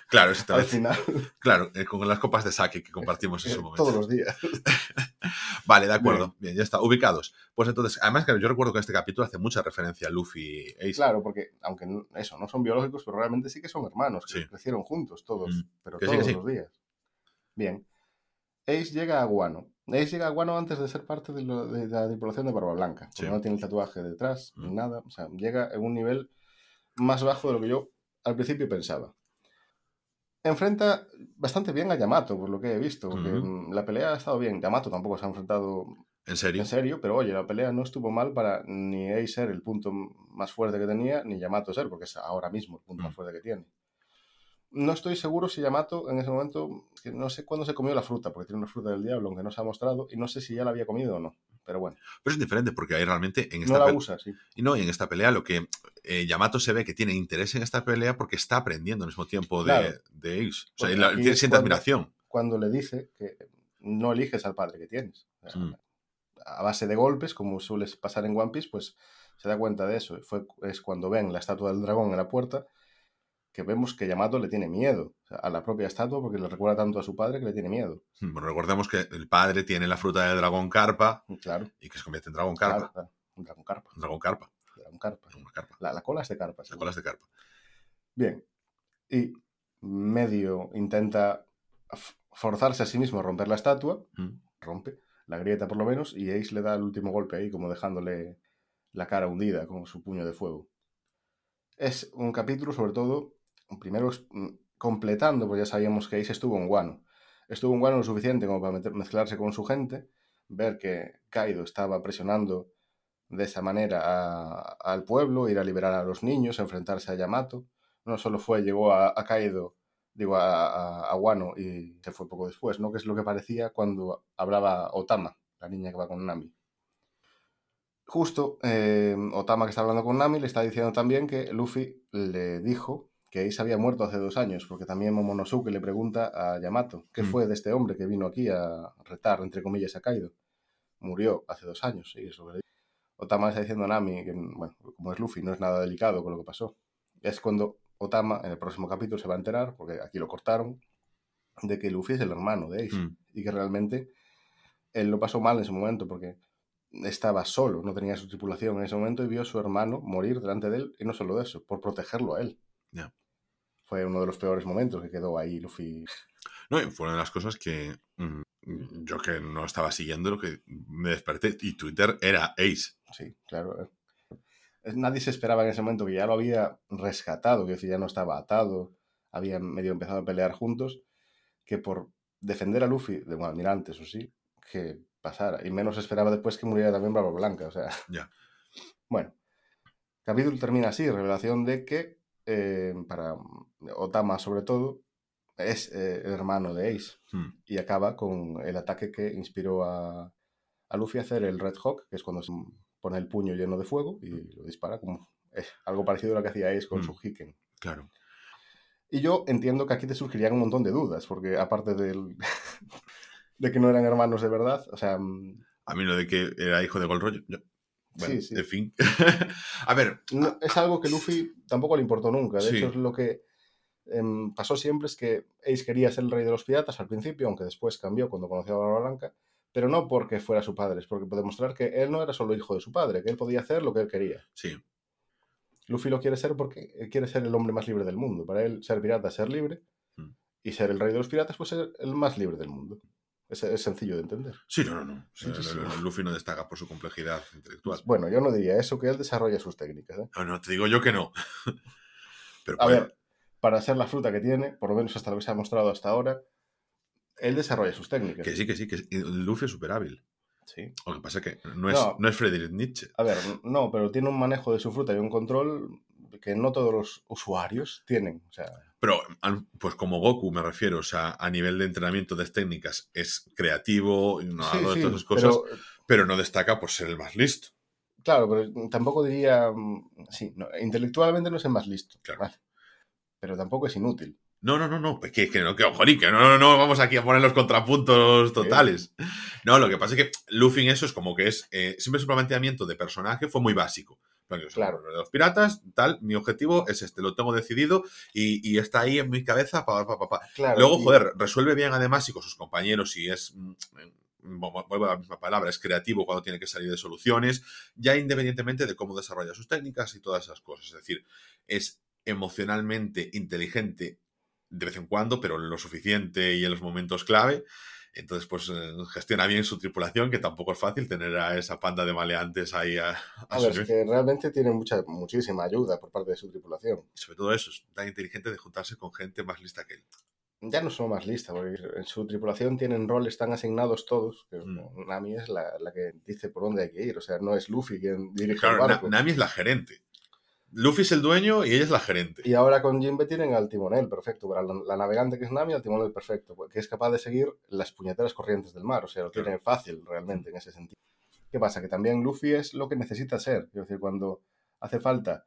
Claro, al final, Claro, eh, con las copas de saque que compartimos en su momento. todos los días. Vale, de acuerdo. Bien. ya está. Ubicados. Pues entonces, además, claro, yo recuerdo que este capítulo hace mucha referencia a Luffy y Ace. Claro, porque aunque no- eso, no son biológicos, pero realmente sí que son hermanos, que Sí. crecieron juntos todos, Mm. pero Que sí, todos que sí. los días. Bien. Ace llega a Guano. Ace llega a Guano antes de ser parte de, lo- de la tripulación de Barba Blanca, Sí. no tiene el tatuaje detrás ni Mm. nada. O sea, llega en un nivel más bajo de lo que yo al principio pensaba. Enfrenta bastante bien a Yamato, por lo que he visto, porque mm, la pelea ha estado bien. Yamato tampoco se ha enfrentado ¿En serio? en serio, pero oye, la pelea no estuvo mal para ni Ace ser el punto más fuerte que tenía, ni Yamato ser, porque es ahora mismo el punto Mm. más fuerte que tiene. No estoy seguro si Yamato en ese momento, que no sé cuándo se comió la fruta, porque tiene una fruta del diablo, aunque no se ha mostrado, y no sé si ya la había comido o no. Pero bueno, Pero es diferente porque ahí realmente en esta no la pelea. usa, sí. Y no, y en esta pelea lo que eh, Yamato se ve que tiene interés en esta pelea porque está aprendiendo al mismo tiempo de, Claro. de Ace. O sea, siente cuando- admiración. Cuando le dice que no eliges al padre que tienes. O sea, Mm. A base de golpes, como suele pasar en One Piece, pues se da cuenta de eso. Fue, es cuando ven la estatua del dragón en la puerta que vemos que Yamato le tiene miedo o sea, a la propia estatua porque le recuerda tanto a su padre que le tiene miedo. Bueno, recordemos que el padre tiene la fruta de dragón carpa Y Claro, y que se convierte en dragón carpa. claro, claro. Un dragón carpa. Un dragón carpa. dragón carpa. Una carpa. La, la cola es de carpa. La cola es de carpa. Bien. Y medio intenta forzarse a sí mismo a romper la estatua. Mm. Rompe la grieta por lo menos. Y Ace le da el último golpe ahí, como dejándole la cara hundida con su puño de fuego. Es un capítulo, sobre todo, primero es- mm, completando, porque ya sabíamos que Ace estuvo en Guano. Estuvo en Guano lo suficiente como para mezclarse con su gente, ver que Kaido estaba presionando de esa manera al pueblo, ir a liberar a los niños, enfrentarse a Yamato. No solo fue, llegó a, a Kaido, digo, a, a, a Wano y se fue poco después, ¿no? Que es lo que parecía cuando hablaba Otama, la niña que va con Nami. Justo, eh, Otama que está hablando con Nami le está diciendo también que Luffy le dijo que Ace había muerto hace dos años, porque también Momonosuke le pregunta a Yamato, ¿qué Mm. fue de este hombre que vino aquí a retar, entre comillas, a Kaido? Murió hace dos años, y eso Otama está diciendo a Nami que, bueno, como es Luffy, no es nada delicado con lo que pasó. Es cuando Otama, en el próximo capítulo, se va a enterar, porque aquí lo cortaron, de que Luffy es el hermano de Ace Mm. y que realmente él lo pasó mal en su momento porque estaba solo, no tenía su tripulación en ese momento y vio a su hermano morir delante de él, y no solo eso, por protegerlo a él. Ya. Fue uno de los peores momentos que quedó ahí Luffy. No, y fue una de las cosas que mm, yo que no estaba siguiendo lo que me desperté y Twitter era Ace. Sí, claro. eh. Nadie se esperaba en ese momento que ya lo había rescatado, que decir, ya no estaba atado, habían medio empezado a pelear juntos, que por defender a Luffy, de un almirante, eso sí, que pasara. Y menos esperaba después que muriera también Barba Blanca, o sea. Ya. Bueno, capítulo termina así, revelación de que eh, para Otama sobre todo es eh, el hermano de Ace Hmm. y acaba con el ataque que inspiró a, a Luffy a hacer el Red Hawk, que es cuando se pone el puño lleno de fuego y lo dispara como es algo parecido a lo que hacía Ace con Mm. su Hiken. Claro. Y yo entiendo que aquí te surgirían un montón de dudas, porque aparte del, de que no eran hermanos de verdad, o sea, mm, A mí lo de que era hijo de Gold Roger. Bueno, Sí, sí. en fin. a ver, no- es algo que Luffy tampoco le importó nunca. De Sí. hecho, es lo que em, pasó siempre es que Ace quería ser el rey de los piratas al principio, aunque después cambió cuando conoció a Barba Blanca, pero no porque fuera su padre, es porque por demostrar que él no era solo hijo de su padre, que él podía hacer lo que él quería. sí. Luffy lo quiere ser porque quiere ser el hombre más libre del mundo. Para él, ser pirata es ser libre, Mm. y ser el rey de los piratas, pues ser el más libre del mundo. Es, es sencillo de entender. Sí, no, no, no. Sí, sí, sí. Luffy no destaca por su complejidad intelectual. Bueno, yo no diría eso, que él desarrolla sus técnicas. ¿eh? No, no, te digo yo que no. Pero A puede- ver, para ser la fruta que tiene, por lo menos hasta lo que se ha mostrado hasta ahora, él desarrolla sus técnicas. que sí, que sí, que Luffy es super hábil. Sí. Lo que pasa es que no es, No. no. es Friedrich Nietzsche. A ver, no, pero tiene un manejo de su fruta y un control que no todos los usuarios tienen. O sea, Pero, pues como Goku me refiero, o sea, a nivel de entrenamiento de técnicas es creativo, no sí, sí, todas esas cosas, pero, pero no destaca por ser el más listo. claro, pero tampoco diría, mm, sí, no, intelectualmente no es el más listo, Claro. vale, pero tampoco es inútil. No, no, no, no, pues que, que no, que jolín, que no, no, no, vamos aquí a poner los contrapuntos totales. No, lo que pasa es que Luffy en eso es como que es, eh, siempre su planteamiento de personaje fue muy básico. Claro. de los piratas, tal, mi objetivo es este, lo tengo decidido y, y está ahí en mi cabeza, pa, pa, pa, pa. Claro, Luego, y- joder, resuelve bien además y con sus compañeros y es, mm, mm, vuelvo a la misma palabra, es creativo cuando tiene que salir de soluciones, ya independientemente de cómo desarrolla sus técnicas y todas esas cosas. Es decir, es emocionalmente inteligente de vez en cuando, pero lo suficiente y en los momentos clave. Entonces, pues eh, gestiona bien su tripulación, que tampoco es fácil tener a esa panda de maleantes ahí a, a A ver, es que realmente tiene mucha, muchísima ayuda por parte de su tripulación. Y sobre todo eso, es tan inteligente de juntarse con gente más lista que él. Ya no son más listas, porque en su tripulación tienen roles tan asignados todos, que Mm. Nami es la, la que dice por dónde hay que ir, o sea, no es Luffy quien dirige Claro, el Na- barco. Nami es la gerente. Luffy es el dueño y ella es la gerente. Y ahora con Jinbe tienen al timonel perfecto, para la, la navegante que es Nami, al timonel perfecto, que es capaz de seguir las puñeteras corrientes del mar, o sea, lo Claro. tienen fácil realmente en ese sentido. ¿Qué pasa? Que también Luffy es lo que necesita ser, es decir, cuando hace falta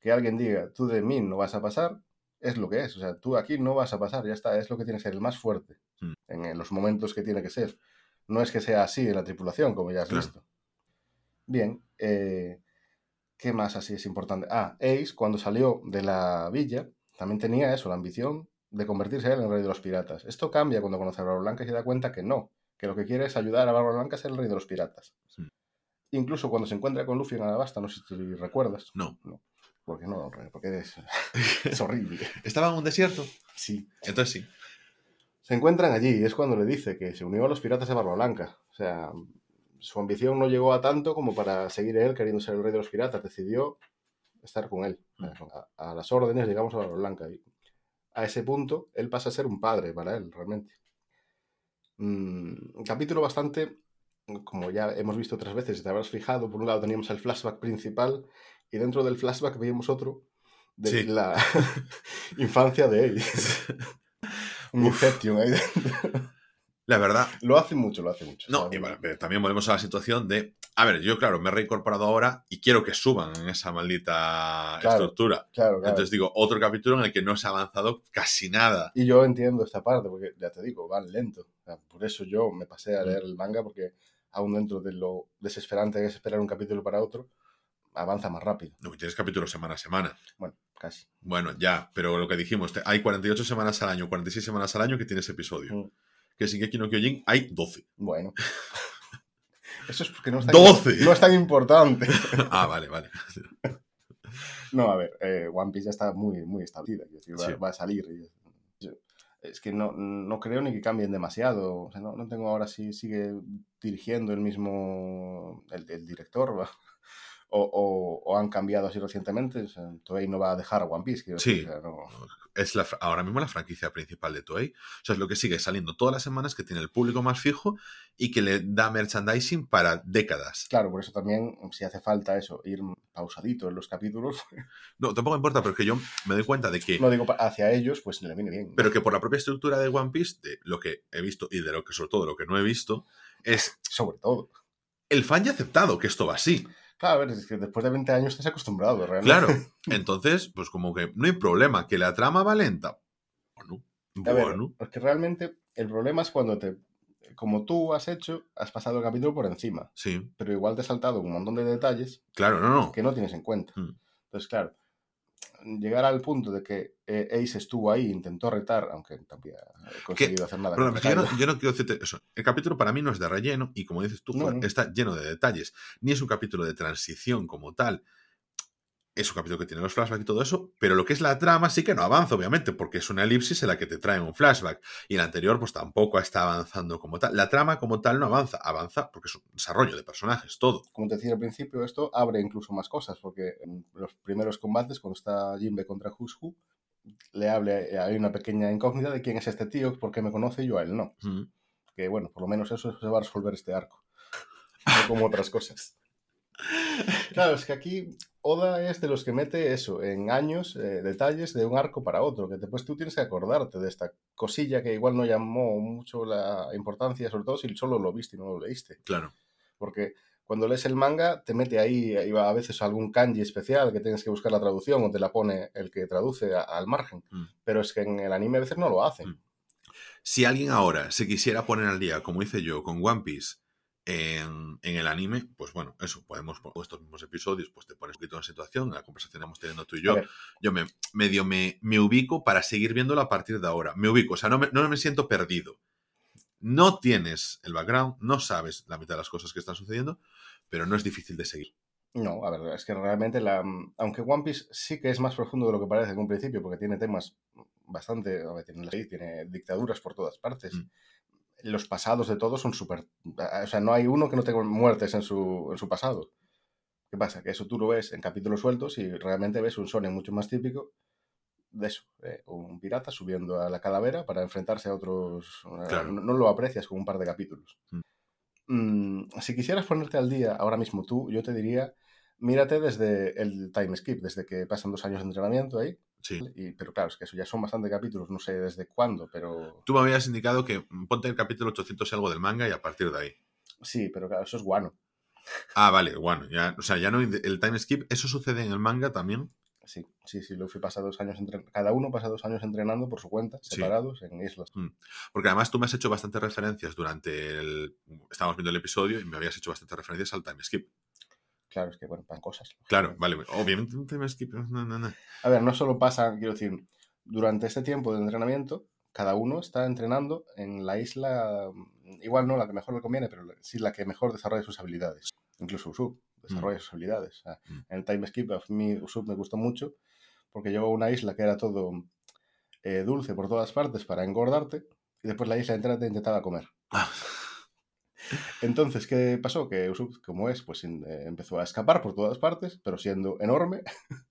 que alguien diga, tú de mí no vas a pasar, es lo que es, o sea, tú aquí no vas a pasar, ya está, es lo que tiene que ser el más fuerte Mm. en, en los momentos que tiene que ser. No es que sea así en la tripulación, como ya has Claro. visto. Bien, eh, ¿qué más así es importante? Ah, Ace, cuando salió de la villa, también tenía eso, la ambición de convertirse en el rey de los piratas. Esto cambia cuando conoce a Barba Blanca y se da cuenta que no, que lo que quiere es ayudar a Barba Blanca a ser el rey de los piratas. Sí. Incluso cuando se encuentra con Luffy en Alabasta, no sé si recuerdas. No. Porque no, porque es, es horrible. ¿Estaba en un desierto? Sí. Entonces sí. Se encuentran allí y es cuando le dice que se unió a los piratas de Barba Blanca. O sea, su ambición no llegó a tanto como para seguir él queriendo ser el rey de los piratas. Decidió estar con él. A, a las órdenes, digamos, a Barba Blanca. Y a ese punto, él pasa a ser un padre para él, realmente. Mm, un capítulo bastante, como ya hemos visto otras veces, si te habrás fijado, por un lado teníamos el flashback principal y dentro del flashback veíamos otro de Sí. la infancia de él. un. Inception ahí dentro. La verdad, Lo hace mucho, lo hace mucho. no, y pero también volvemos a la situación de, a ver, yo claro, me he reincorporado ahora y quiero que suban en esa maldita Claro, estructura. Claro, claro. Entonces digo, otro capítulo en el que no se ha avanzado casi nada. Y yo entiendo esta parte, porque ya te digo, van lento. Por eso yo me pasé a Mm. leer el manga, porque aún dentro de lo desesperante que es esperar un capítulo para otro, avanza más rápido. No, tienes capítulos semana a semana. Bueno, casi. Bueno, ya, pero lo que dijimos, hay 48 semanas al año, 46 semanas al año que tienes episodio. Mm. Que Shingeki no Kyojin hay 12. Bueno. Eso es porque no es tan, 12. No es tan importante. ah, vale, vale. No, a ver, eh, One Piece ya está muy, muy establecida. decir, va, Sí. va a salir. y- Es que no, no creo ni que cambien demasiado. O sea, no, no tengo ahora si sigue dirigiendo el mismo. el, el director. ¿va? O, o- o han cambiado así recientemente. O sea, Toei no va a dejar a One Piece. quiero Sí. decir, no- Es la, ahora mismo la franquicia principal de Toei. O sea, es lo que sigue saliendo todas las semanas, que tiene el público más fijo y que le da merchandising para décadas. Claro, por eso también, si hace falta eso, ir pausadito en los capítulos, No, tampoco importa, pero es que yo me doy cuenta de que no digo hacia ellos, pues le viene bien. pero que por la propia estructura de One Piece, de lo que he visto y de lo que sobre todo lo que no he visto, es Sobre todo. el fan ya ha aceptado que esto va así. Claro, a ver, es que después de 20 años estás acostumbrado, realmente. Claro. Entonces, pues como que no hay problema, que la trama va lenta. Bueno, A ver, bueno. porque realmente el problema es cuando te. Como tú has hecho, has pasado el capítulo por encima, Sí, pero igual te has saltado un montón de detalles claro, no, no. que no tienes en cuenta. Mm. Entonces, claro, llegar al punto de que eh, Ace estuvo ahí, intentó retar, aunque tampoco ha conseguido hacer nada. Pero yo, no, yo no quiero decirte eso. El capítulo para mí no es de relleno y como dices tú, No, no. está lleno de detalles. Ni es un capítulo de transición como tal. Es un capítulo que tiene los flashbacks y todo eso, pero lo que es la trama sí que no avanza, obviamente, porque es una elipsis en la que te traen un flashback. Y el anterior, pues tampoco está avanzando como tal. La trama como tal no avanza, avanza porque es un desarrollo de personajes, todo. Como te decía al principio, esto abre incluso más cosas, porque en los primeros combates, cuando está Jinbe contra Who, le hable, hay una pequeña incógnita de quién es este tío, por qué me conoce y yo a él no. Mm. Que bueno, por lo menos eso se va a resolver este arco. No como otras cosas. Claro, es que aquí Oda es de los que mete eso, en años, eh, detalles de un arco para otro, que después tú tienes que acordarte de esta cosilla que igual no llamó mucho la importancia, sobre todo si solo lo viste y no lo leíste. Claro. Porque cuando lees el manga, te mete ahí, ahí va a veces algún kanji especial que tienes que buscar la traducción o te la pone el que traduce a- al margen. Mm. Pero es que en el anime a veces no lo hacen. Mm. Si alguien ahora se quisiera poner al día, como hice yo, con One Piece en, en el anime, pues bueno, eso, podemos poner estos mismos episodios, pues te pones un poquito en situación, la conversación que estamos teniendo tú y yo, yo me medio me, me ubico para seguir viéndolo a partir de ahora. Me ubico, o sea, no me, no me siento perdido. No tienes el background, no sabes la mitad de las cosas que están sucediendo, pero no es difícil de seguir. No, a ver, es que realmente, la, aunque One Piece sí que es más profundo de lo que parece en un principio, porque tiene temas bastante, a ver, tiene, tiene dictaduras por todas partes. Mm. Los pasados de todos son súper... O sea, no hay uno que no tenga muertes en su, en su pasado. ¿Qué pasa? Que eso tú lo ves en capítulos sueltos y realmente ves un Shonen mucho más típico de eso, eh, un pirata subiendo a la calavera para enfrentarse a otros... Claro. No, no lo aprecias con un par de capítulos. Mm. Mm, si quisieras ponerte al día ahora mismo tú, yo te diría, mírate desde el time skip, desde que pasan dos años de entrenamiento ahí. Sí. Y, pero claro, es que eso ya son bastante capítulos, no sé desde cuándo, pero Tú me habías indicado que ponte el capítulo 800 y algo del manga y a partir de ahí. sí, pero claro, eso es guano. Ah, vale, bueno, ya, o sea, ya no el time skip, ¿eso sucede en el manga también? Sí, sí, sí, Luffy pasa dos años entrenando, cada uno pasa dos años entrenando por su cuenta, Sí. separados en islas. Porque además tú me has hecho bastantes referencias durante el... Estábamos viendo el episodio y me habías hecho bastantes referencias al time skip. Claro, es que bueno, pasan cosas. Claro, vale, obviamente un time skip... No, no, no. A ver, no solo pasa, quiero decir, durante este tiempo de entrenamiento, cada uno está entrenando en la isla, mm, igual no la que mejor le conviene, pero sí la que mejor desarrolla sus habilidades. Incluso Usopp desarrolla sus habilidades. O sea, Mm. En el time skip a mí Usopp me gustó mucho porque llegó a una isla que era todo eh, dulce por todas partes para engordarte y después la isla entera te intentaba comer. Entonces, ¿qué pasó? Que Usopp, como es, pues eh, empezó a escapar por todas partes, pero siendo enorme.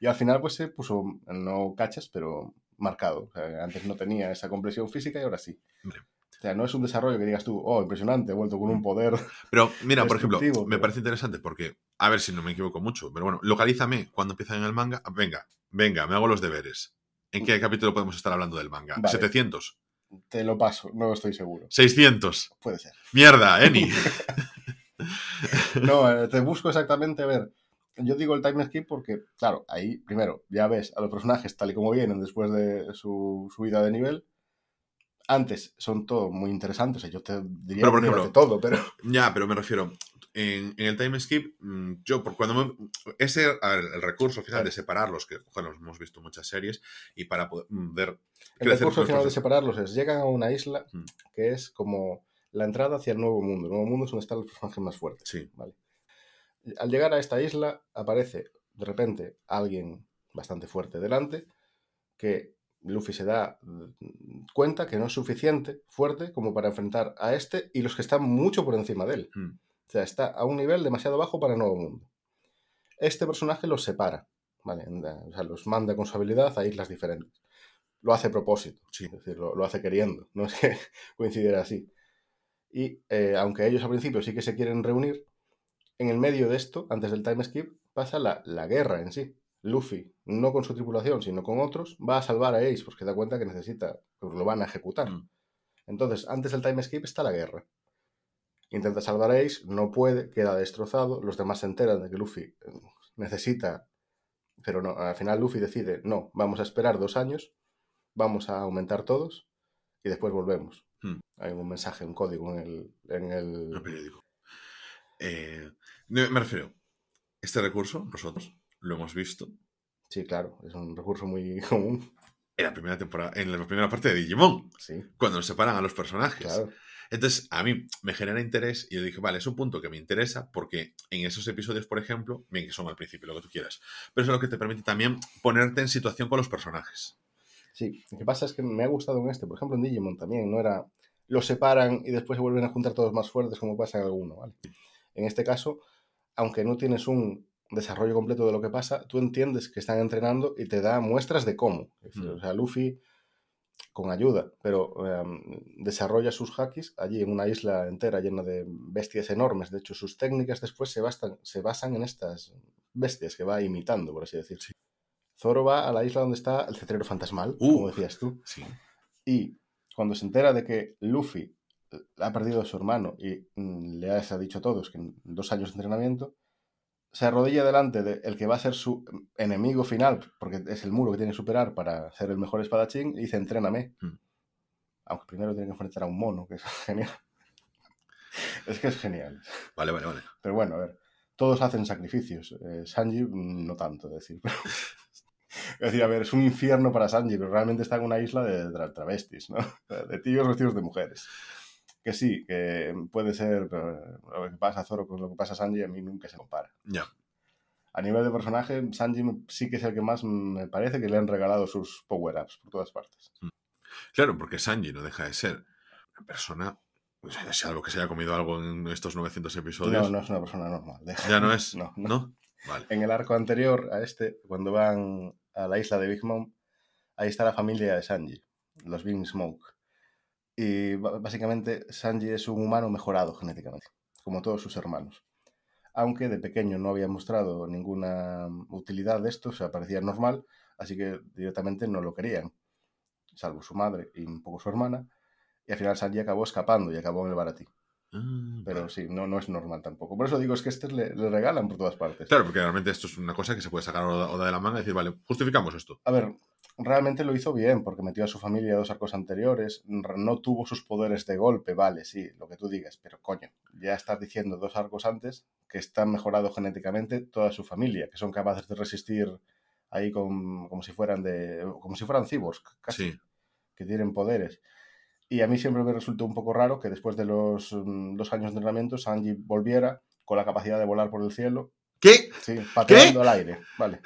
y al final, pues se puso, no cachas, pero marcado. O sea, antes no tenía esa compresión física y ahora sí. Hombre. O sea, no es un desarrollo que digas tú, oh, impresionante, he vuelto con un poder. Pero mira, por ejemplo, me parece interesante porque, a ver si no me equivoco mucho, pero bueno, localízame cuando empiezan en el manga. Venga, venga, me hago los deberes. ¿En qué capítulo podemos estar hablando del manga? Vale. ¿700? Te lo paso, no estoy seguro. ¿600? Puede ser. Mierda, Eni. No, eh, te busco exactamente a ver. Yo digo el time skip porque, claro, ahí primero ya ves a los personajes tal y como vienen después de su subida de nivel. Antes son todo muy interesantes. o sea, yo te diría Pero, por ejemplo, todo, pero ya, pero me refiero. En, en el time skip, mm, yo, por cuando me- ese, a ver, el recurso final de separarlos, que bueno, hemos visto muchas series, y para poder el crecer recurso los final de separarlos es llegan a una isla Mm. que es como la entrada hacia el Nuevo Mundo. El Nuevo Mundo es donde están los personajes más fuertes. Sí. ¿vale? Al llegar a esta isla aparece de repente alguien bastante fuerte delante que Luffy se da mm, cuenta que no es suficiente fuerte como para enfrentar a este y los que están mucho por encima de él. Mm. O sea, está a un nivel demasiado bajo para el Nuevo Mundo. Este personaje los separa, ¿vale? O sea, los manda con su habilidad a islas diferentes. Lo hace a propósito, Sí. es decir, lo, lo hace queriendo, no es que coincidiera así. Y eh, aunque ellos al principio sí que se quieren reunir, en el medio de esto, antes del time skip, pasa la, la guerra en sí. Luffy, no con su tripulación, sino con otros, va a salvar a Ace porque da cuenta que necesita, pues lo van a ejecutar. Mm. Entonces, antes del time skip está la guerra. Intenta salvar a Ace, no puede, queda destrozado. Los demás se enteran de que Luffy eh, necesita, pero no, al final Luffy decide, no, vamos a esperar dos años, vamos a aumentar todos y después volvemos. Mm. Hay un mensaje, un código en el, en el, El periódico. Eh, me refiero, este recurso, nosotros lo hemos visto Sí, claro, es un recurso muy común. en la primera temporada, en la primera parte de Digimon, Sí, cuando nos separan a los personajes. claro. Entonces, a mí me genera interés y yo dije, vale, es un punto que me interesa porque en esos episodios, por ejemplo, bien que son al principio, lo que tú quieras, pero eso es lo que te permite también ponerte en situación con los personajes. Sí, lo que pasa es que me ha gustado en este, por ejemplo en Digimon también, no era los separan y después se vuelven a juntar todos más fuertes como pasa en alguno, ¿vale? En este caso, aunque no tienes un desarrollo completo de lo que pasa, tú entiendes que están entrenando y te da muestras de cómo. Mm. O sea, Luffy con ayuda, pero em, desarrolla sus hakis allí en una isla entera llena de bestias enormes. De hecho, sus técnicas después se, bastan- se basan en estas bestias que va imitando, por así decir. Zoro va a la isla donde está el cetrero fantasmal, Uh. como decías tú. Sí. Y cuando se entera de que Luffy ha perdido a su hermano y mm, le ha dicho a todos que en dos años de entrenamiento, se arrodilla delante del que va a ser su enemigo final, porque es el muro que tiene que superar para ser el mejor espadachín, y dice, entréname. Mm. Aunque primero tiene que enfrentar a un mono, que es genial. es que es genial. Vale, vale, vale. Pero bueno, a ver, todos hacen sacrificios. Eh, Sanji mm, no tanto, decir. es decir, a ver, es un infierno para Sanji, pero realmente está en una isla de tra- travestis, ¿no? De tíos vestidos de mujeres. Que sí, que puede ser pero lo que pasa a Zoro con lo que pasa a Sanji, a mí nunca se compara. Ya. A nivel de personaje, Sanji sí que es el que más me parece que le han regalado sus power-ups por todas partes. Claro, porque Sanji no deja de ser una persona, o sea, salvo que se haya comido algo en estos 900 episodios. No, no es una persona normal. Ya no es. No, no. ¿No? Vale. En el arco anterior a este, cuando van a la isla de Big Mom, ahí está la familia de Sanji, los Big Smoke. Y básicamente Sanji es un humano mejorado genéticamente, como todos sus hermanos. Aunque de pequeño no había mostrado ninguna utilidad de esto, o sea, parecía normal, así que directamente no lo querían, salvo su madre y un poco su hermana. Y al final Sanji acabó escapando y acabó en el baratí. Ah, Pero sí, no, no es normal tampoco. Por eso digo, es que este le, le regalan por todas partes. Claro, porque realmente esto es una cosa que se puede sacar Oda de la manga y decir, vale, justificamos esto. A ver, realmente lo hizo bien, porque metió a su familia a dos arcos anteriores, no tuvo sus poderes de golpe, vale, sí, lo que tú digas, pero coño, ya estás diciendo dos arcos antes que están mejorado genéticamente toda su familia, que son capaces de resistir ahí con- como si fueran de como si fueran cyborgs, casi, Sí. que tienen poderes. Y a mí siempre me resultó un poco raro que después de los mm, dos años de entrenamiento Sanji volviera con la capacidad de volar por el cielo ¿Qué? Sí, pateando al aire, vale.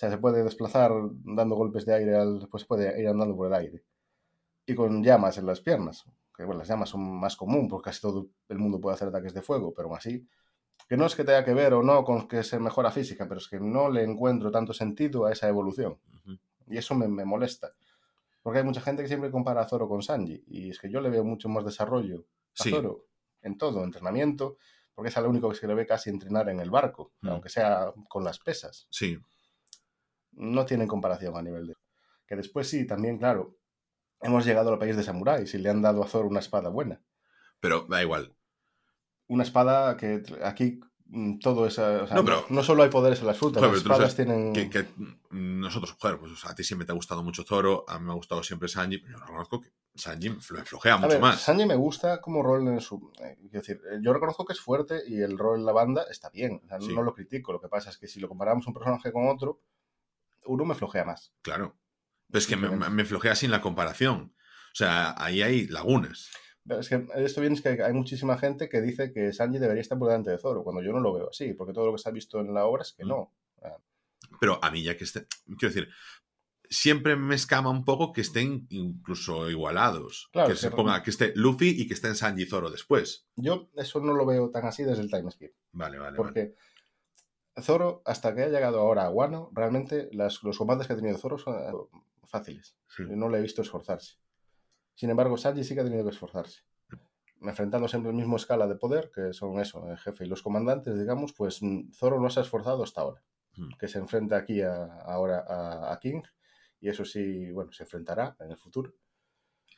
O sea, se puede desplazar dando golpes de aire, al, pues puede ir andando por el aire. Y con llamas en las piernas. Que bueno, las llamas son más común, porque casi todo el mundo puede hacer ataques de fuego, pero aún así. Que no es que tenga que ver o no con que se mejora física, pero es que no le encuentro tanto sentido a esa evolución. Ujú. Y eso me, me molesta. Porque hay mucha gente que siempre compara a Zoro con Sanji. Y es que yo le veo mucho más desarrollo a Sí. Zoro en todo, entrenamiento, porque es el único que se le ve casi entrenar en el barco, Mm. aunque sea con las pesas. Sí. No tienen comparación a nivel de... Que después sí, también, claro, hemos llegado al país de samuráis y le han dado a Zoro una espada buena. Pero da igual. Una espada que aquí mm, todo es... o sea, No, pero- no solo hay poderes en las frutas, Joder, las espadas tienen... Que, que, mm, nosotros, joder, pues a ti siempre te ha gustado mucho Zoro, a mí me ha gustado siempre Sanji, pero yo reconozco que Sanji me flo- flojea mucho ver, más. Sanji me gusta como rol en su... eh, decir, eh, yo reconozco que es fuerte y el rol en la banda está bien. o sea, Sí. No lo critico. Lo que pasa es que si lo comparamos un personaje con otro, uno me flojea más. Claro. Pero es que me, flojea sin la comparación. O sea, ahí hay lagunas. Es que esto viene es que hay muchísima gente que dice que Sanji debería estar por delante de Zoro, cuando yo no lo veo así, porque todo lo que se ha visto en la obra es que Mm. no. Pero a mí ya que esté, quiero decir, siempre me escama un poco que estén incluso igualados. Claro, que se ponga, que esté Luffy y que estén Sanji y Zoro después. Yo eso no lo veo tan así desde el time skip, Vale, vale, vale. Zoro, hasta que ha llegado ahora a Wano, realmente las- los combates que ha tenido Zoro son eh, fáciles. Sí. No le he visto esforzarse. Sin embargo, Sanji sí que ha tenido que esforzarse. Enfrentando siempre el mismo escala de poder, que son eso, el jefe y los comandantes, digamos, pues mm, Zoro no se ha esforzado hasta ahora. Mm. Que se enfrenta aquí a- ahora a, a King, y eso sí, bueno, se enfrentará en el futuro.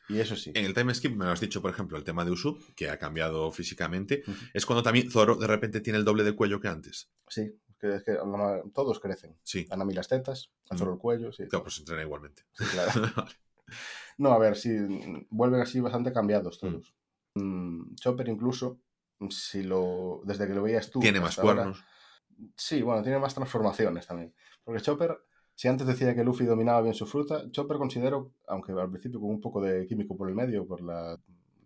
Y eso sí. En el time skip me lo has dicho, por ejemplo, el tema de Usopp, que ha cambiado físicamente. Es cuando también Zoro de repente tiene el doble de cuello que antes. Sí, que, es que la ma- todos crecen. Sí. A Nami las tetas, a Mm. Zoro el cuello, sí. Claro, pues entrena igualmente. sí, claro. No, a ver, sí, vuelven así bastante cambiados todos. Mm, Chopper incluso, si lo desde que lo veías tú. tiene más ahora- cuernos. Sí, bueno, tiene más transformaciones también. Porque Chopper, si antes decía que Luffy dominaba bien su fruta, Chopper considero, aunque al principio con un poco de químico por el medio, por la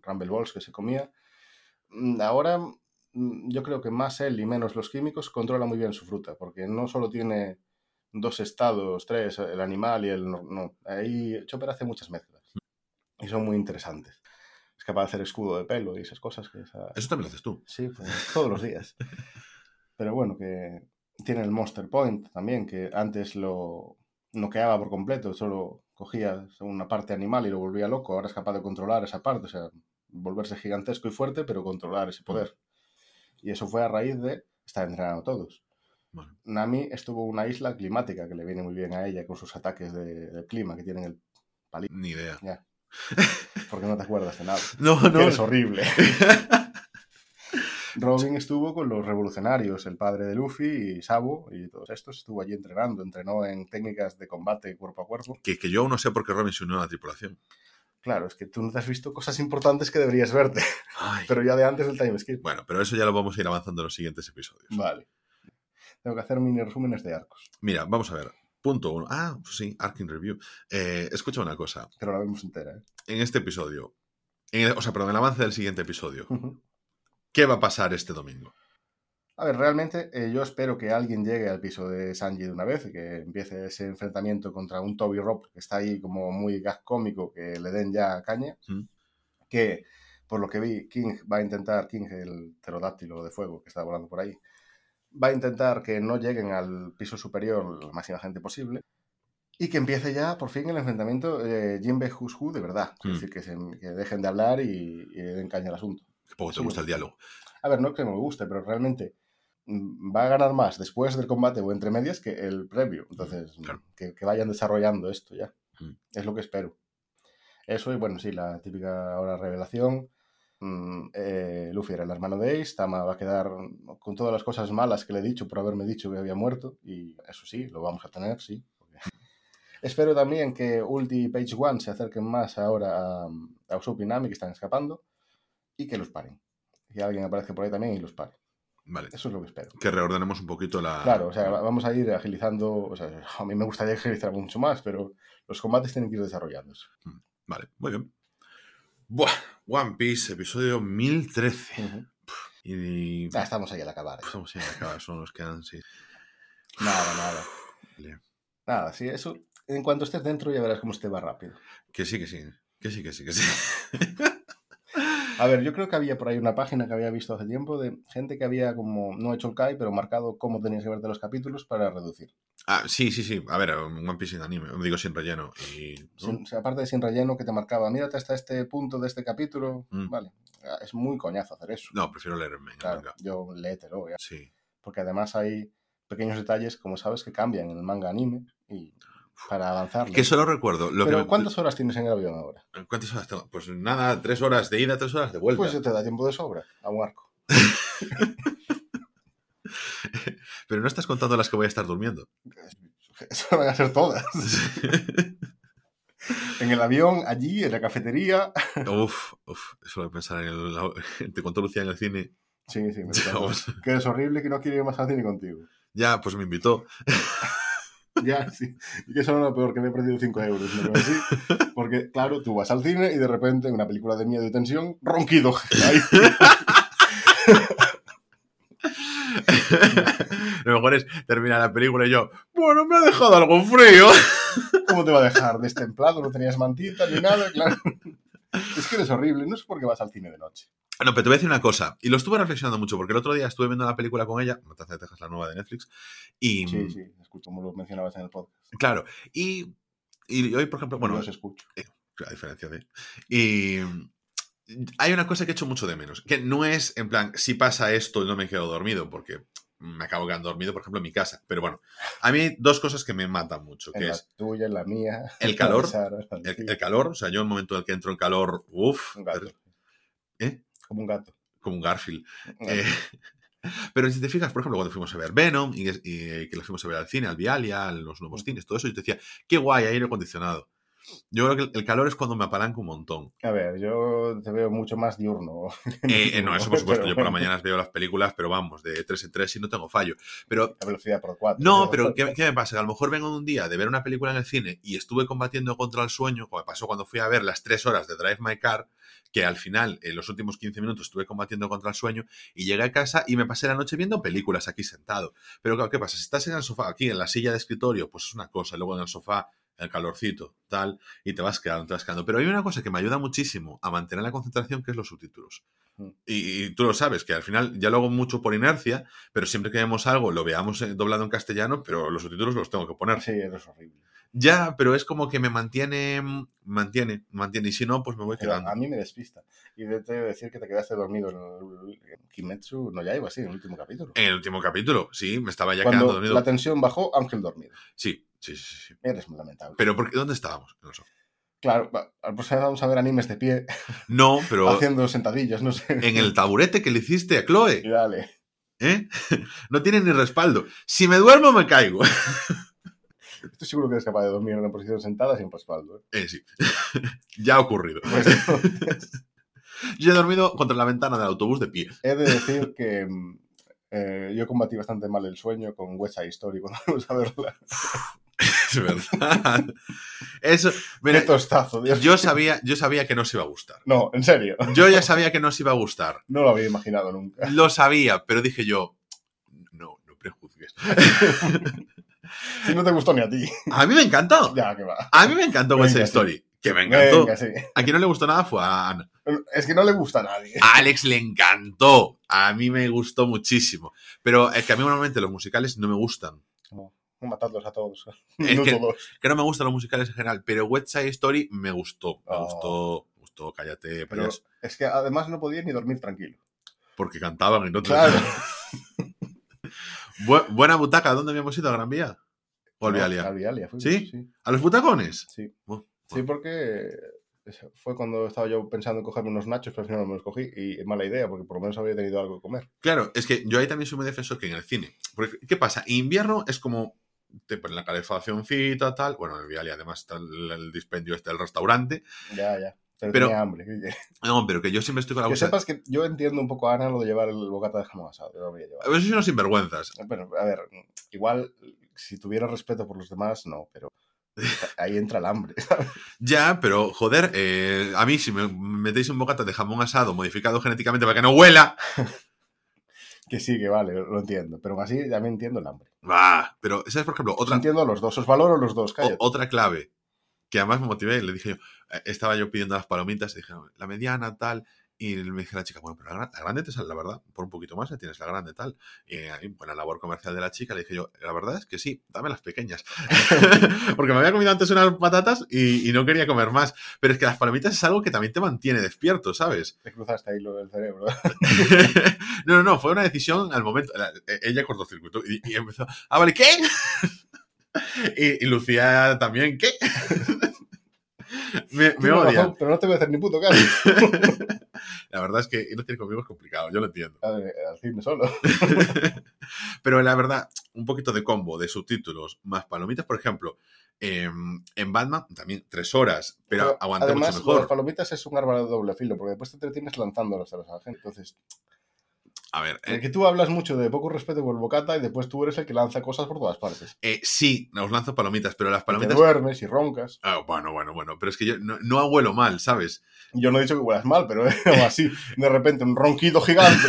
Rumble Balls que se comía, mm, ahora mm, yo creo que más él y menos los químicos controla muy bien su fruta, porque no solo tiene dos estados, tres, el animal y el... No, ahí Chopper hace muchas mezclas. Y son muy interesantes. Es capaz de hacer escudo de pelo y esas cosas que... esa- Eso también lo haces tú. Sí, pues, todos los días. Pero bueno, que tiene el Monster Point también, que antes lo noqueaba por completo, solo cogía una parte animal y lo volvía loco. Ahora es capaz de controlar esa parte, o sea, volverse gigantesco y fuerte, pero controlar ese poder. Y eso fue a raíz de estar entrenando todos. Nami estuvo en una isla climática que le viene muy bien a ella con sus ataques de, del clima que tienen el. Ni idea. Ya. Porque no te acuerdas de nada. No, no. eres horrible. Robin estuvo con los revolucionarios, el padre de Luffy y Sabo y todos estos. Estuvo allí entrenando, entrenó en técnicas de combate cuerpo a cuerpo. que, que yo aún no sé por qué Robin se unió a la tripulación. Claro, es que tú no te has visto cosas importantes que deberías verte, Ay. pero ya de antes del time skip. Bueno, pero eso ya lo vamos a ir avanzando en los siguientes episodios. Vale. Tengo que hacer mini resúmenes de arcos, Mira, vamos a ver. Punto uno. Ah, pues sí, Arking Review. Eh, escucha una cosa. pero la vemos entera. ¿eh? En este episodio, en el- o sea, perdón, en el avance del siguiente episodio. ¿qué va a pasar este domingo? A ver, realmente eh, yo espero que alguien llegue al piso de Sanji de una vez y que empiece ese enfrentamiento contra un Toby Rob que está ahí como muy gag cómico, que le den ya caña. Mm. Que, por lo que vi, King va a intentar, King, el pterodáctilo de fuego que está volando por ahí, va a intentar que no lleguen al piso superior la máxima gente posible y que empiece ya por fin el enfrentamiento eh, Jinbe Who de verdad. Mm. Es decir, que, se- que dejen de hablar y, den caña al asunto. Que poco te Sí. gusta el diálogo. A ver, no que me guste, pero realmente mm, va a ganar más después del combate o entre medias que el previo. Entonces, Claro. que, que vayan desarrollando esto ya. Mm. Es lo que espero. Eso y bueno, sí, la típica ahora revelación. Mm, eh, Luffy era el hermano de Ace, Tama va a quedar con todas las cosas malas que le he dicho por haberme dicho que había muerto. Y eso sí, lo vamos a tener, sí. Espero también que Ulti y Page One se acerquen más ahora a, a Usopp y Nami que están escapando y que los paren. Que alguien aparezca por ahí también y los pare. Vale. Eso es lo que espero. Que reordenemos un poquito la. Claro, o sea, va- vamos a ir agilizando. O sea, a mí me gustaría agilizar mucho más, pero los combates tienen que ir desarrollándose. Vale, muy bien. Buah, One Piece, episodio 1013. Ujú. Y. Ya estamos ahí al acabar. ¿eh? Estamos en acabar, son los que quedan, sí. Nada, nada. Vale. Nada, sí, eso. En cuanto estés dentro ya verás cómo este va rápido. Que sí, que sí. Que sí, que sí, que sí. A ver, yo creo que había por ahí una página que había visto hace tiempo de gente que había como no hecho el Kai, pero marcado cómo tenías que verte los capítulos para reducir. Ah, sí, sí, sí. A ver, un One Piece sin anime, digo sin relleno. Y, o sea, aparte de sin relleno que te marcaba, mírate hasta este punto de este capítulo. Mm. Vale, Ah, es muy coñazo hacer eso. No, prefiero leer en manga. Claro, yo léetelo, ya. Sí. porque además hay pequeños detalles, como sabes, que cambian en el manga anime y para avanzar. Que solo recuerdo. Lo Pero que me- ¿cuántas horas tienes en el avión ahora? ¿Cuántas horas tengo? Pues nada, tres horas de ida, tres horas de vuelta. Pues te da tiempo de sobra a un arco. Pero no estás contando las que voy a estar durmiendo. Eso van a ser todas. en el avión, allí, en la cafetería. uf, uf, eso de pensar en el. Te contó Lucía en el cine. Sí, sí, me. Que es horrible que no quiere ir más al cine contigo. Ya, pues me invitó. Ya, sí. Y que eso es lo peor, que me he perdido 5 euros. porque, claro, tú vas al cine y de repente en una película de miedo y tensión, ronquido. Ahí. Lo mejor es terminar la película y yo, bueno, me ha dejado algo frío. ¿Cómo te va a dejar destemplado? No tenías mantita ni nada, claro. Es que eres horrible. No sé por qué vas al cine de noche. No, pero te voy a decir una cosa, y lo estuve reflexionando mucho, porque el otro día estuve viendo la película con ella, Matanza de Texas, la nueva de Netflix, y... Sí, sí, escucho como lo mencionabas en el podcast. Claro, y, y hoy, por ejemplo, bueno, Yo os escucho. a diferencia de... Y hay una cosa que he hecho mucho de menos, que no es, en plan, si pasa esto no me quedo dormido, porque me acabo quedando dormido, por ejemplo, en mi casa. Pero bueno, a mí dos cosas que me matan mucho, que En la es tuya, en la mía. El calor, el, calor, o sea, yo en el momento en el que entro en calor, uff, Un gato. ¿Eh? Como un gato. como un Garfield. Un gato. Eh, pero si te fijas, por ejemplo, cuando fuimos a ver Venom y, y que la fuimos a ver al cine, al Vialia, a los nuevos cines, todo eso, yo te decía, qué guay, aire acondicionado. Yo creo que el, calor es cuando me apalanco un montón. A ver, yo te veo mucho más diurno. Eh, eh, no, eso por supuesto, Pero yo por las mañanas veo las películas, pero vamos, de 3 en 3 y no tengo fallo. Pero A velocidad por cuatro. No, pero ¿qué, qué me pasa? Que a lo mejor vengo de un día de ver una película en el cine y estuve combatiendo contra el sueño, como me pasó cuando fui a ver las tres horas de Drive My Car, que al final, en los últimos 15 minutos, estuve combatiendo contra el sueño y llegué a casa y me pasé la noche viendo películas aquí sentado. Pero claro, ¿qué pasa? Si estás en el sofá, aquí en la silla de escritorio, pues es una cosa, luego en el sofá, el calorcito, tal, y te vas quedando, te vas quedando. Pero hay una cosa que me ayuda muchísimo a mantener la concentración, que es los subtítulos. Y, y tú lo sabes, que al final ya lo hago mucho por inercia, pero siempre que vemos algo, lo veamos eh, doblado en castellano, pero los subtítulos los tengo que poner. Sí, eso es horrible. Ya, pero es como que me mantiene, mantiene, mantiene. Y si no, pues me voy Pero quedando. a mí me despista. Y de te decir que te quedaste dormido en el en Kimetsu no ya iba así, en el último capítulo. En el último capítulo, sí, me estaba ya quedando dormido. la tensión bajó, Ángel dormido. Sí, sí, sí, sí. Eres muy lamentable. Pero ¿por qué? ¿dónde estábamos? Sofá. Claro, al próximo vamos a ver animes de pie, No, pero haciendo sentadillas, no sé. en el taburete que le hiciste a Chloe, Y dale. ¿eh? No tiene ni respaldo. Si me duermo, me caigo. Estoy seguro que eres capaz de dormir en una posición sentada sin respaldo. ¿eh? Eh, sí. ya ha ocurrido. Pues, Yo he dormido contra la ventana del autobús de pie. he de decir que mm, eh, yo combatí bastante mal el sueño con West Side Story cuando fuimos a verla. Es verdad. Eso, mira, Qué tostazo, Dios. yo sabía, yo sabía que no se iba a gustar. No, en serio. Yo ya sabía que no se iba a gustar. No lo había imaginado nunca. Lo sabía, pero dije yo, no, no prejuzgues. Si no te gustó ni a ti. A mí me encantó. Ya, que va. A mí me encantó West Side. Story. Que me encantó. Venga, sí. A quien no le gustó nada fue a Ana. Es que no le gusta a nadie. A Alex le encantó. A mí me gustó muchísimo. Pero es que a mí normalmente los musicales no me gustan. No, matadlos a todos. Es que- no me gustan los musicales en general. Pero West Side Story me gustó. Me Oh. gustó. Me gustó, cállate. Pero es que además no podía ni dormir tranquilo. Porque cantaban y no te- Claro. Bu- buena butaca. ¿Dónde habíamos ido? ¿A Gran Vía? ¿O al No, Vialia? al Vialia fuimos, ¿Sí? Sí, ¿A los butacones? sí. Oh, Sí, porque fue cuando estaba yo pensando en cogerme unos nachos, pero al final no me los cogí. Y mala idea, porque por lo menos habría tenido algo que comer. Claro, es que yo ahí también soy muy defensor que en el cine. Porque, ¿qué pasa? Invierno es como te ponen la calefaccióncita, tal. Bueno, en Vialia además está el, el dispendio este del restaurante. Ya, ya. Pero, Pero- tenía hambre. Que, No, pero que yo siempre estoy con la que sepas que yo entiendo un poco a Ana lo de llevar el bocata de jamón asado. Yo lo habría llevado. A veces unos sinvergüenzas. Bueno, a ver, igual si tuviera respeto por los demás, no, pero ahí entra el hambre. Ya, pero joder, eh, a mí si me metéis un bocata de jamón asado modificado genéticamente para que no huela, que sí, que vale, lo entiendo. Pero aún así también entiendo el hambre. bah, pero ¿sabes por ejemplo? Os Otra, entiendo a los dos, os valoro los dos, o- otra clave que además me motivé, le dije yo, eh, estaba yo pidiendo las palomitas, y dije, la mediana, tal, y me dice la chica, bueno, pero la, gran- la grande te sale, la verdad, por un poquito más ya tienes la grande, tal. Y ahí, buena labor comercial de la chica, le dije yo, la verdad es que sí, dame las pequeñas. Porque me había comido antes unas patatas y, y no quería comer más. Pero es que las palomitas es algo que también te mantiene despierto, ¿sabes? Te cruzaste ahí lo del cerebro. no, no, no, fue una decisión al momento. la- eh, ella cortocircuitó y, y empezó, ah, vale, ¿qué? y, y Lucía también, ¿qué? Me, me pero no te voy a hacer ni puto caso. La verdad es que ir al cine conmigo es complicado, yo lo entiendo. Al cine solo. Pero la verdad, un poquito de combo de subtítulos más palomitas, por ejemplo, em, en Batman también tres horas, pero, Pero, aguanta Además, mucho lo de las mejor. palomitas es un arma de doble filo, porque después te entretienes lanzándolas a la gente. Entonces, A ver, eh, que tú hablas mucho de poco respeto por el bocata y después tú eres el que lanza cosas por todas partes. eh, sí, os lanzo palomitas, pero las Te palomitas... duermes y roncas. Ah, bueno, bueno, bueno, pero es que yo no, no abuelo mal, ¿sabes? Yo no he dicho que huelas mal, pero o así, de repente, un ronquido gigante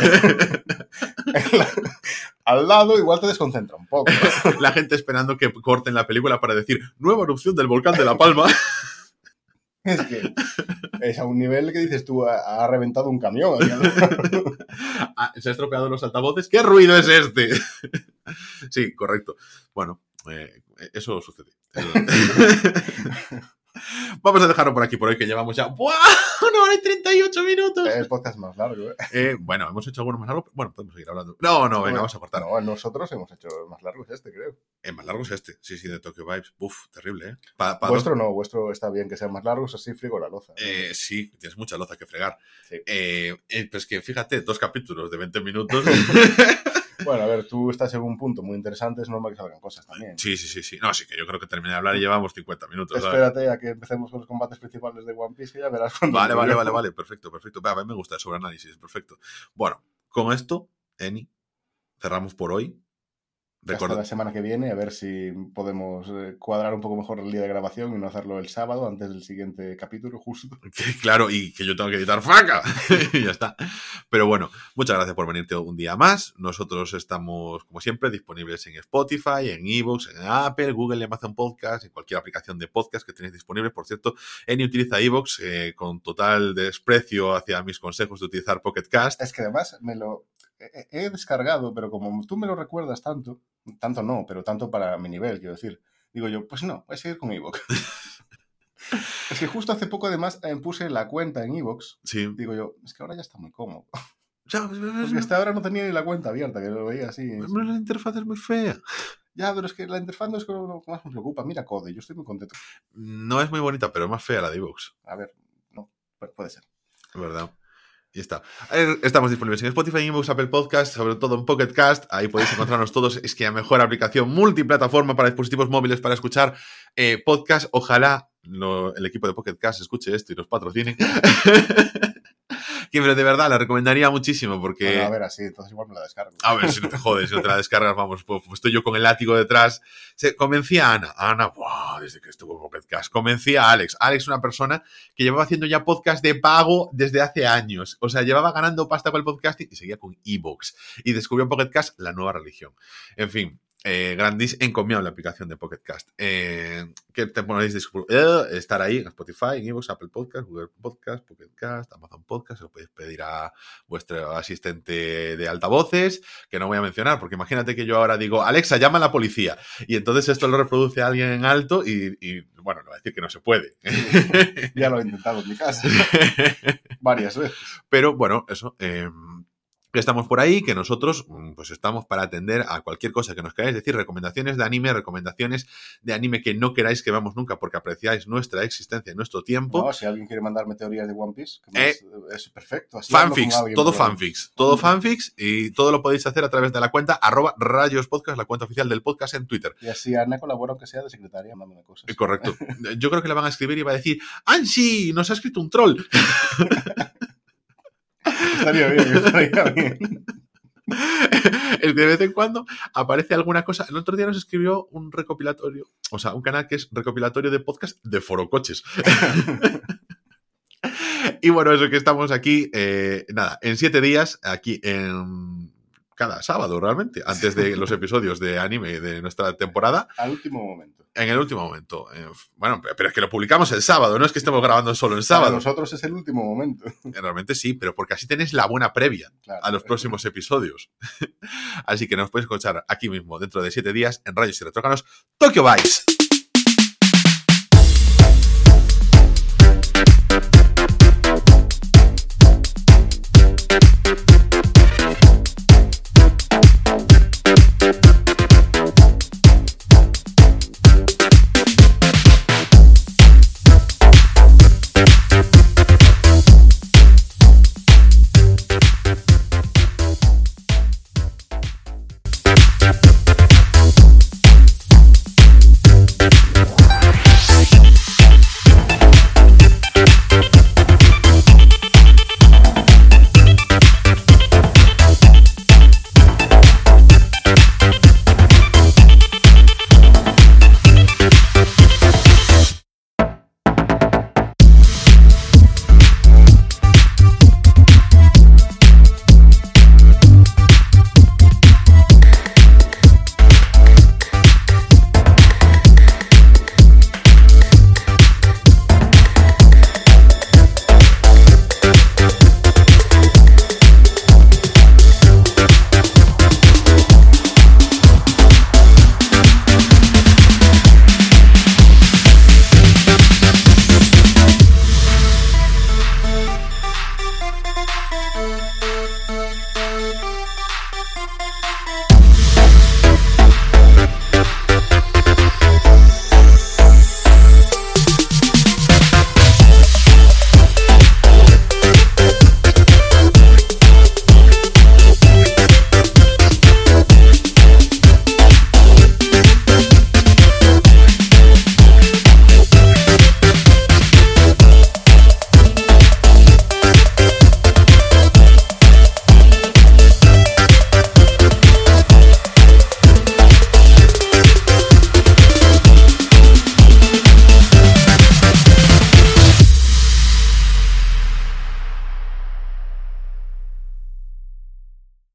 la- al lado, igual te desconcentra un poco. La gente esperando que corten la película para decir nueva erupción del volcán de La Palma. Es que es a un nivel que dices tú, ha, ha reventado un camión. Ah, se ha estropeado los altavoces. ¿Qué ruido es este? sí, correcto. Bueno, eh, eso sucede. Vamos a dejarlo por aquí por hoy, que llevamos ya ¡buah! una hora y 38 minutos. Es el podcast más largo, ¿eh? Eh, bueno, hemos hecho alguno más largo. Bueno, podemos seguir hablando. No, no, venga, Bueno, vamos a cortar. No, nosotros hemos hecho más largo es este, creo. El más largo es este. Sí, sí, de Tokyo Vibes. Uf, terrible, ¿eh? Pa- pa- Vuestro no, vuestro está bien que sean más largos, así frigo la loza. Eh, sí, tienes mucha loza que fregar. Sí. Eh, eh, pues que fíjate, dos capítulos de 20 minutos. Bueno, a ver, tú estás en un punto muy interesante, es normal que salgan cosas también. sí, sí, sí, sí. No, sí que yo creo que terminé de hablar y llevamos 50 minutos. ¿sabes? Espérate a que empecemos con los combates principales de One Piece, que ya verás cuando Vale, vale, vale, vale, perfecto, perfecto. A mí me gusta el sobreanálisis, perfecto. Bueno, con esto, Eni, cerramos por hoy. Hasta Recuerda, la semana que viene, a ver si podemos eh, cuadrar un poco mejor el día de grabación y no hacerlo el sábado antes del siguiente capítulo, justo. claro, y que yo tengo que editar faca. y ya está. Pero bueno, muchas gracias por venirte un día más. Nosotros estamos, como siempre, disponibles en Spotify, en Evox, en Apple, Google y Amazon Podcast, en cualquier aplicación de podcast que tenéis disponible. Por cierto, Eni utiliza Evox eh, con total desprecio hacia mis consejos de utilizar Pocket Cast. Es que además me lo he, descargado, pero como tú me lo recuerdas tanto, tanto no, pero tanto para mi nivel, quiero decir. Digo yo, pues no, voy a seguir con Evox. es que justo hace poco además eh, puse la cuenta en Evox. Sí. Digo yo, es que ahora ya está muy cómodo. Ya, pues, Porque hasta ahora no tenía ni la cuenta abierta, que lo veía así. La interfaz es muy fea. Ya, pero es que la interfaz no es lo que más me preocupa. Mira Code, yo estoy muy contento. No es muy bonita, pero es más fea la de Evox. A ver, no, pu- puede ser. Es verdad. Y está. Eh, Estamos disponibles en Spotify, Inbox, Apple Podcast, sobre todo en Pocket Cast. Ahí podéis encontrarnos todos. Es que la mejor aplicación multiplataforma para dispositivos móviles para escuchar eh, podcast. Ojalá lo- el equipo de Pocket Cast escuche esto y nos patrocine. que pero de verdad la recomendaría muchísimo porque. Bueno, a ver, así, entonces igual me la descargo. A ver, si no te jodes, si no te la descargas, vamos, pues, pues estoy yo con el látigo detrás. Se, convencí a Ana. Ana, ¡buah! desde que estuvo en Podcast. Convencí a Alex. Alex, una persona que llevaba haciendo ya podcast de pago desde hace años. O sea, llevaba ganando pasta con el podcasting y seguía con Evox. Y descubrió en Pocket Cast la nueva religión. En fin. Eh, grandis, encomiable aplicación de Pocket Cast. Eh, que te discu- eh, estar ahí en Spotify, en Evox, Apple Podcast, Google Podcast, Pocket Cast, Amazon Podcast. Se lo podéis pedir a vuestro asistente de altavoces que no voy a mencionar, porque imagínate que yo ahora digo, Alexa, llama a la policía, y entonces esto lo reproduce alguien en alto y, y, bueno, no va a decir que no se puede. Ya lo he intentado en mi casa varias veces. Pero bueno, eso. eh, que estamos por ahí, que nosotros mm, pues estamos para atender a cualquier cosa que nos queráis decir, recomendaciones de anime, recomendaciones de anime que no queráis que veamos nunca porque apreciáis nuestra existencia nuestro tiempo. No, si alguien quiere mandarme teorías de One Piece, que Eh, más- es perfecto. Así Fanfics, todo fanfics, todo fanfics y todo lo podéis hacer a través de la cuenta arroba rayos podcast, la cuenta oficial del podcast en Twitter. Y así Ana colabora, aunque sea de secretaria, mandándome cosas. Eh, Correcto. Yo creo que le van a escribir y va a decir, ¡Ansi! Nos ha escrito un troll. Estaría bien, estaría bien. de vez en cuando aparece alguna cosa. El otro día nos escribió un recopilatorio, o sea, un canal que es recopilatorio de podcast de forocoches. y bueno, eso que estamos aquí, eh, nada, en siete días, aquí en cada sábado realmente, antes de los episodios de anime de nuestra temporada, Al último momento. en el último momento. Eh, bueno, pero es que lo publicamos el sábado, no es que estemos grabando solo el Para sábado. nosotros es el último momento. Realmente sí, pero porque así tenéis la buena previa Claro. a los próximos episodios. Así que nos podéis escuchar aquí mismo, dentro de siete días, en Rayos y Retrócanos, Tokyo Vice.